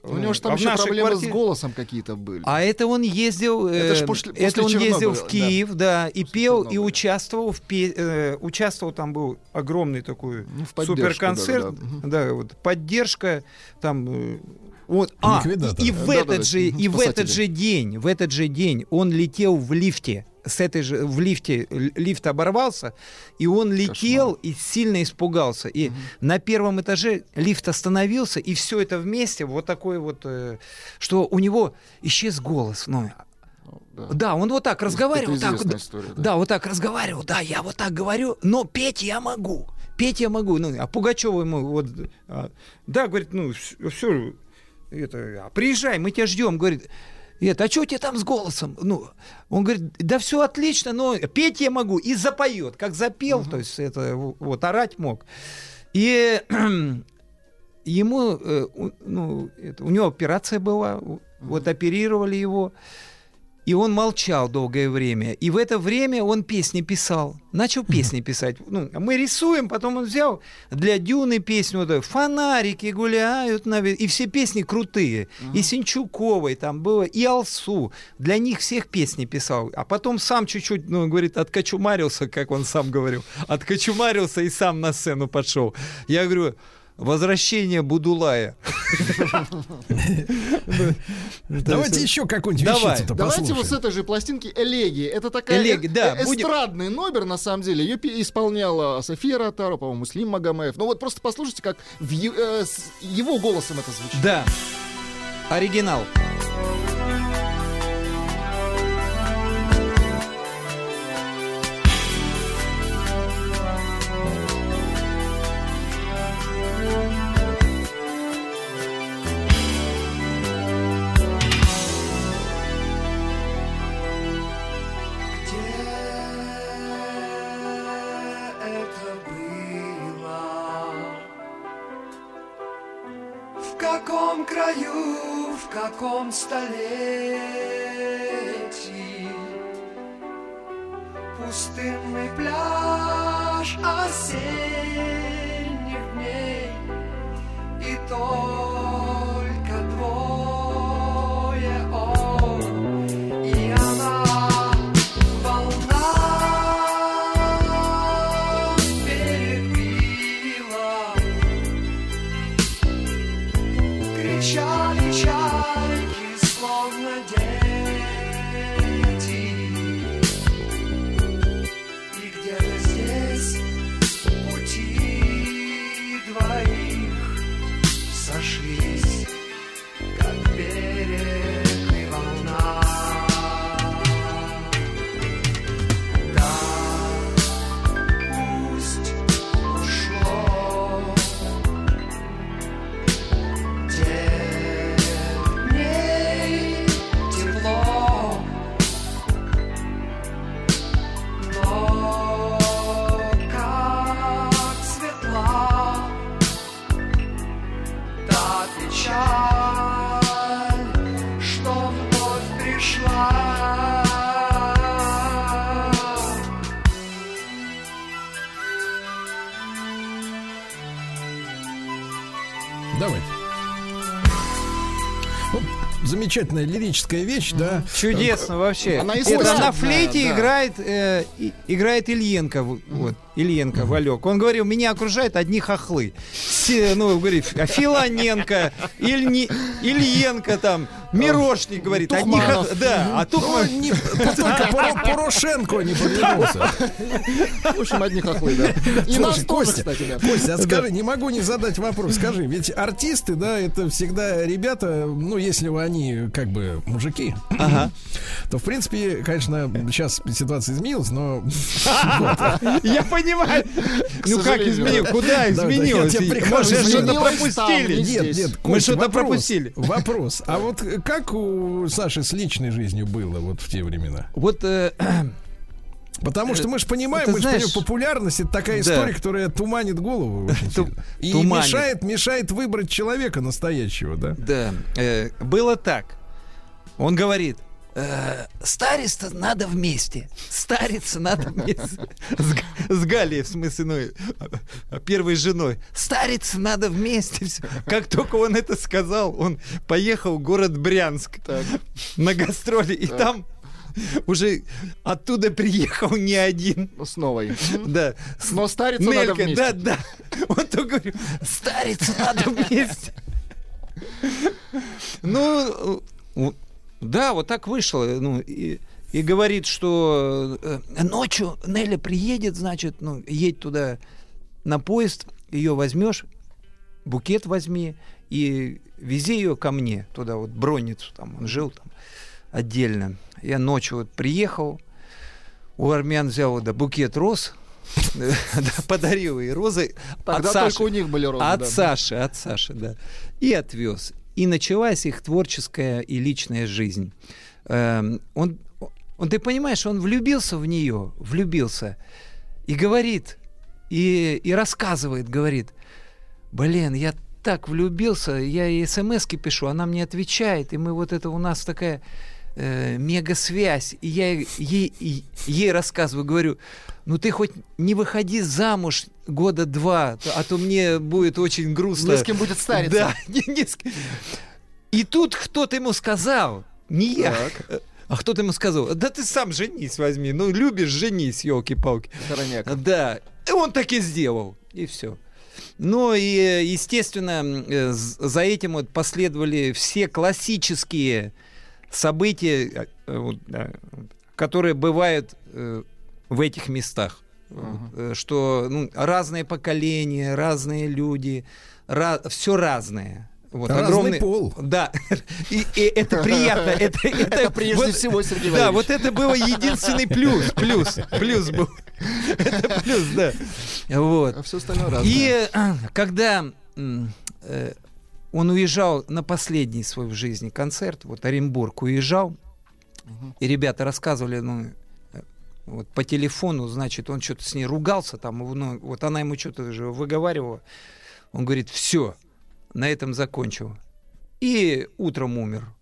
У него же там а в еще проблемы квартире- с голосом какие-то были. А это он ездил, э, Это ж после- это после он ездил в Чернобыля, да. Киев, да, и пел, и Чернобыля. участвовал в пе- э, участвовал там был огромный такой Ну, в суперконцерт, да-да-да. Мгм. да, вот поддержка там. э, вот, а, Ликвидатор. и в Да-да-да, этот же, и в спасатели. этот же день, в этот же день он летел в лифте, с этой же в лифте лифт оборвался, и он летел и сильно испугался. И на первом этаже лифт остановился, и все это вместе вот такой вот, э, что у него исчез голос. Ну, Да. да, он вот так разговаривал, Это так, история, да. да, вот так разговаривал, да, я вот так говорю, но петь я могу, петь я могу. Ну, а Пугачева ему вот, а, да, говорит, ну, все, это, а приезжай, мы тебя ждем, говорит, это, а что у тебя там с голосом? Ну, он говорит, да все отлично, но петь я могу, и запоет, как запел, то есть это вот орать мог. И ему, э, ну, это, у него операция была, вот оперировали его, и он молчал долгое время. И в это время он песни писал. Начал песни писать. Ну, мы рисуем, потом он взял для Дюны песню, вот, «Фонарики гуляют на...» ве-». И все песни крутые. И Синчуковой там было, и Алсу. Для них всех песни писал. А потом сам чуть-чуть, ну, говорит, откочумарился, как он сам говорил. Откочумарился и сам на сцену пошел. Я говорю, Возвращение Будулая. Давайте еще какую-нибудь вещицу-то Давайте вот с этой же пластинки «Элегии». Это такая э- э- эстрадный номер, на самом деле. Ее исполняла София Ротару, по-моему, Муслим Магомаев. Ну вот просто послушайте, как э, с его голосом это звучит. Да. Оригинал. каком краю, в каком столетии? Пустынный пляж осенних дней И только замечательная лирическая вещь, да. Чудесно вообще. Она Это искусственная, на флейте да. играет, э, и- играет Ильенко. Вот, Ильенко, Валек. Он говорил, меня окружают одни хохлы. Все, ну, говорит, Филоненко, Ильни, Ильенко там, Мирошник, говорит, одни Тухманов. хохлы. Да, а Ну, Тухман... не- только Поро- Порошенко не повернулся. В общем, одни хохлы, да. И нас Слушай, тоже, Костя, кстати, да. Костя, а скажи, не могу не задать вопрос. Скажи, ведь артисты, да, это всегда ребята, ну, если они как бы мужики, то, в принципе, конечно, сейчас ситуация изменилась, но... Я понимаю. Ну как изменил? да. Куда изменилось? Мы же что-то пропустили. не Нет, нет, Мы что-то пропустили. Вопрос. А вот как у Саши с личной жизнью было вот в те времена? Вот э, Потому что мы же понимаем, Ты мы же знаешь- понимаем, популярность это такая Да. история, которая туманит голову Ту-. И туманит. мешает, мешает выбрать человека настоящего, да? Да, э, было так. Он говорит, э, стариться надо вместе. Стариться надо вместе. С, с Галией, в смысле, ну, э, первой женой. Стариться надо вместе. Как только он это сказал, он поехал в город Брянск на гастроли. И там уже оттуда приехал не один. С новой. Да, Но стариться надо вместе. да, да. Он только говорит, стариться надо вместе. Ну, да, вот так вышло. Ну, и, и говорит, что э, ночью Неля приедет, значит, ну, едь туда на поезд, ее возьмешь, букет возьми и вези ее ко мне туда, вот Бронницу, там он жил там отдельно. Я ночью вот приехал, у армян взял да, букет роз, да, подарил ей розы Тогда только у них были розы. От. Саши, от Саши, да. И отвез. И началась их творческая и личная жизнь. Эм, Он, он, ты понимаешь, он влюбился в нее, влюбился, и говорит, и, и рассказывает, говорит, блин, я так влюбился, я ей смс пишу, она мне отвечает, и мы вот это у нас такая э, мега-связь, и я ей, ей, ей рассказываю, говорю, ну ты хоть не выходи замуж года два, а то мне будет очень грустно. Не с кем будет стариться. Да, не, не с кем. И тут кто-то ему сказал, не я, а кто-то ему сказал, да ты сам женись возьми, ну любишь, женись, елки-палки. Да, и он так и сделал, и все. Ну и, естественно, э, за этим вот последовали все классические события, э, да, которые бывают э, в этих местах. Э, Что ну, разные поколения, разные люди, все разное. Вот, Разный огромный- пол. Да, и, и это приятно. Это, это, Это прежде вот- всего, Сергей Да, вот это было единственный плюс, плюс, плюс был. Это плюс, да. Вот. А все остальное разное. И э, когда э, он уезжал на последний свой в жизни концерт, вот Оренбург уезжал, и ребята рассказывали, ну, э, вот по телефону, значит, он что-то с ней ругался там, ну, вот она ему что-то же выговаривала. Он говорит, все, на этом закончил. И утром умер.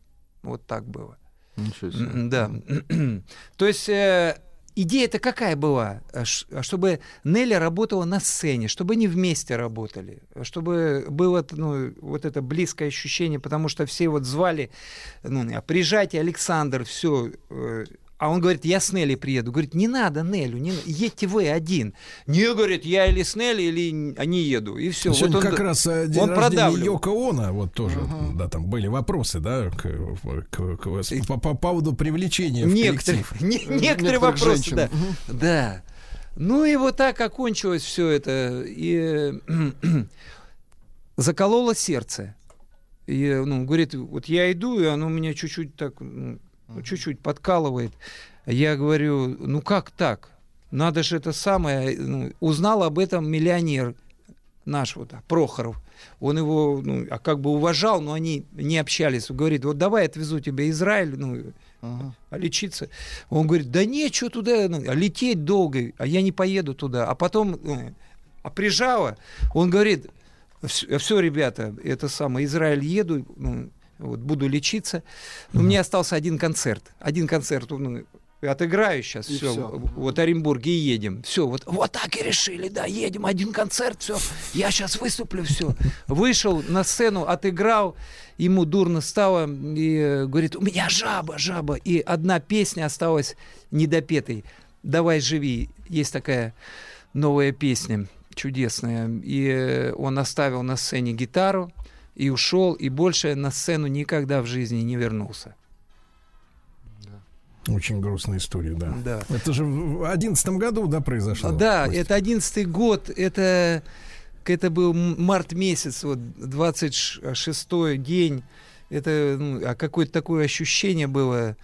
Вот так было. Ничего себе. Да. То есть э, идея-то какая была? А а Чтобы Нелли работала на сцене, чтобы они вместе работали, чтобы было ну, вот это близкое ощущение, потому что все вот звали, ну, приезжайте, Александр, все. А он говорит, я с Нелли приеду. Говорит, не надо Нелю, не, едьте вы один. Не, говорит, я или с Нелли, или не еду. И все. Сегодня как раз э, день он продавливал. Йоко Оно, вот тоже, да, там были вопросы, да, к, к- к- по, по поводу привлечения в Некоторые, не- некоторые Некоторых вопросы, женщин. да. Да. Ну и вот так окончилось все это. И закололо сердце. И, ну, говорит, вот я иду, и оно меня чуть-чуть так, ну, чуть-чуть подкалывает. Я говорю, ну как так? Надо же это самое. Ну, узнал об этом миллионер наш вот, а, Прохоров. Он его, ну, а как бы уважал, но они не общались. Он говорит, вот давай отвезу тебя Израиль, ну, Ага. а лечиться. Он говорит, да нечего туда, ну, а лететь долго, а я не поеду туда. А потом, э, а прижало, он говорит, все, ребята, это самое, Израиль еду, ну, вот, буду лечиться. У меня остался один концерт. Один концерт, ну, отыграю сейчас, И все, вот Оренбурге и едем. Все, вот, вот так и решили, да, едем, один концерт, все, я сейчас выступлю, все. Вышел на сцену, отыграл, ему дурно стало, и э, говорит, у меня жаба, жаба. И одна песня осталась недопетой. «Давай живи». Есть такая новая песня, чудесная. И э, он оставил на сцене гитару и ушел, и больше на сцену никогда в жизни не вернулся. Очень грустная история, да. Да. Это же в одиннадцатом году, да, произошло? Да, Костя? это одиннадцатый год, это, это был март месяц, вот 26 день. Это ну, а какое-то такое ощущение было.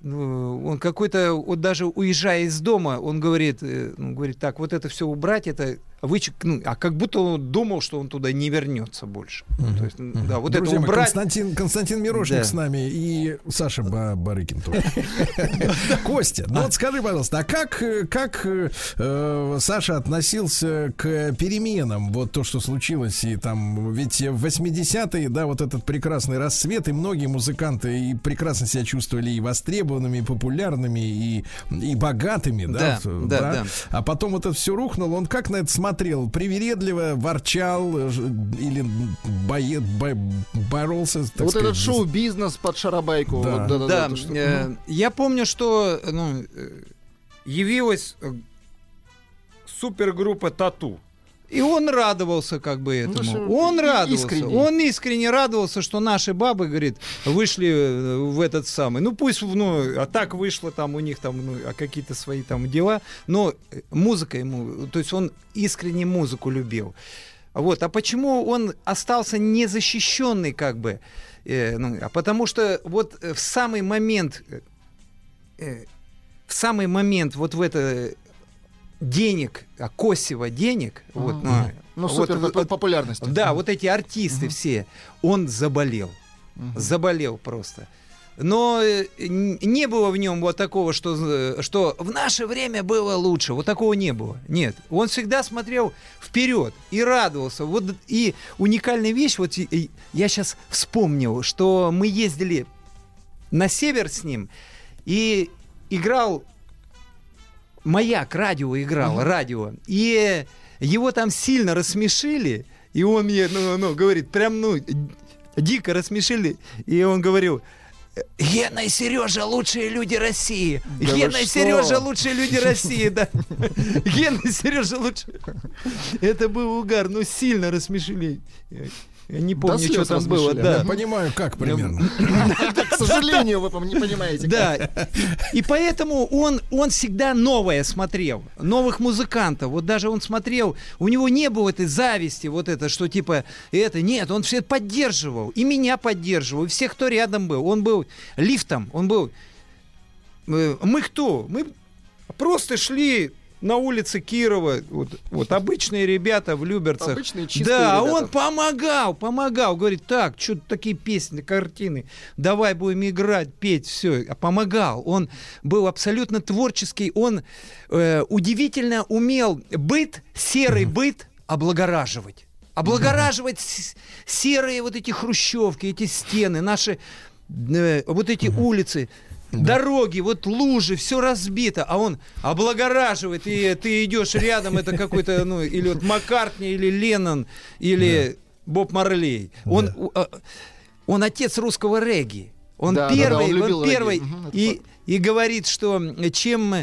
Ну, он какой-то, вот даже уезжая из дома, он говорит, э, ну, говорит, так, вот это все убрать, это вычек, ну, а как будто он думал, что он туда не вернется больше. Ну, то есть, м, да, вот Друзья это убрать. Константин, Константин Мирошник Да. с нами и Саша Ба- Барыкин тоже. Костя, ну вот скажи, пожалуйста, а как, э, как э, э, Саша относился к переменам? Вот то, что случилось, и там, ведь в 80-е, да, вот этот прекрасный расцвет, и многие музыканты и прекрасно себя чувствовали и востребованными, и популярными, и, и богатыми, да, Да, да, да. А потом вот это все рухнуло, он как на это смотрел? Привередливо, ворчал или бое- бо- боролся, Вот сказать, этот шоу-бизнес под шарабайку. Да. вот, да-да-да, Да, это что- э, я помню, что ну, э, явилась э, супергруппа Тату. И он радовался как бы этому. что, он радовался. искренне. Он искренне радовался, что наши бабы, говорит, вышли э, в этот самый. Ну пусть, ну, а так вышло там у них там, ну, а какие-то свои там дела. Но э, музыка ему, то есть он искренне музыку любил. Вот. А почему он остался незащищенный, как бы? Э, ну, а потому что вот э, в самый момент, э, в самый момент вот в это денег, а Косева денег, вот, ну, Ну, вот- супер вот- поп- популярность. да, вот эти артисты все, он заболел, заболел просто. Но э, не было в нем вот такого, что, э, что в наше время было лучше. Вот такого не было. Нет. Он всегда смотрел вперед и радовался. Вот и уникальная вещь, вот я сейчас вспомнил, что мы ездили на север с ним и играл маяк, радио играл, радио. И его там сильно рассмешили, и он мне, ну, ну, говорит, прям, ну, дико рассмешили, и он говорил, Гена и Сережа лучшие люди России. Да Гена и? Сережа лучшие люди России, да. Гена и Сережа лучшие. Это был угар, ну сильно рассмешили. Я не помню, что там было, да. Я понимаю, как примерно. К сожалению, вы не понимаете. Да. И поэтому он, он всегда новое смотрел, новых музыкантов. Вот даже он смотрел, у него не было этой зависти, вот это, что типа это. Нет, он все поддерживал. И меня поддерживал, и всех, кто рядом был. Он был лифтом, он был... э, Мы кто? Мы просто шли на улице Кирова, вот, вот обычные ребята в Люберцах. Обычные чистые Да, а ребята. он помогал, помогал. Говорит, так, что такие песни, картины, давай будем играть, петь, все. Помогал. Он был абсолютно творческий. Он э, удивительно умел быт, серый быт облагораживать. облагораживать серые вот эти хрущевки, эти стены, наши э, вот эти улицы. Дороги, вот лужи, все разбито, а он облагораживает, и ты идешь рядом, это какой-то, ну, или вот Маккартни, или Леннон, или Боб Марлей. Он, да. он отец русского регги. Он да, первый, да, да, он, он первый, угу, и, и говорит, что чем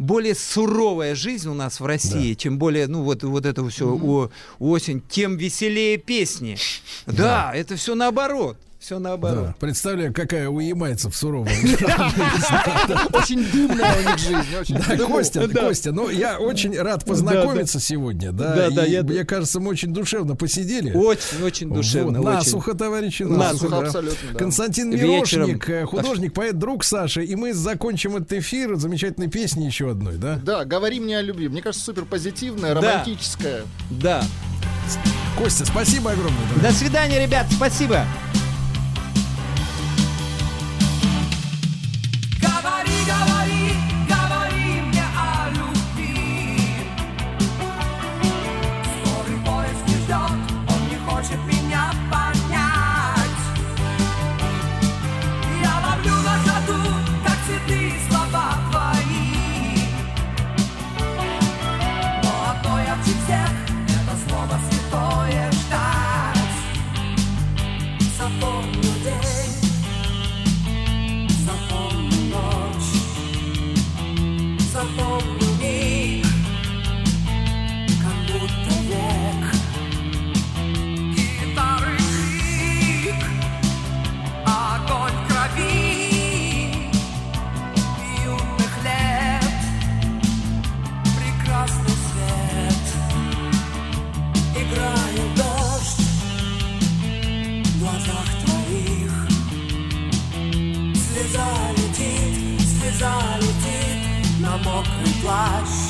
более суровая жизнь у нас в России, да. чем более, ну вот, вот это все угу. осень, тем веселее песни. Да, да это все наоборот. Все наоборот. Да. Представляю, какая у ямайцев суровая. Очень дымная у них жизнь. Да, Костя, Костя, ну я очень рад познакомиться сегодня, да. Да, да. Мне кажется, мы очень душевно посидели. Очень, очень душевно. Насухо, товарищи, насухо. абсолютно. Константин Мирошник, э, художник, поэт, друг Саши. И мы закончим этот эфир замечательной песней еще одной, да? Да, говори мне о любви. Мне кажется, супер позитивная, романтическая. Да. Костя, спасибо огромное. До свидания, ребят, спасибо. flash.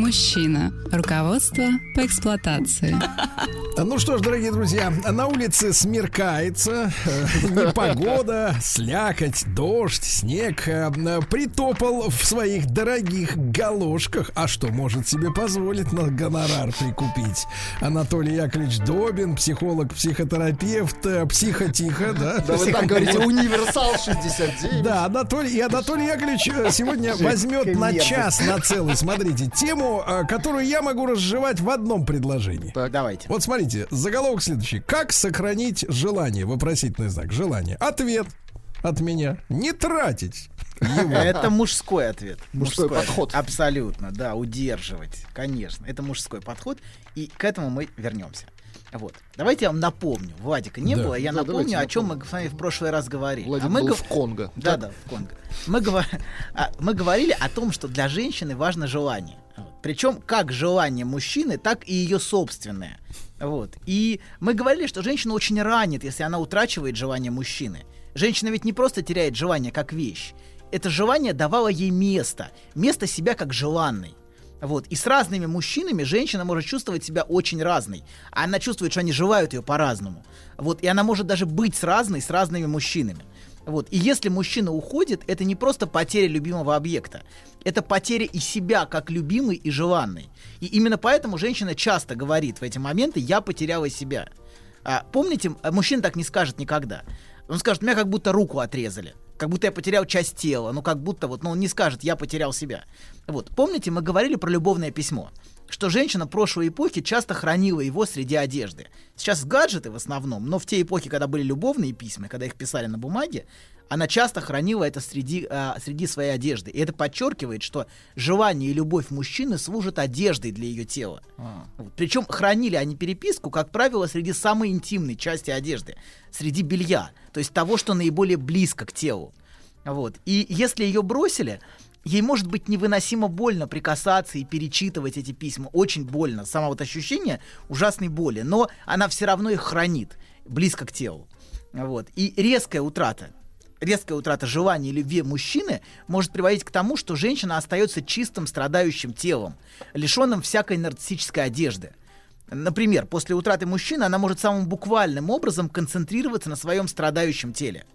Мужчина. Руководство по эксплуатации. Ну что ж, дорогие друзья, на улице смеркается, э, непогода, слякоть, дождь, снег. Э, притопал в своих дорогих галошках. А что может себе позволить на гонорар прикупить? Анатолий Яковлевич Добин, психолог, психотерапевт, э, психотихо, да? Да вы так говорите, универсал 69. Да, Анатолий, и Анатолий Яковлевич сегодня возьмет на час, на целый, смотрите, тему, которую я могу разжевать в одном предложении. Так, давайте. Вот смотрите заголовок следующий. Как сохранить желание? Вопросительный знак. Желание. Ответ от меня. Не тратить. Его. Это мужской ответ. Мужской, мужской подход. Абсолютно, да, удерживать. Конечно, это мужской подход. И к этому мы вернемся. Вот. Давайте я вам напомню. Владика не да. было, я да, напомню, о чем мы с вами в прошлый раз говорили. Владик а мы был гов... в Конго. Да, да, в Конго. Мы, говор... а, мы говорили о том, что для женщины важно желание. Причем как желание мужчины, так и ее собственное. Вот. И мы говорили, что женщина очень ранит, если она утрачивает желание мужчины. Женщина ведь не просто теряет желание как вещь. Это желание давало ей место. Место себя как желанной. Вот. И с разными мужчинами женщина может чувствовать себя очень разной. Она чувствует, что они желают ее по-разному. Вот. И она может даже быть с разной, с разными мужчинами. Вот. И если мужчина уходит, это не просто потеря любимого объекта. Это потеря и себя как любимой и желанной. И именно поэтому женщина часто говорит в эти моменты «я потеряла себя». А, помните, мужчина так не скажет никогда. Он скажет, меня как будто руку отрезали как будто я потерял часть тела, ну как будто вот, ну он не скажет, я потерял себя. Вот, помните, мы говорили про любовное письмо, что женщина прошлой эпохи часто хранила его среди одежды. Сейчас гаджеты в основном, но в те эпохи, когда были любовные письма, когда их писали на бумаге, она часто хранила это среди, э, среди своей одежды. И это подчеркивает, что желание и любовь мужчины служат одеждой для ее тела. А. Вот. Причем хранили они переписку, как правило, среди самой интимной части одежды, среди белья, то есть того, что наиболее близко к телу. Вот. И если ее бросили, ей может быть невыносимо больно прикасаться и перечитывать эти письма. Очень больно. Само вот ощущение ужасной боли. Но она все равно их хранит близко к телу. Вот. И резкая утрата резкая утрата желания и любви мужчины может приводить к тому, что женщина остается чистым страдающим телом, лишенным всякой нарциссической одежды. Например, после утраты мужчины она может самым буквальным образом концентрироваться на своем страдающем теле.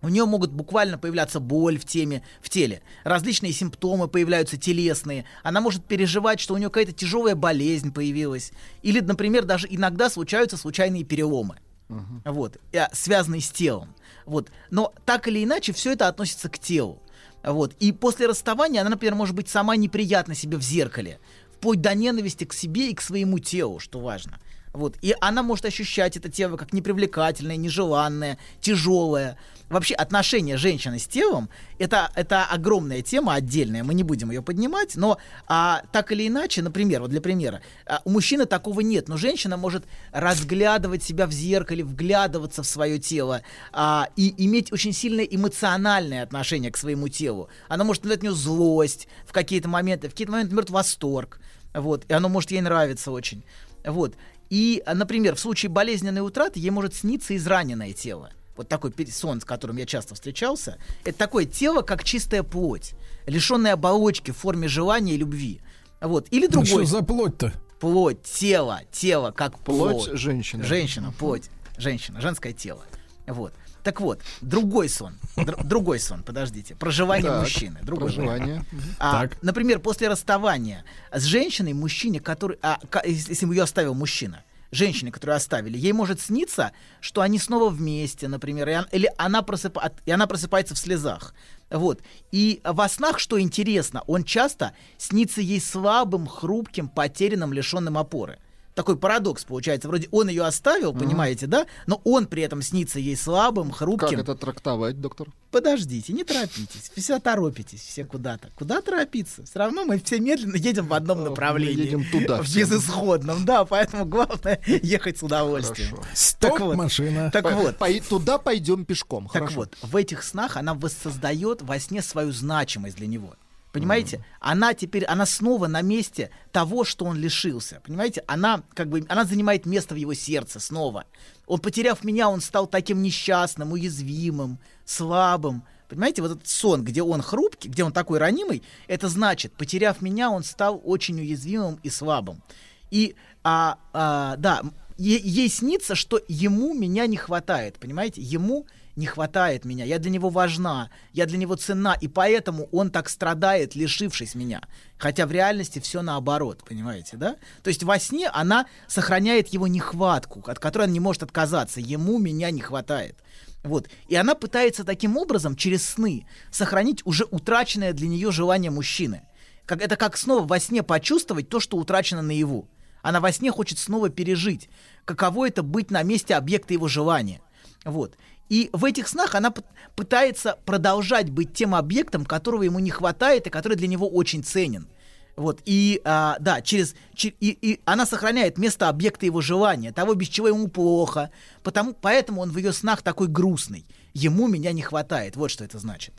У нее могут буквально появляться боль в, теме, в теле, различные симптомы появляются телесные, она может переживать, что у нее какая-то тяжелая болезнь появилась, или, например, даже иногда случаются случайные переломы, uh-huh. вот, э, связанные с телом. Вот. Но так или иначе, все это относится к телу. Вот. И после расставания она, например, может быть сама неприятна себе в зеркале, вплоть до ненависти к себе и к своему телу, что важно. Вот. И она может ощущать это тело как непривлекательное, нежеланное, тяжелое. Вообще отношения женщины с телом это, это огромная тема отдельная, мы не будем ее поднимать, но а, так или иначе, например, вот для примера, а, у мужчины такого нет, но женщина может разглядывать себя в зеркале, вглядываться в свое тело а, и иметь очень сильное эмоциональное отношение к своему телу. Она может в нее злость в какие-то моменты, в какие-то моменты, например, восторг. Вот, и оно может ей нравиться очень. Вот. И, например, в случае болезненной утраты ей может сниться израненное тело. Вот такой сон, с которым я часто встречался. Это такое тело, как чистая плоть, лишенная оболочки в форме желания и любви. Вот. Или другой. Ну, что за плоть-то? Плоть, тело, тело, как плоть. Плоть женщины. Женщина, плоть, женщина, женское тело. Вот. Так вот, другой сон. Др- другой сон, подождите. Проживание так, мужчины. Другой проживание. А, так. Например, после расставания с женщиной, мужчине, который. А, если ее оставил мужчина, женщине, которую оставили, ей может сниться, что они снова вместе, например, и, он, или она, просыпа, и она просыпается в слезах. Вот. И во снах, что интересно, он часто снится ей слабым, хрупким, потерянным, лишенным опоры такой парадокс получается. Вроде он ее оставил, mm понимаете, да? Но он при этом снится ей слабым, хрупким. Как это трактовать, доктор? Подождите, не торопитесь. Все торопитесь, все куда-то. Куда торопиться? Все равно мы все медленно едем в одном направлении. Мы едем туда. В безысходном, да. Поэтому главное ехать с удовольствием. Хорошо. Стоп, так вот, машина. Так по, вот. По, туда пойдем пешком. Так Хорошо. вот, в этих снах она воссоздает во сне свою значимость для него. Понимаете? Mm. Она теперь, она снова на месте того, что он лишился. Понимаете? Она как бы, она занимает место в его сердце снова. Он, потеряв меня, он стал таким несчастным, уязвимым, слабым. Понимаете, вот этот сон, где он хрупкий, где он такой ранимый, это значит, потеряв меня, он стал очень уязвимым и слабым. И, а, а, да, ей, ей снится, что ему меня не хватает, понимаете? Ему не хватает меня, я для него важна, я для него ценна, и поэтому он так страдает, лишившись меня. Хотя в реальности все наоборот, понимаете, да? То есть во сне она сохраняет его нехватку, от которой он не может отказаться, ему меня не хватает. Вот. И она пытается таким образом через сны сохранить уже утраченное для нее желание мужчины. Как, это как снова во сне почувствовать то, что утрачено наяву. Она во сне хочет снова пережить, каково это быть на месте объекта его желания. Вот. И в этих снах она пытается продолжать быть тем объектом, которого ему не хватает и который для него очень ценен. Вот, и, а, да, через, и, и она сохраняет место объекта его желания, того, без чего ему плохо, потому, поэтому он в ее снах такой грустный. Ему меня не хватает, вот что это значит.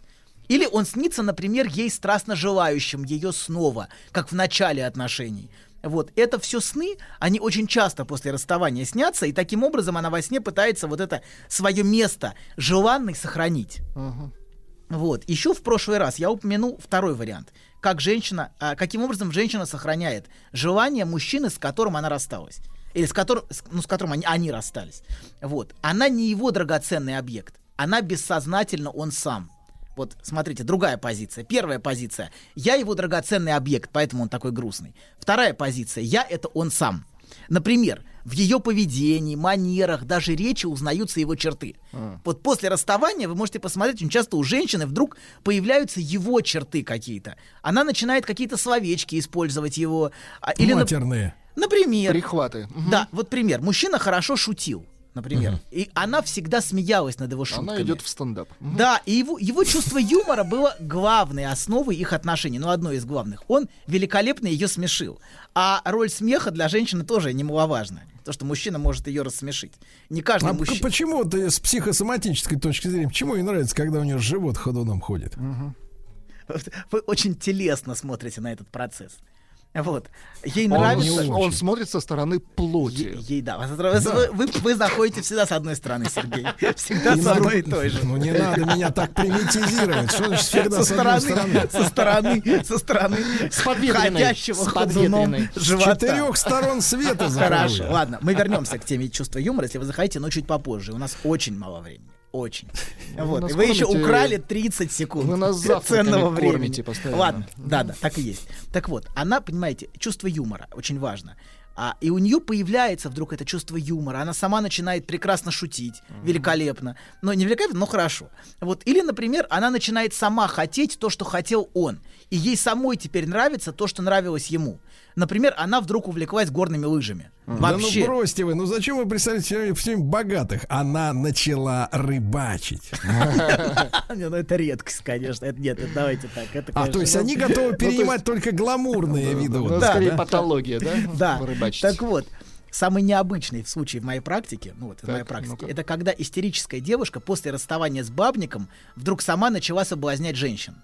Или он снится, например, ей страстно желающим ее снова, как в начале отношений. Вот, это все сны, они очень часто после расставания снятся, и таким образом она во сне пытается вот это свое место желанный сохранить. Ага. Вот, еще в прошлый раз я упомянул второй вариант. Как женщина, а, каким образом женщина сохраняет желание мужчины, с которым она рассталась. Или с которым, ну, с которым они, они расстались. Вот. Она не его драгоценный объект. Она бессознательно он сам. Вот, смотрите, другая позиция. Первая позиция. Я его драгоценный объект, поэтому он такой грустный. Вторая позиция. Я — это он сам. Например, в ее поведении, манерах, даже речи узнаются его черты. Вот после расставания вы можете посмотреть, очень часто у женщины вдруг появляются его черты какие-то. Она начинает какие-то словечки использовать его. а, Или, Матерные. например, Прихваты. Мгм. да, вот пример. Мужчина хорошо шутил, например. И она всегда смеялась над его шутками. Она идет в стендап. Мгм. Да, и его, его чувство юмора было главной основой их отношений, ну, одной из главных. Он великолепно ее смешил. А роль смеха для женщины тоже немаловажна. То, что мужчина может ее рассмешить. Не каждый А мужчина... почему ты с психосоматической точки зрения, почему ей нравится, когда у нее живот ходуном ходит? Вы очень телесно смотрите на этот процесс. Вот. Ей Он, нравится... он смотрит со стороны плоти. Ей, да. Вы, вы, вы заходите всегда с одной стороны, Сергей. Всегда Не с надо- одной и той же. Ну не надо меня так примитизировать. Что значит всегда со с одной стороны, со стороны, со стороны С подветренной. ходящего С ходуном подветренной. С живота. четырех сторон света Хорошо, ладно, мы вернемся к теме чувства юмора, если вы захотите, но чуть попозже. У нас очень мало времени. Очень. Вот. вы еще украли 30 секунд Вы нас ценного кормите времени. постоянно. Ладно, да, да, так и есть. Так вот, она, понимаете, чувство юмора очень важно. А, и у нее появляется вдруг это чувство юмора. Она сама начинает прекрасно шутить, великолепно. Но не великолепно, но хорошо. Вот. Или, например, она начинает сама хотеть то, что хотел он. И ей самой теперь нравится то, что нравилось ему. Например, она вдруг увлеклась горными лыжами. Да Вообще. ну бросьте вы, ну зачем вы представляете все время, богатых? Она начала рыбачить. Ну это редкость, конечно. Это нет, давайте так. А, то есть ну, они готовы перенимать только гламурные виды. Ну, вот, Да, скорее да? патология, да? Да. Так вот, самый необычный случай в моей практике, ну вот в Так, моей практике, ну-ка. это когда истерическая девушка после расставания с бабником вдруг сама начала соблазнять женщин.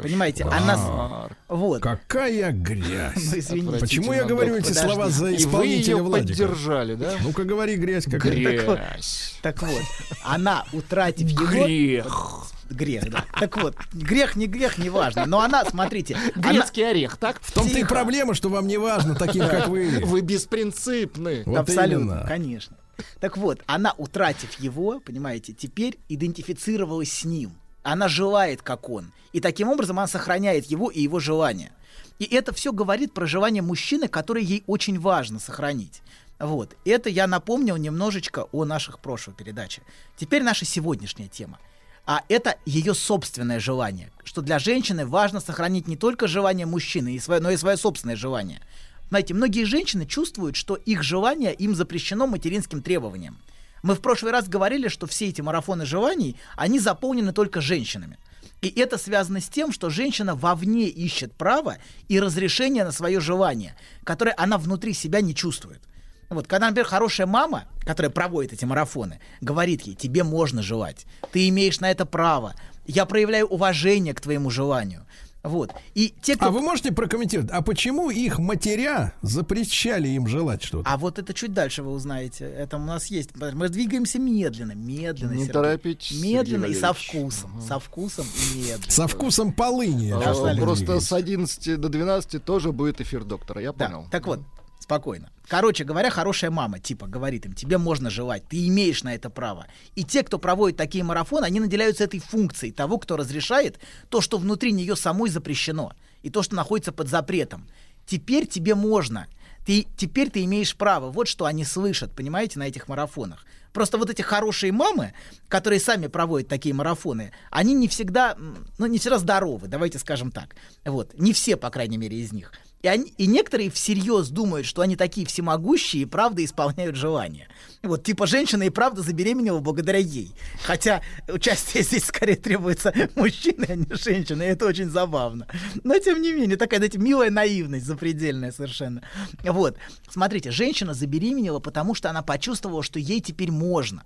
Понимаете, она... с- Вот. Какая грязь. Ну, извините. Почему я говорю эти Подожди. слова за И вы исполнителя ее Владика? поддержали, да? Ну-ка говори грязь какая. Грязь. Так вот, она, утратив его... Грех. Грех, да. Так вот, грех, не грех, не важно. Но она, смотрите, она... Грецкий орех, так? В том-то и проблема, что вам не важно таким, как вы. Вы беспринципны. Вот Абсолютно, именно. конечно. Так вот, она, утратив его, понимаете, теперь идентифицировалась с ним. Она желает, как он. И таким образом она сохраняет его и его желания. И это все говорит про желание мужчины, которое ей очень важно сохранить. Вот. Это я напомнил немножечко о наших прошлых передачах. Теперь наша сегодняшняя тема. А это ее собственное желание, что для женщины важно сохранить не только желание мужчины, но и свое собственное желание. Знаете, многие женщины чувствуют, что их желание им запрещено материнским требованием. Мы в прошлый раз говорили, что все эти марафоны желаний, они заполнены только женщинами. И это связано с тем, что женщина вовне ищет право и разрешение на свое желание, которое она внутри себя не чувствует. Вот, когда, например, хорошая мама, которая проводит эти марафоны, говорит ей, тебе можно желать, ты имеешь на это право, я проявляю уважение к твоему желанию. Вот. И те, кто... А вы можете прокомментировать, а почему их матеря запрещали им желать что-то? А вот это чуть дальше вы узнаете. Это у нас есть. Мы двигаемся медленно, медленно. Не Сергей. торопитесь, Медленно Сергей и со вкусом. Со вкусом и медленно. Со вкусом полыни. А, Просто с 11 до 12 тоже будет эфир доктора, я Да, понял. так вот, спокойно. Короче говоря, хорошая мама, типа, говорит им, тебе можно желать, ты имеешь на это право. И те, кто проводит такие марафоны, они наделяются этой функцией того, кто разрешает то, что внутри нее самой запрещено, и то, что находится под запретом. Теперь тебе можно. Ты, теперь ты имеешь право. Вот что они слышат, понимаете, на этих марафонах. Просто вот эти хорошие мамы, которые сами проводят такие марафоны, они не всегда, ну, не всегда здоровы, давайте скажем так. Вот. Не все, по крайней мере, из них. И, они, и некоторые всерьез думают, что они такие всемогущие и правда исполняют желания. Вот, типа, женщина и правда забеременела благодаря ей. Хотя участие здесь скорее требуется мужчины, а не женщины, и это очень забавно. Но, тем не менее, такая, знаете, милая наивность запредельная совершенно. Вот, смотрите, женщина забеременела, потому что она почувствовала, что ей теперь можно,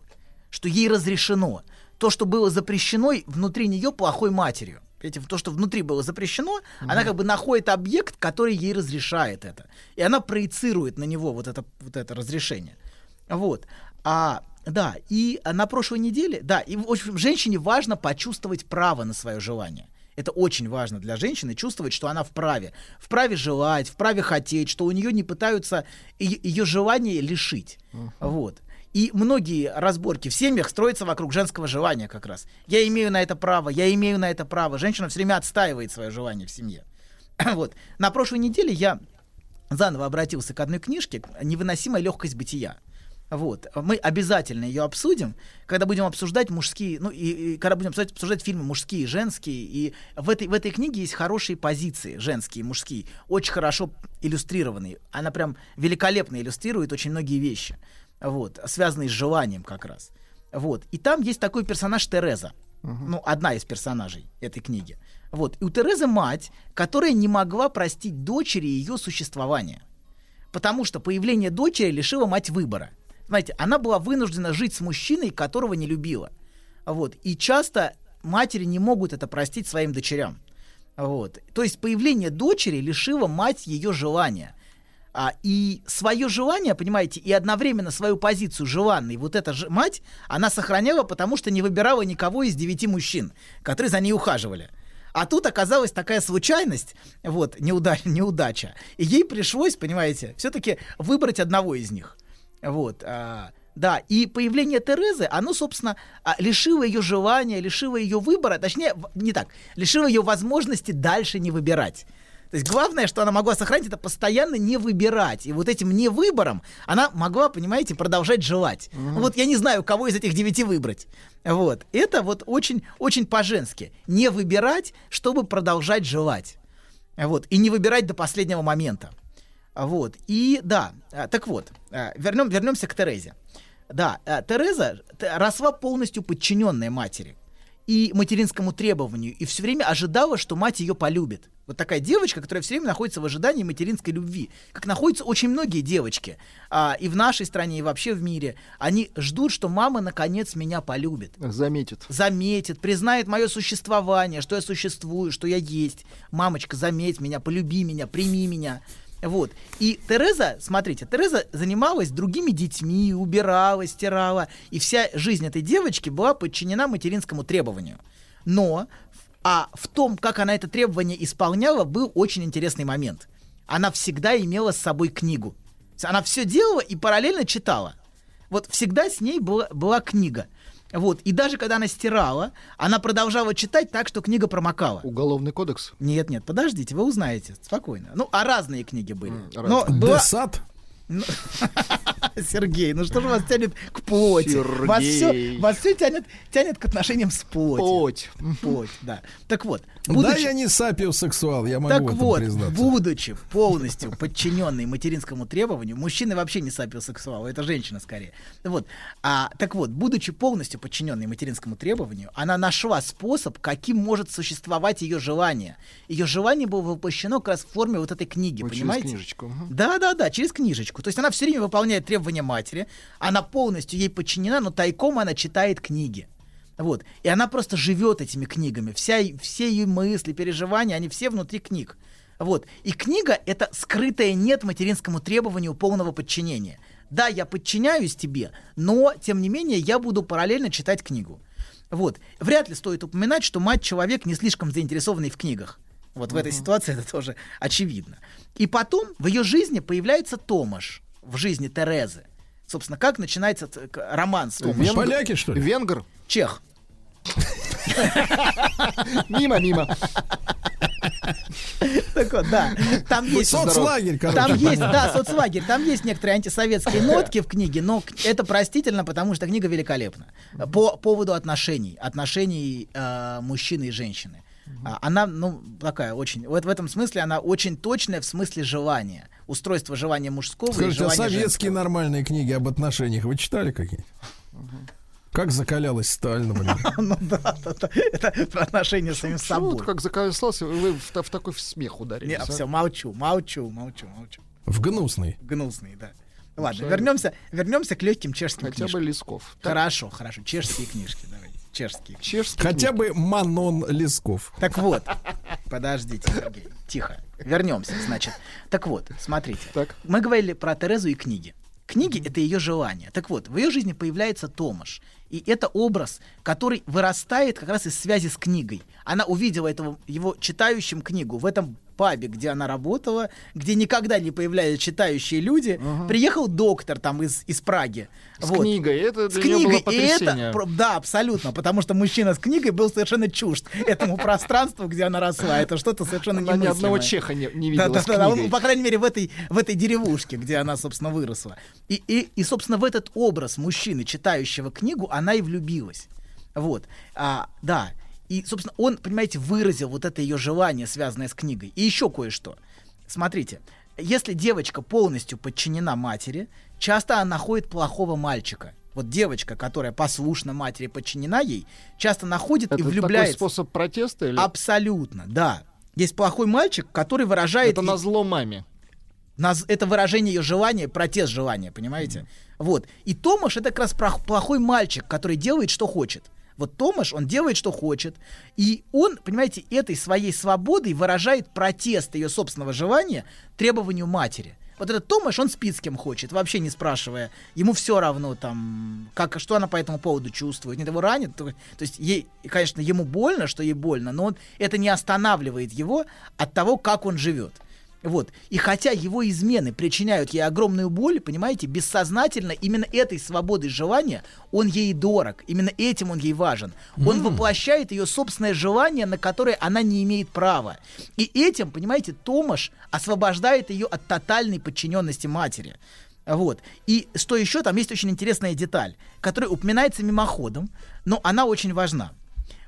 что ей разрешено. То, что было запрещено внутри нее плохой матерью. Понимаете, то, что внутри было запрещено, она как бы находит объект, который ей разрешает это. И она проецирует на него вот это, вот это разрешение. Вот. А, да, и на прошлой неделе, да, и в общем, женщине важно почувствовать право на свое желание. Это очень важно для женщины чувствовать, что она вправе. Вправе желать, вправе хотеть, что у нее не пытаются ее желание лишить. Uh-huh. Вот. И многие разборки в семьях строятся вокруг женского желания как раз. Я имею на это право, я имею на это право. Женщина все время отстаивает свое желание в семье. вот. На прошлой неделе я заново обратился к одной книжке «Невыносимая легкость бытия». Вот. Мы обязательно ее обсудим, когда будем обсуждать мужские, ну и, и когда будем обсуждать, обсуждать фильмы мужские и женские. И в этой, в этой книге есть хорошие позиции, женские и мужские, очень хорошо иллюстрированные. Она прям великолепно иллюстрирует очень многие вещи, вот, связанные с желанием как раз. Вот. И там есть такой персонаж Тереза. Uh-huh. Ну, одна из персонажей этой книги. Вот. И у Терезы мать, которая не могла простить дочери ее существование. Потому что появление дочери лишило мать выбора знаете, она была вынуждена жить с мужчиной, которого не любила. Вот. И часто матери не могут это простить своим дочерям. Вот. То есть появление дочери лишило мать ее желания. А, и свое желание, понимаете, и одновременно свою позицию желанной, вот эта же мать, она сохраняла, потому что не выбирала никого из девяти мужчин, которые за ней ухаживали. А тут оказалась такая случайность, вот, неуда- неудача. И ей пришлось, понимаете, все-таки выбрать одного из них. Вот. А, да, и появление Терезы, оно, собственно, а, лишило ее желания, лишило ее выбора, точнее, не так, лишило ее возможности дальше не выбирать. То есть главное, что она могла сохранить, это постоянно не выбирать. И вот этим не выбором она могла, понимаете, продолжать желать. Угу. Вот я не знаю, кого из этих девяти выбрать. Вот. Это вот очень, очень по-женски. Не выбирать, чтобы продолжать желать. Вот. И не выбирать до последнего момента. Вот. И да, а, так вот, а, вернем, вернемся к Терезе. Да, а, Тереза росла полностью подчиненная матери и материнскому требованию, и все время ожидала, что мать ее полюбит. Вот такая девочка, которая все время находится в ожидании материнской любви. Как находятся очень многие девочки. А, и в нашей стране, и вообще в мире. Они ждут, что мама наконец меня полюбит. Заметит. Заметит, признает мое существование, что я существую, что я есть. Мамочка, заметь меня, полюби меня, прими меня. Вот. И Тереза, смотрите, Тереза занималась другими детьми, убирала, стирала. И вся жизнь этой девочки была подчинена материнскому требованию. Но а в том, как она это требование исполняла, был очень интересный момент. Она всегда имела с собой книгу. Она все делала и параллельно читала. Вот всегда с ней была, была книга. Вот. И даже когда она стирала, она продолжала читать так, что книга промокала. Уголовный кодекс? Нет, нет, подождите, вы узнаете. Спокойно. Ну, а разные книги были. Mm, Но была... Десад? Ну, Сергей, ну что же вас тянет к плоти? Вас все, вас все тянет, тянет к отношениям с плотью. Плоть. Плоть, да. Так вот. Будучи... Да, я не сапиосексуал, я могу так вот, признаться. будучи полностью подчиненный материнскому требованию, мужчины вообще не сапиосексуалы, это женщина скорее. Вот. А, так вот, будучи полностью подчиненной материнскому требованию, она нашла способ, каким может существовать ее желание. Ее желание было воплощено как раз в форме вот этой книги, вот понимаете? Через книжечку. Да, да, да, через книжечку. То есть она все время выполняет требования матери, она полностью ей подчинена, но тайком она читает книги. Вот. И она просто живет этими книгами. Вся, все ее мысли, переживания, они все внутри книг. Вот. И книга — это скрытое нет материнскому требованию полного подчинения. Да, я подчиняюсь тебе, но, тем не менее, я буду параллельно читать книгу. Вот. Вряд ли стоит упоминать, что мать человек не слишком заинтересованный в книгах. Вот uh-huh. в этой ситуации это тоже очевидно. И потом в ее жизни появляется Томаш в жизни Терезы. Собственно, как начинается роман с Томашем? Поляки, что ли? Венгр. Чех. Мимо, мимо. Так вот, да. Там есть соцлагерь, короче. Там есть, да, соцлагерь. Там есть некоторые антисоветские нотки в книге, но это простительно, потому что книга великолепна. По поводу отношений, отношений э, мужчины и женщины. А, она, ну, такая очень, вот в этом смысле она очень точная в смысле желания. Устройство желания мужского Скажите, и желания а советские женского. нормальные книги об отношениях вы читали какие? Как закалялась Сталин, блин. Ну да, это про отношения с самим собой. как закалялся, вы в такой смех ударили. Не, все, молчу, молчу, молчу, молчу. В гнусный. Гнусный, да. Ладно, вернемся, вернемся к легким чешским Хотя книжкам. бы Лесков. Хорошо, хорошо, чешские книжки, давайте. Чешский. Чешский. Хотя бы Манон Лесков. Так вот, подождите, Сергей, тихо. Вернемся, значит. Так вот, смотрите. Так. Мы говорили про Терезу и книги. Книги — это ее желание. Так вот, в ее жизни появляется Томаш. И это образ, который вырастает как раз из связи с книгой. Она увидела этого, его читающим книгу в этом пабе, где она работала, где никогда не появлялись читающие люди. Ага. Приехал доктор там из, из Праги. С книгой. Это С для было книгой. И потрясение. это, про- да, абсолютно. Потому что мужчина с книгой был совершенно чужд этому пространству, где она росла. Это что-то совершенно Она ни немыслимое. одного чеха не, не видела Да, с да, да, книгой. ну, по крайней мере, в этой, в этой деревушке, где она, собственно, выросла. И, и, и, собственно, в этот образ мужчины, читающего книгу, она и влюбилась. Вот. А, да. И, собственно, он, понимаете, выразил вот это ее желание, связанное с книгой. И еще кое-что. Смотрите, если девочка полностью подчинена матери, часто она находит плохого мальчика. Вот девочка, которая послушна матери, подчинена ей, часто находит Это и влюбляется. способ протеста или Абсолютно, да. Есть плохой мальчик, который выражает... это ей- на зло маме? Наз- это выражение ее желания, протест желания, понимаете? Вот. И Томаш это как раз плохой мальчик, который делает, что хочет. Вот Томаш, он делает, что хочет. И он, понимаете, этой своей свободой выражает протест ее собственного желания требованию матери. Вот этот Томаш, он спит с кем хочет, вообще не спрашивая. Ему все равно там, как, что она по этому поводу чувствует. Нет, его ранит. То, то есть, ей, конечно, ему больно, что ей больно, но он, это не останавливает его от того, как он живет. Вот. И хотя его измены причиняют ей огромную боль, понимаете, бессознательно именно этой свободой желания он ей дорог. Именно этим он ей важен. Он воплощает ее собственное желание, на которое она не имеет права. И этим, понимаете, Томаш освобождает ее от тотальной подчиненности матери. Вот. И что еще, там есть очень интересная деталь, которая упоминается мимоходом, но она очень важна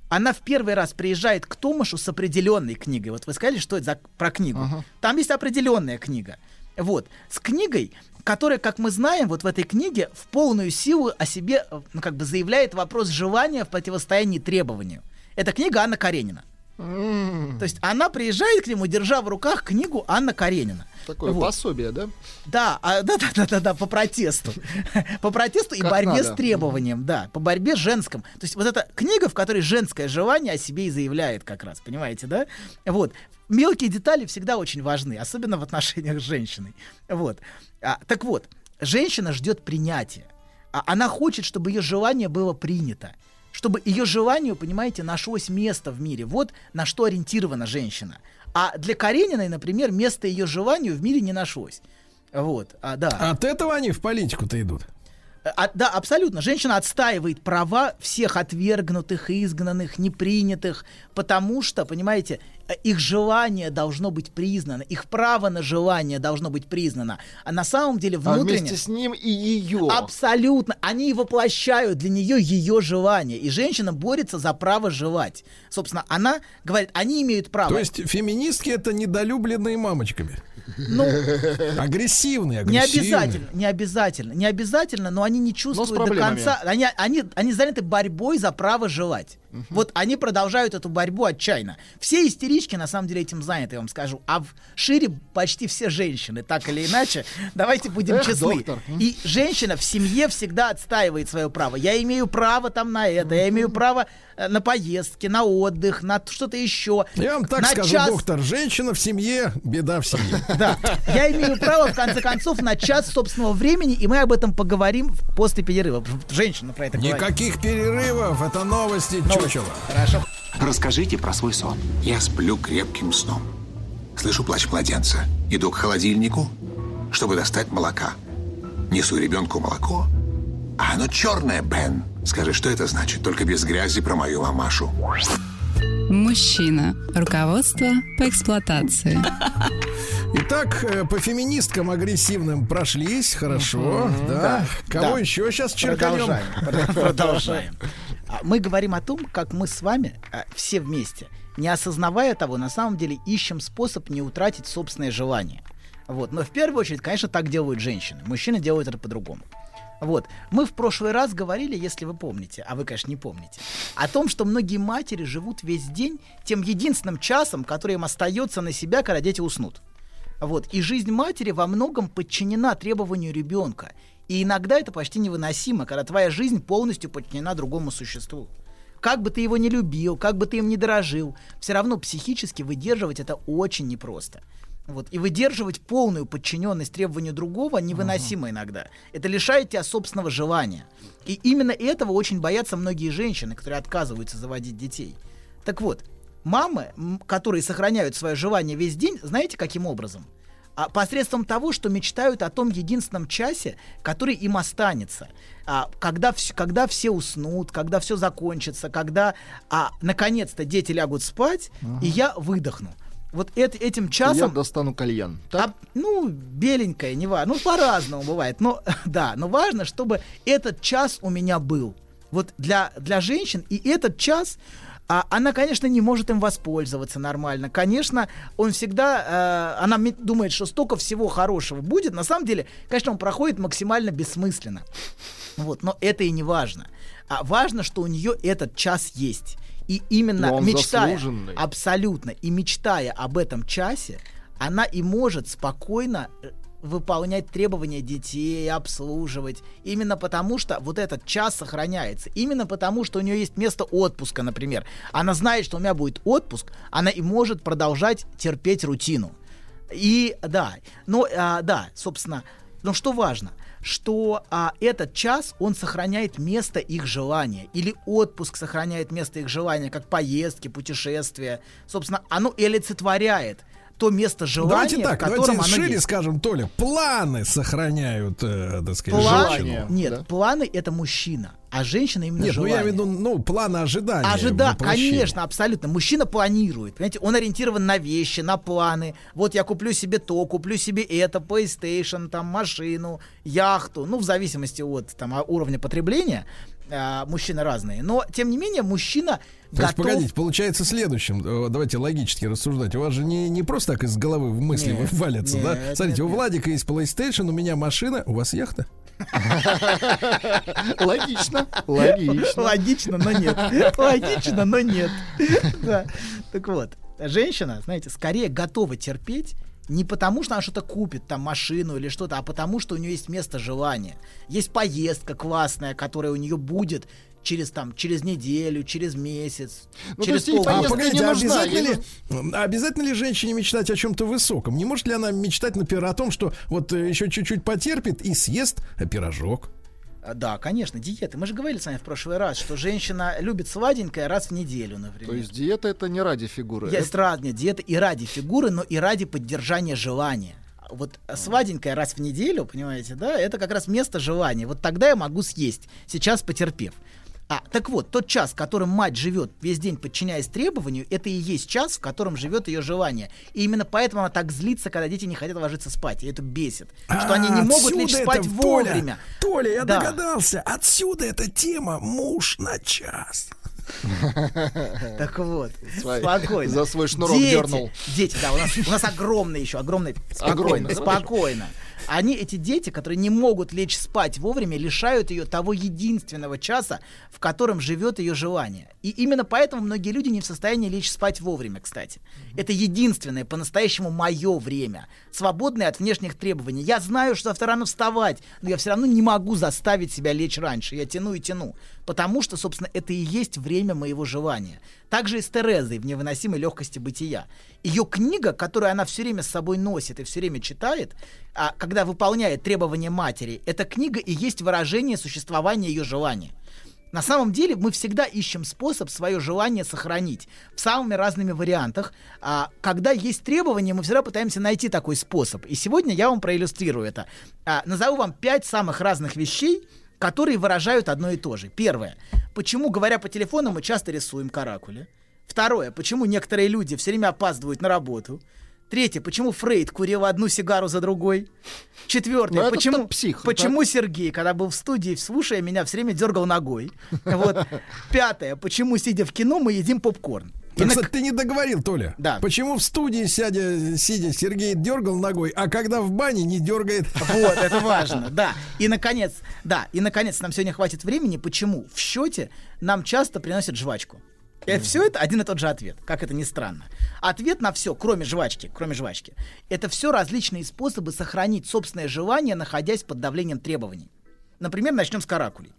она в первый раз приезжает к Томашу с определенной книгой. Вот вы сказали, что это за, про книгу. Там есть определенная книга. Вот. С книгой, которая, как мы знаем, вот в этой книге в полную силу о себе ну, как бы заявляет вопрос желания в противостоянии требованию. Это книга Анна Каренина. То есть она приезжает к нему, держа в руках книгу Анна Каренина. Такое Вот. пособие, да? Да, а, да, да, да, да, да, по протесту. По протесту и Как борьбе надо. с требованием, да, по борьбе женском. То есть вот эта книга, в которой женское желание о себе и заявляет как раз, понимаете, да? Вот. Мелкие детали всегда очень важны, особенно в отношениях с женщиной. Вот. А, так вот, женщина ждет принятия. А она хочет, чтобы ее желание было принято. Чтобы ее желанию, понимаете, нашлось место в мире. Вот на что ориентирована женщина. А для Карениной, например, место ее желанию в мире не нашлось. Вот, а, да. От этого они в политику-то идут. А, да, абсолютно. Женщина отстаивает права всех отвергнутых, изгнанных, непринятых, потому что, понимаете, э, их желание должно быть признано, их право на желание должно быть признано. А на самом деле А внутренне... вместе с ним и ее. Абсолютно. Они воплощают для нее ее желание. И женщина борется за право желать. Собственно, она говорит, они имеют право. То есть феминистки это недолюбленные мамочками. Ну, Агрессивные, Не агрессивные. обязательно, не обязательно, не обязательно, но они не чувствуют до конца. Они, они, они заняты борьбой за право желать. Вот они продолжают эту борьбу отчаянно. Все истерички на самом деле этим заняты, я вам скажу. А в шире почти все женщины, так или иначе. Давайте будем Эх, честны. доктор. И женщина в семье всегда отстаивает свое право. Я имею право там на это, я имею право э, на поездки, на отдых, на что-то еще. Я вам так на скажу, час доктор, женщина в семье, беда в семье. да, я имею право, в конце концов, на час собственного времени, и мы об этом поговорим после перерыва. Женщина про это говорит. Никаких перерывов, это новости чучела. Хорошо. Расскажите про свой сон. Я сплю крепким сном. Слышу плач младенца. Иду к холодильнику, чтобы достать молока. Несу ребенку молоко. А оно черное, Бен. Скажи, что это значит? Только без грязи про мою мамашу. Мужчина. Руководство по эксплуатации. Итак, э, по феминисткам агрессивным прошлись, хорошо, да. Кого Да. еще сейчас черканем? Продолжаем. Прод- Продолжаем. А Мы говорим о том, как мы с вами а, все вместе, не осознавая того, на самом деле ищем способ не утратить собственное желание. Вот. Но в первую очередь, конечно, так делают женщины. Мужчины делают это по-другому. Вот. Мы в прошлый раз говорили, если вы помните, а вы, конечно, не помните, о том, что многие матери живут весь день тем единственным часом, который им остается на себя, когда дети уснут. Вот. И жизнь матери во многом подчинена требованию ребенка. И иногда это почти невыносимо, когда твоя жизнь полностью подчинена другому существу. Как бы ты его не любил, как бы ты им не дорожил, все равно психически выдерживать это очень непросто. Вот. И выдерживать полную подчиненность требованию другого невыносимо uh-huh. иногда. Это лишает тебя собственного желания. И именно этого очень боятся многие женщины, которые отказываются заводить детей. Так вот, мамы, которые сохраняют свое желание весь день, знаете, каким образом? А посредством того, что мечтают о том единственном часе, который им останется. А, когда, вс- когда все уснут, когда все закончится, когда а, наконец-то дети лягут спать, uh-huh. и я выдохну вот это, этим часом... Я достану кальян. А, ну, беленькое, не важно. Ну, по-разному бывает. Но, да, но важно, чтобы этот час у меня был. Вот для, для женщин и этот час... А она, конечно, не может им воспользоваться нормально. Конечно, он всегда, э, она думает, что столько всего хорошего будет. На самом деле, конечно, он проходит максимально бессмысленно. Вот, но это и не важно. А важно, что у нее этот час есть. И именно мечтая, абсолютно, и мечтая об этом часе, она и может спокойно э, выполнять требования детей, обслуживать. Именно потому, что вот этот час сохраняется. Именно потому, что у нее есть место отпуска, например. Она знает, что у меня будет отпуск, она и может продолжать терпеть рутину. И да, но а, да, собственно, но что важно – что а, этот час, он сохраняет место их желания. Или отпуск сохраняет место их желания, как поездки, путешествия. Собственно, оно олицетворяет то место желания, давайте так, в котором давайте оно шире есть. скажем, Толя, планы сохраняют, э, так сказать, планы, женщину. Нет, да? планы это мужчина, а женщина именно Нет, желание. ну я веду, ну, планы ожидания. Ожида, конечно, абсолютно. Мужчина планирует, понимаете, он ориентирован на вещи, на планы. Вот я куплю себе то, куплю себе это, PlayStation, там, машину, яхту, ну, в зависимости от там, уровня потребления а, мужчины разные. Но, тем не менее, мужчина то готов... есть, погодите, получается следующим. Э, давайте логически рассуждать. У вас же не, не просто так из головы в мысли нет, валятся, нет, да? Смотрите, нет, у Владика есть PlayStation, у меня машина, у вас яхта? Логично. Логично. Логично, но нет. Логично, но нет. Так вот, женщина, знаете, скорее готова терпеть, не потому, что она что-то купит, там, машину или что-то, а потому, что у нее есть место желания. Есть поездка классная, которая у нее будет через там через неделю, через месяц, ну, через полгода. А, погодите, а обязательно, ли, обязательно ли женщине мечтать о чем-то высоком? Не может ли она мечтать, например, о том, что вот э, еще чуть-чуть потерпит и съест пирожок? А, да, конечно, диеты. Мы же говорили с вами в прошлый раз, что женщина любит сладенькое раз в неделю, например. То есть диета это не ради фигуры. Есть это... разные диеты и ради фигуры, но и ради поддержания желания. Вот сладенькое раз в неделю, понимаете, да, это как раз место желания. Вот тогда я могу съесть, сейчас потерпев. А, так вот, тот час, которым мать живет весь день, подчиняясь требованию, это и есть час, в котором живет ее желание. И именно поэтому она так злится, когда дети не хотят ложиться спать. И это бесит. А, что они не могут лечь спать это, вовремя. Толя, Толя я да. догадался. Отсюда эта тема муж на час. Так вот, спокойно. За свой шнурок дернул. Дети, да, у нас, у нас огромный еще, огромный. Спокойно, спокойно. Они, эти дети, которые не могут лечь спать вовремя, лишают ее того единственного часа, в котором живет ее желание. И именно поэтому многие люди не в состоянии лечь спать вовремя, кстати. Это единственное по-настоящему мое время, свободное от внешних требований. Я знаю, что завтра рано вставать, но я все равно не могу заставить себя лечь раньше. Я тяну и тяну. Потому что, собственно, это и есть время моего желания. Также и с Терезой в невыносимой легкости бытия. Ее книга, которую она все время с собой носит и все время читает, а когда выполняет требования матери, эта книга и есть выражение существования ее желания. На самом деле мы всегда ищем способ свое желание сохранить в самыми разными вариантах. А, когда есть требования, мы всегда пытаемся найти такой способ. И сегодня я вам проиллюстрирую это. А, назову вам пять самых разных вещей, которые выражают одно и то же. Первое. Почему, говоря по телефону, мы часто рисуем каракули? Второе. Почему некоторые люди все время опаздывают на работу? Третье, почему Фрейд курил одну сигару за другой? Четвертое, ну, почему, псих, почему да? Сергей, когда был в студии, слушая меня, все время дергал ногой? Вот. Пятое, почему, сидя в кино, мы едим попкорн? Так, на... кстати, ты не договорил, Толя. Да. Почему в студии сядя, сидя Сергей дергал ногой, а когда в бане не дергает? Вот, это важно, да. И, наконец, да, и, наконец, нам сегодня хватит времени, почему в счете нам часто приносят жвачку. И все это один и тот же ответ, как это ни странно. Ответ на все, кроме жвачки, кроме жвачки, это все различные способы сохранить собственное желание, находясь под давлением требований. Например, начнем с каракулей.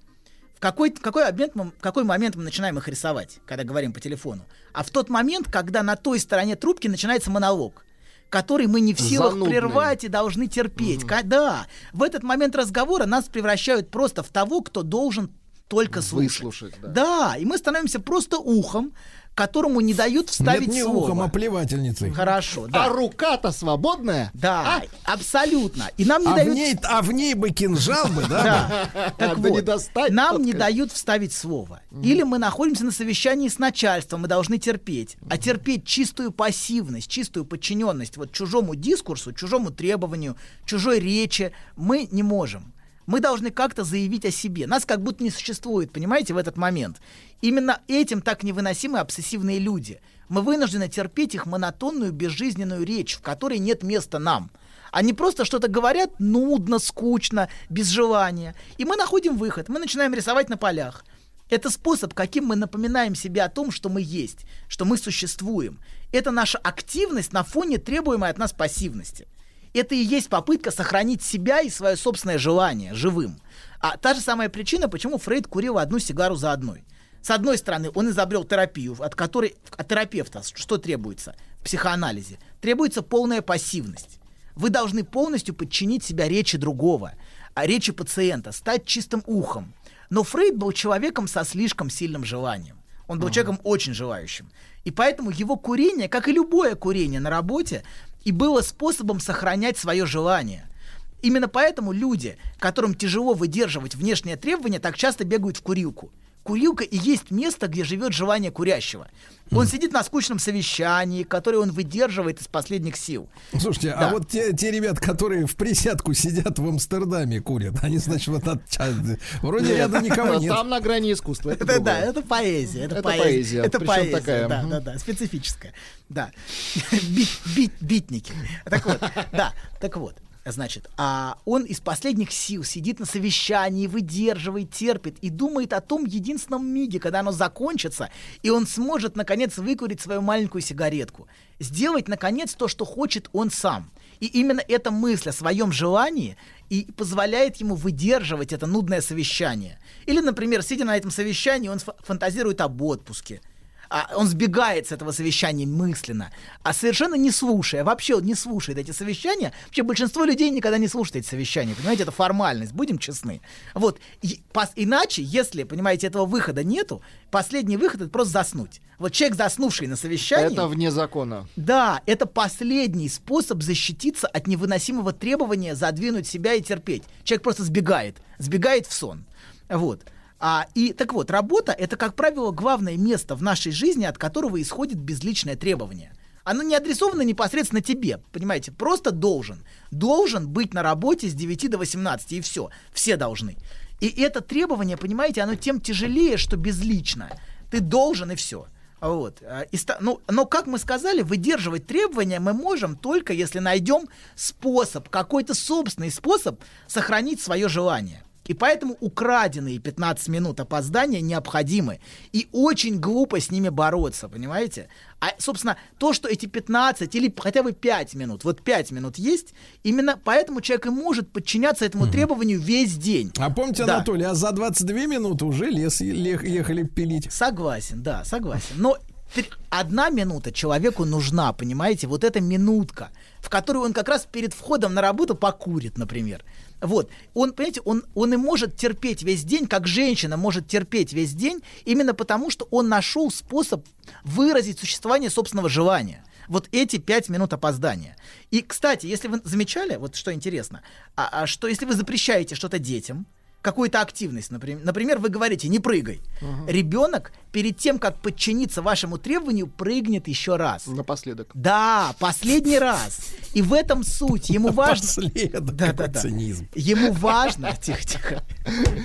В какой, какой, момент мы, в какой момент мы начинаем их рисовать, когда говорим по телефону? А в тот момент, когда на той стороне трубки начинается монолог который мы не в силах Занудный. прервать и должны терпеть. Ка- Да, в этот момент разговора нас превращают просто в того, кто должен только слушать. Выслушать, да. Да, и мы становимся просто ухом, которому не дают вставить Нет, не слово. ухом, а плевательницей. Хорошо, да. А рука-то свободная? Да, абсолютно. И нам не А в, дают... ней, а в ней бы кинжал бы, да? Да. Так вот, нам не дают вставить слово. Или мы находимся на совещании с начальством, мы должны терпеть. А терпеть чистую пассивность, чистую подчиненность вот чужому дискурсу, чужому требованию, чужой речи мы не можем. Мы должны как-то заявить о себе. Нас как будто не существует, понимаете, в этот момент. Именно этим так невыносимы обсессивные люди. Мы вынуждены терпеть их монотонную, безжизненную речь, в которой нет места нам. Они просто что-то говорят нудно, скучно, без желания. И мы находим выход. Мы начинаем рисовать на полях. Это способ, каким мы напоминаем себе о том, что мы есть, что мы существуем. Это наша активность на фоне требуемой от нас пассивности. Это и есть попытка сохранить себя и свое собственное желание живым. А та же самая причина, почему Фрейд курил одну сигару за одной. С одной стороны, он изобрел терапию, от которой от терапевта что требуется в психоанализе? Требуется полная пассивность. Вы должны полностью подчинить себя речи другого, а речи пациента, стать чистым ухом. Но Фрейд был человеком со слишком сильным желанием. Он был человеком очень желающим. И поэтому его курение, как и любое курение на работе, и было способом сохранять свое желание. Именно поэтому люди, которым тяжело выдерживать внешние требования, так часто бегают в курилку. Курилка и есть место, где живет желание курящего. Он сидит на скучном совещании, которое он выдерживает из последних сил. Слушайте, Да. а вот те, те ребят, которые в присядку сидят в Амстердаме курят, они, значит, вот от Вроде рядом никого нет. Там на грани искусства. Это, да, это поэзия. Это, Это поэзия. Это причем поэзия, такая, Да, да, да, специфическая. Да. Бит, бит, битники. Так вот, да, так вот. Значит, а он из последних сил сидит на совещании, выдерживает, терпит и думает о том единственном миге, когда оно закончится, и он сможет, наконец, выкурить свою маленькую сигаретку. Сделать, наконец, то, что хочет он сам. И именно эта мысль о своем желании и позволяет ему выдерживать это нудное совещание. Или, например, сидя на этом совещании, он фа- фантазирует об отпуске. А он сбегает с этого совещания мысленно, а совершенно не слушая, вообще он не слушает эти совещания. Вообще большинство людей никогда не слушает эти совещания, понимаете, это формальность, будем честны. Вот, и пос- иначе, если, понимаете, этого выхода нету, последний выход это просто заснуть. Вот человек, заснувший на совещании... Это вне закона. Да, это последний способ защититься от невыносимого требования задвинуть себя и терпеть. Человек просто сбегает, сбегает в сон. Вот. А, и так вот, работа это, как правило, главное место в нашей жизни, от которого исходит безличное требование. Оно не адресовано непосредственно тебе, понимаете, просто должен. Должен быть на работе с 9 до 18, и все. Все должны. И это требование, понимаете, оно тем тяжелее, что безличное. Ты должен, и все. Вот. А, и ну, но, как мы сказали, выдерживать требования мы можем только если найдем способ, какой-то собственный способ сохранить свое желание. И поэтому украденные 15 минут опоздания необходимы. И очень глупо с ними бороться, понимаете? А, собственно, то, что эти 15 или хотя бы 5 минут, вот 5 минут есть, именно поэтому человек и может подчиняться этому требованию весь день. А помните, Да. Анатолий, а за 22 минуты уже лес ехали пилить. Согласен, да, согласен. Но одна минута человеку нужна, понимаете? Вот эта минутка, в которую он как раз перед входом на работу покурит, например. Вот. Он, понимаете, он, он и может терпеть весь день, как женщина может терпеть весь день, именно потому, что он нашел способ выразить существование собственного желания. Вот эти пять минут опоздания. И, кстати, если вы замечали, вот что интересно, а, а что если вы запрещаете что-то детям, какую-то активность, например, например, вы говорите, не прыгай. Ребенок перед тем, как подчиниться вашему требованию, прыгнет еще раз. Напоследок. Да, последний раз. И в этом суть. Ему важно... Напоследок, Да, да, да. цинизм. Ему важно... Тихо, тихо.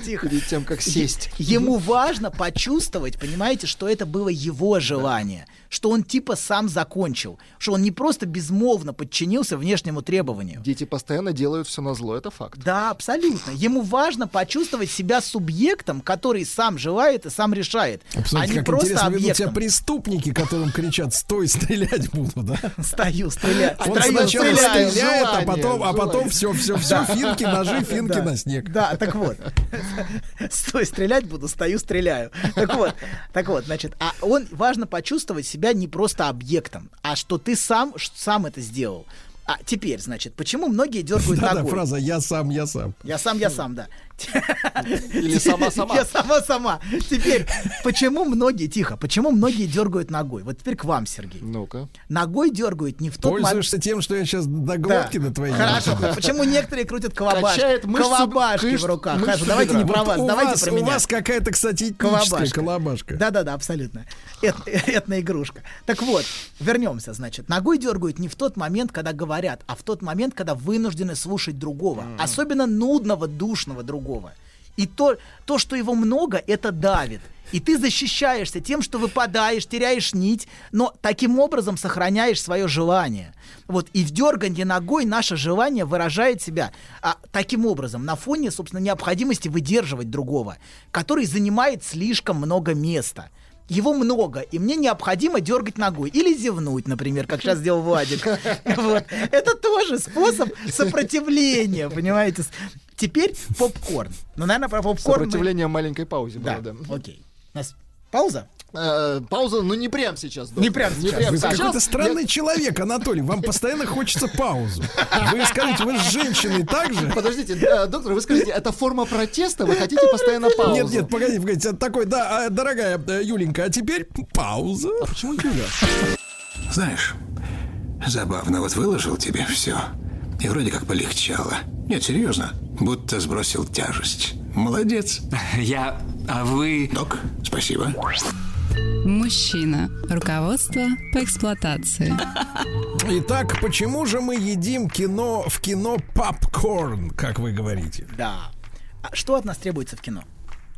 Тихо. Перед тем, как сесть. Ему важно почувствовать, понимаете, что это было его желание, что он типа сам закончил, что он не просто безмолвно подчинился внешнему требованию. Дети постоянно делают все на зло, это факт. Да, абсолютно. Ему важно почувствовать себя субъектом, который сам желает и сам решает. Посмотрите, а не как просто интересно ведут себя объектом. преступники, которым кричат «стой, стрелять буду», да? Стою, стреляю. Он Стою, сначала стреляю. стреляет, а желание, потом, а потом желание. все, все, все, финки, ножи, финки Да. на снег. Да, так вот. Стой, стрелять буду, стою, стреляю. Так вот, так вот, значит, а он важно почувствовать себя не просто объектом, а что ты сам, сам это сделал. А теперь, значит, почему многие дергают Да-да, ногой? фраза «я сам, я сам». Я сам, я сам, да. Или сама-сама. Я сама-сама. Теперь, почему многие, тихо, почему многие дергают ногой? Вот теперь к вам, Сергей. Ну-ка. Ногой дергают не в тот момент. Пользуешься тем, что я сейчас до глотки на твоей Хорошо. Почему некоторые крутят колобашки, в руках? Хорошо, давайте не про вас, у давайте вас, про у меня. вас какая-то, кстати, этническая Колобашка. Да-да-да, абсолютно. Эт- Этноигрушка. Так вот, вернемся, значит. Ногой дергают не в тот момент, когда говорят, а в тот момент, когда вынуждены слушать другого. Особенно нудного, душного другого. И то, то, что его много, это давит. И ты защищаешься тем, что выпадаешь, теряешь нить, но таким образом сохраняешь свое желание. Вот, и в дерганье ногой наше желание выражает себя а, таким образом, на фоне, собственно, необходимости выдерживать другого, который занимает слишком много места. Его много, и мне необходимо дергать ногой. Или зевнуть, например, как сейчас сделал Владик. Вот. Это тоже способ сопротивления, понимаете? Теперь попкорн. Ну, наверное, про попкорн... мы- Сопротивление маленькой паузе, Да, правда. окей. У нас пауза? Э, Пауза, ну не прям сейчас. доктор. Не прям сейчас. Вы сейчас. какой-то странный Я- человек, Анатолий. Вам постоянно хочется паузу. Вы скажите, вы с женщиной так же? Подождите, э, доктор, вы скажите, это форма протеста? Вы хотите постоянно паузу? Нет, нет, погодите, погодите. Это такой, да, а, дорогая э, Юленька, а теперь пауза. А почему Юля? Знаешь, забавно, вот выложил тебе все. И вроде как полегчало. Нет, серьезно, будто сбросил тяжесть. Молодец. Я... А вы... Док, спасибо. Мужчина. Руководство по эксплуатации. Итак, почему же мы едим кино в кино попкорн, как вы говорите? Да. А что от нас требуется в кино?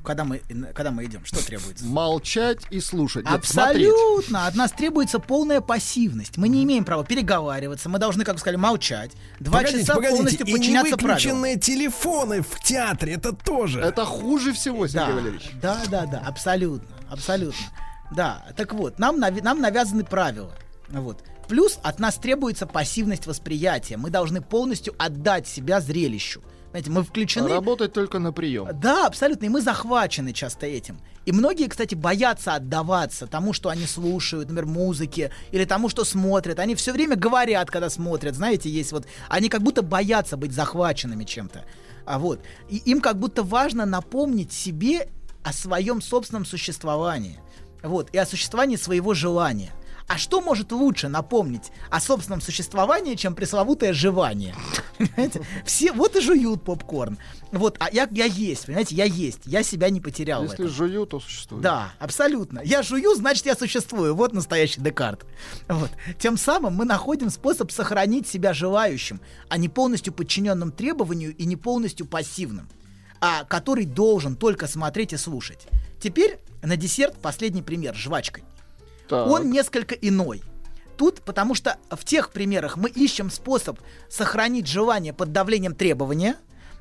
Когда мы, когда мы идем, что требуется? Молчать и слушать. Нет, смотреть. Абсолютно. От нас требуется полная пассивность. Мы не имеем права переговариваться. Мы должны, как вы сказали, молчать. Два Погодите, часа погодите, полностью и подчиняться правилам. телефоны в театре, это тоже. Это хуже всего, Сергей Да, Валерьевич. да, да, да, абсолютно, абсолютно. Да, так вот, нам, нави- нам навязаны правила. Вот. Плюс от нас требуется пассивность восприятия. Мы должны полностью отдать себя зрелищу. Знаете, мы включены... Работать только на прием. Да, абсолютно. И мы захвачены часто этим. И многие, кстати, боятся отдаваться тому, что они слушают, например, музыке, или тому, что смотрят. Они все время говорят, когда смотрят. Знаете, есть вот... Они как будто боятся быть захваченными чем-то. А вот. И им как будто важно напомнить себе о своем собственном существовании. Вот. И о существовании своего желания. А что может лучше напомнить о собственном существовании, чем пресловутое жевание? Понимаете? Все вот и жуют попкорн. Вот, а я, я есть, понимаете, я есть. Я себя не потерял Если жую, то существует. Да, абсолютно. Я жую, значит, я существую. Вот настоящий Декарт. Вот. Тем самым мы находим способ сохранить себя желающим, а не полностью подчиненным требованию и не полностью пассивным, а который должен только смотреть и слушать. Теперь на десерт последний пример с жвачкой. Так. Он несколько иной. Тут, потому что в тех примерах мы ищем способ сохранить желание под давлением требования,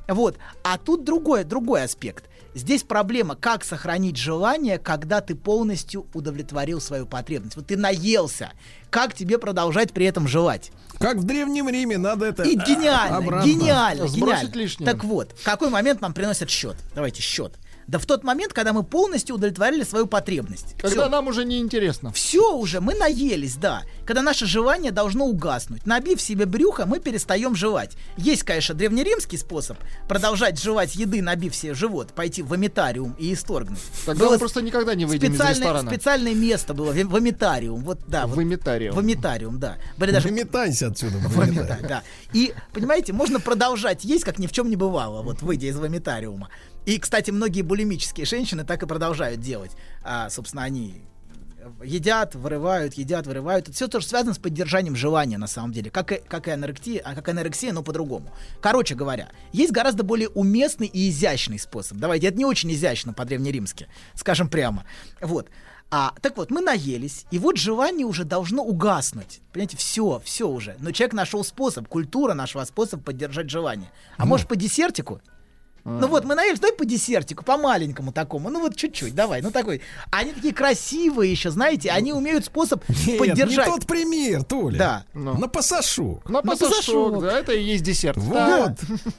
вот, а тут другой, другой аспект. Здесь проблема, как сохранить желание, когда ты полностью удовлетворил свою потребность. Вот ты наелся. Как тебе продолжать при этом желать? Как в ДревнемРиме, надо это И гениально, обратно. гениально, Сбросить гениально. лишнее. Так вот, в какой момент нам приносят счет? Давайте счет. Да в тот момент, когда мы полностью удовлетворили свою потребность. Когда Всё. нам уже не интересно. Все уже, мы наелись, да. Когда наше желание должно угаснуть. Набив себе брюхо, мы перестаем жевать. Есть, конечно, древнеримский способ продолжать жевать еды, набив себе живот, пойти в вомитариум и исторгнуть. Тогда Было мы просто никогда не выйдем из специальное, ресторана. специальное место было, вомитариум. Вот, да, вот, Вымитариум. вомитариум, да. Были даже Выметайся отсюда. Выметай. да. И, понимаете, можно продолжать есть, как ни в чем не бывало, вот выйдя из вомитариума. И, кстати, многие булимические женщины так и продолжают делать. А, собственно, они едят, вырывают, едят, вырывают. Это все тоже связано с поддержанием желания, на самом деле. Как и, как и анорексия, а как анорексия, но по-другому. Короче говоря, есть гораздо более уместный и изящный способ. Давайте, это не очень изящно по-древнеримски, скажем прямо. Вот. А, так вот, мы наелись, и вот желание уже должно угаснуть. Понимаете, все, все уже. Но человек нашел способ, культура нашего способ поддержать желание. А может по десертику? Ну вот, мы наелись, давай по десертику, по маленькому такому, ну вот чуть-чуть, давай, ну такой. Они такие красивые еще, знаете, они умеют способ Нет, поддержать. не тот пример, Толя. Да. На пасашок. На пасашок. да, это и есть десерт. Вот.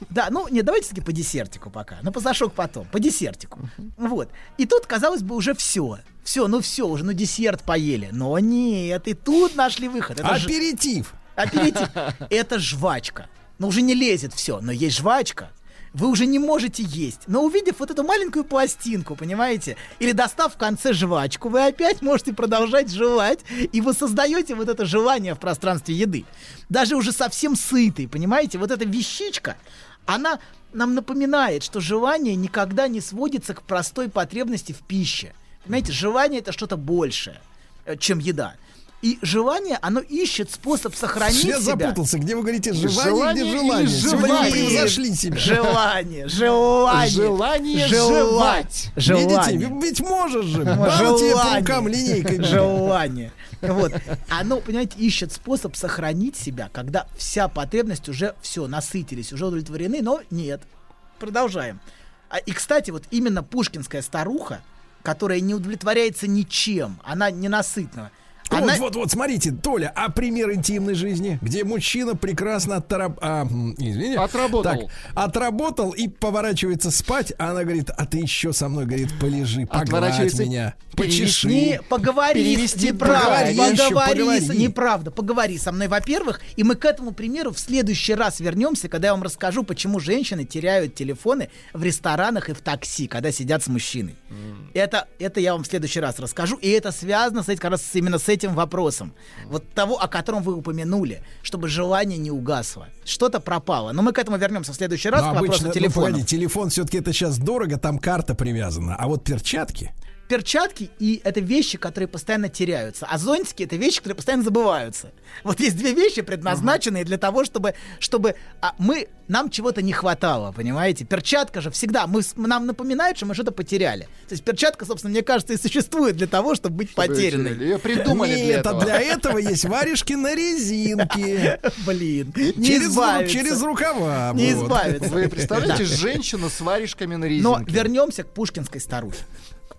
Да, ну, не, давайте таки по десертику пока. На пасашок потом, по десертику. Вот. И тут, казалось бы, уже все. Все, ну все, уже, ну десерт поели. Но нет, и тут нашли выход. Это ж- Аперитив. Аперитив. Это жвачка. Ну, уже не лезет все, но есть жвачка. Вы уже не можете есть. Но увидев вот эту маленькую пластинку, понимаете, или достав в конце жвачку, вы опять можете продолжать жевать, и вы создаете вот это желание в пространстве еды. Даже уже совсем сытый, понимаете, вот эта вещичка, она нам напоминает, что желание никогда не сводится к простой потребности в пище. Понимаете, желание это что-то большее, э, чем еда. И желание, оно ищет способ сохранить Я себя. запутался, где вы говорите желание, Желание где или желание. Сегодня вы желание? превзошли себя. Желание, желание. Желание Желать. Видите, Желание. ведь- ведь можешь же. По желание. рукам линейкой. Желание. Вот. Оно, понимаете, ищет способ сохранить себя, когда вся потребность уже все, насытились, уже удовлетворены, но нет. Продолжаем. А, И, кстати, вот именно пушкинская старуха, которая не удовлетворяется ничем, она ненасытна. Она... Вот, вот, вот, смотрите, Толя, а пример интимной жизни, где мужчина прекрасно отраб... а, извини, Отработал. Так, отработал и поворачивается спать, а она говорит, а ты еще со мной, говорит, полежи, погладь Отворачивается, меня, почеши. Не, поговори, Перевести неправда, поговори еще, поговори, поговори. с- неправда, поговори со мной, во-первых, и мы к этому примеру в следующий раз вернемся, когда я вам расскажу, почему женщины теряют телефоны в ресторанах и в такси, когда сидят с мужчиной. Это, это я вам в следующий раз расскажу, и это связано с, этим- как раз именно с этим вопросом, вот того, о котором вы упомянули, чтобы желание не угасло, что-то пропало. Но мы к этому вернемся в следующий раз Но к вопросу обычно, ну, телефона. погоди, телефон все-таки это сейчас дорого, там карта привязана, а вот перчатки. Перчатки и это вещи, которые постоянно теряются, а зонтики это вещи, которые постоянно забываются. Вот есть две вещи, предназначенные для того, чтобы, чтобы а, мы нам чего-то не хватало, понимаете? Перчатка же всегда мы нам напоминает, что мы что-то потеряли. То есть перчатка, собственно, мне кажется, и существует для того, чтобы быть потерянной. Ее придумали для Нет, этого. а для этого есть варежки на резинке. Блин, не Через, рукава. Не избавиться. Вы представляете женщину с варежками на резинке? Но вернемся к пушкинской старухе.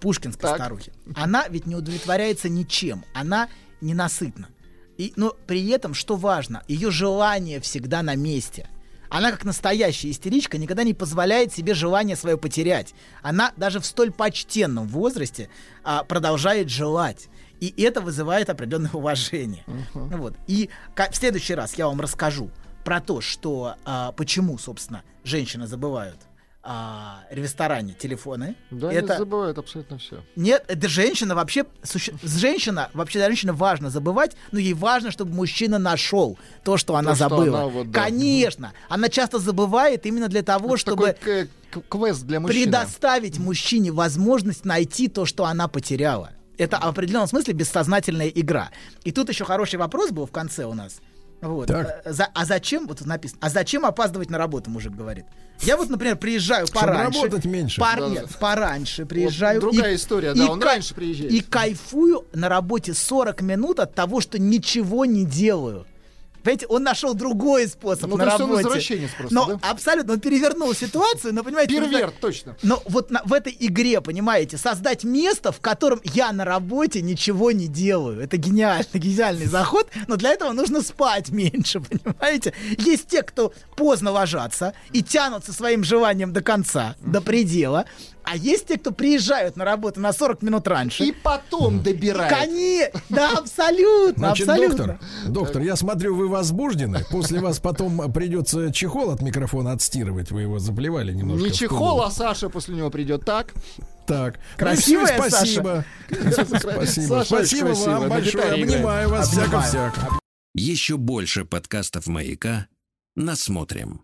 Пушкинской Так. старухе. Она ведь не удовлетворяется ничем. Она ненасытна. И, но при этом, что важно, ее желание всегда на месте. Она, как настоящая истеричка, никогда не позволяет себе желание свое потерять. Она даже в столь почтенном возрасте а, продолжает желать. И это вызывает определенное уважение. Вот. И в следующий раз я вам расскажу про то, что а, почему, собственно, женщины забывают а, ресторане телефоны. Да, это не забывают абсолютно все. нет, это женщина вообще, суще- женщина, вообще женщина важно забывать, но ей важно, чтобы мужчина нашел то, что она что забыла. она вот, да. Конечно, она часто забывает именно для того, чтобы Такой квест для мужчины. предоставить мужчине возможность найти то, что она потеряла. Это в определенном смысле бессознательная игра. И тут еще хороший вопрос был в конце у нас. Вот. Так. Э, за- а зачем, вот тут написано, а зачем опаздывать на работу, мужик говорит. Я вот, например, приезжаю Чтобы пораньше. работать меньше. пор- Да. нет, пораньше приезжаю. другая и- история, и да, он ка- раньше приезжает. И кайфую на работе 40 минут от того, что ничего не делаю. Понимаете, он нашел другой способ Ну, на то работе. извращенец просто, но да? абсолютно, он перевернул ситуацию, но понимаете... нужно- Перверт, точно. но вот на- в этой игре, понимаете, создать место, в котором я на работе ничего не делаю. Это гениальный, гениальный заход, но для этого нужно спать меньше, понимаете? Есть те, кто поздно ложатся и тянутся своим желанием до конца, до предела, а есть те, кто приезжают на работу на 40 минут раньше. И потом добирает. Коне... Да, абсолютно, Значит, абсолютно. доктор, доктор, я смотрю, вы возбуждены. После вас потом придется чехол от микрофона отстирывать. Вы его заплевали немножко. Не чехол, а Саша после него придет. Так. Так. Красивая Ну и всё, спасибо. Спасибо. Саша Спасибо красивая, вам большое. Обнимаю вас. Всяко-всяко. Еще больше подкастов «Маяка» насмотрим.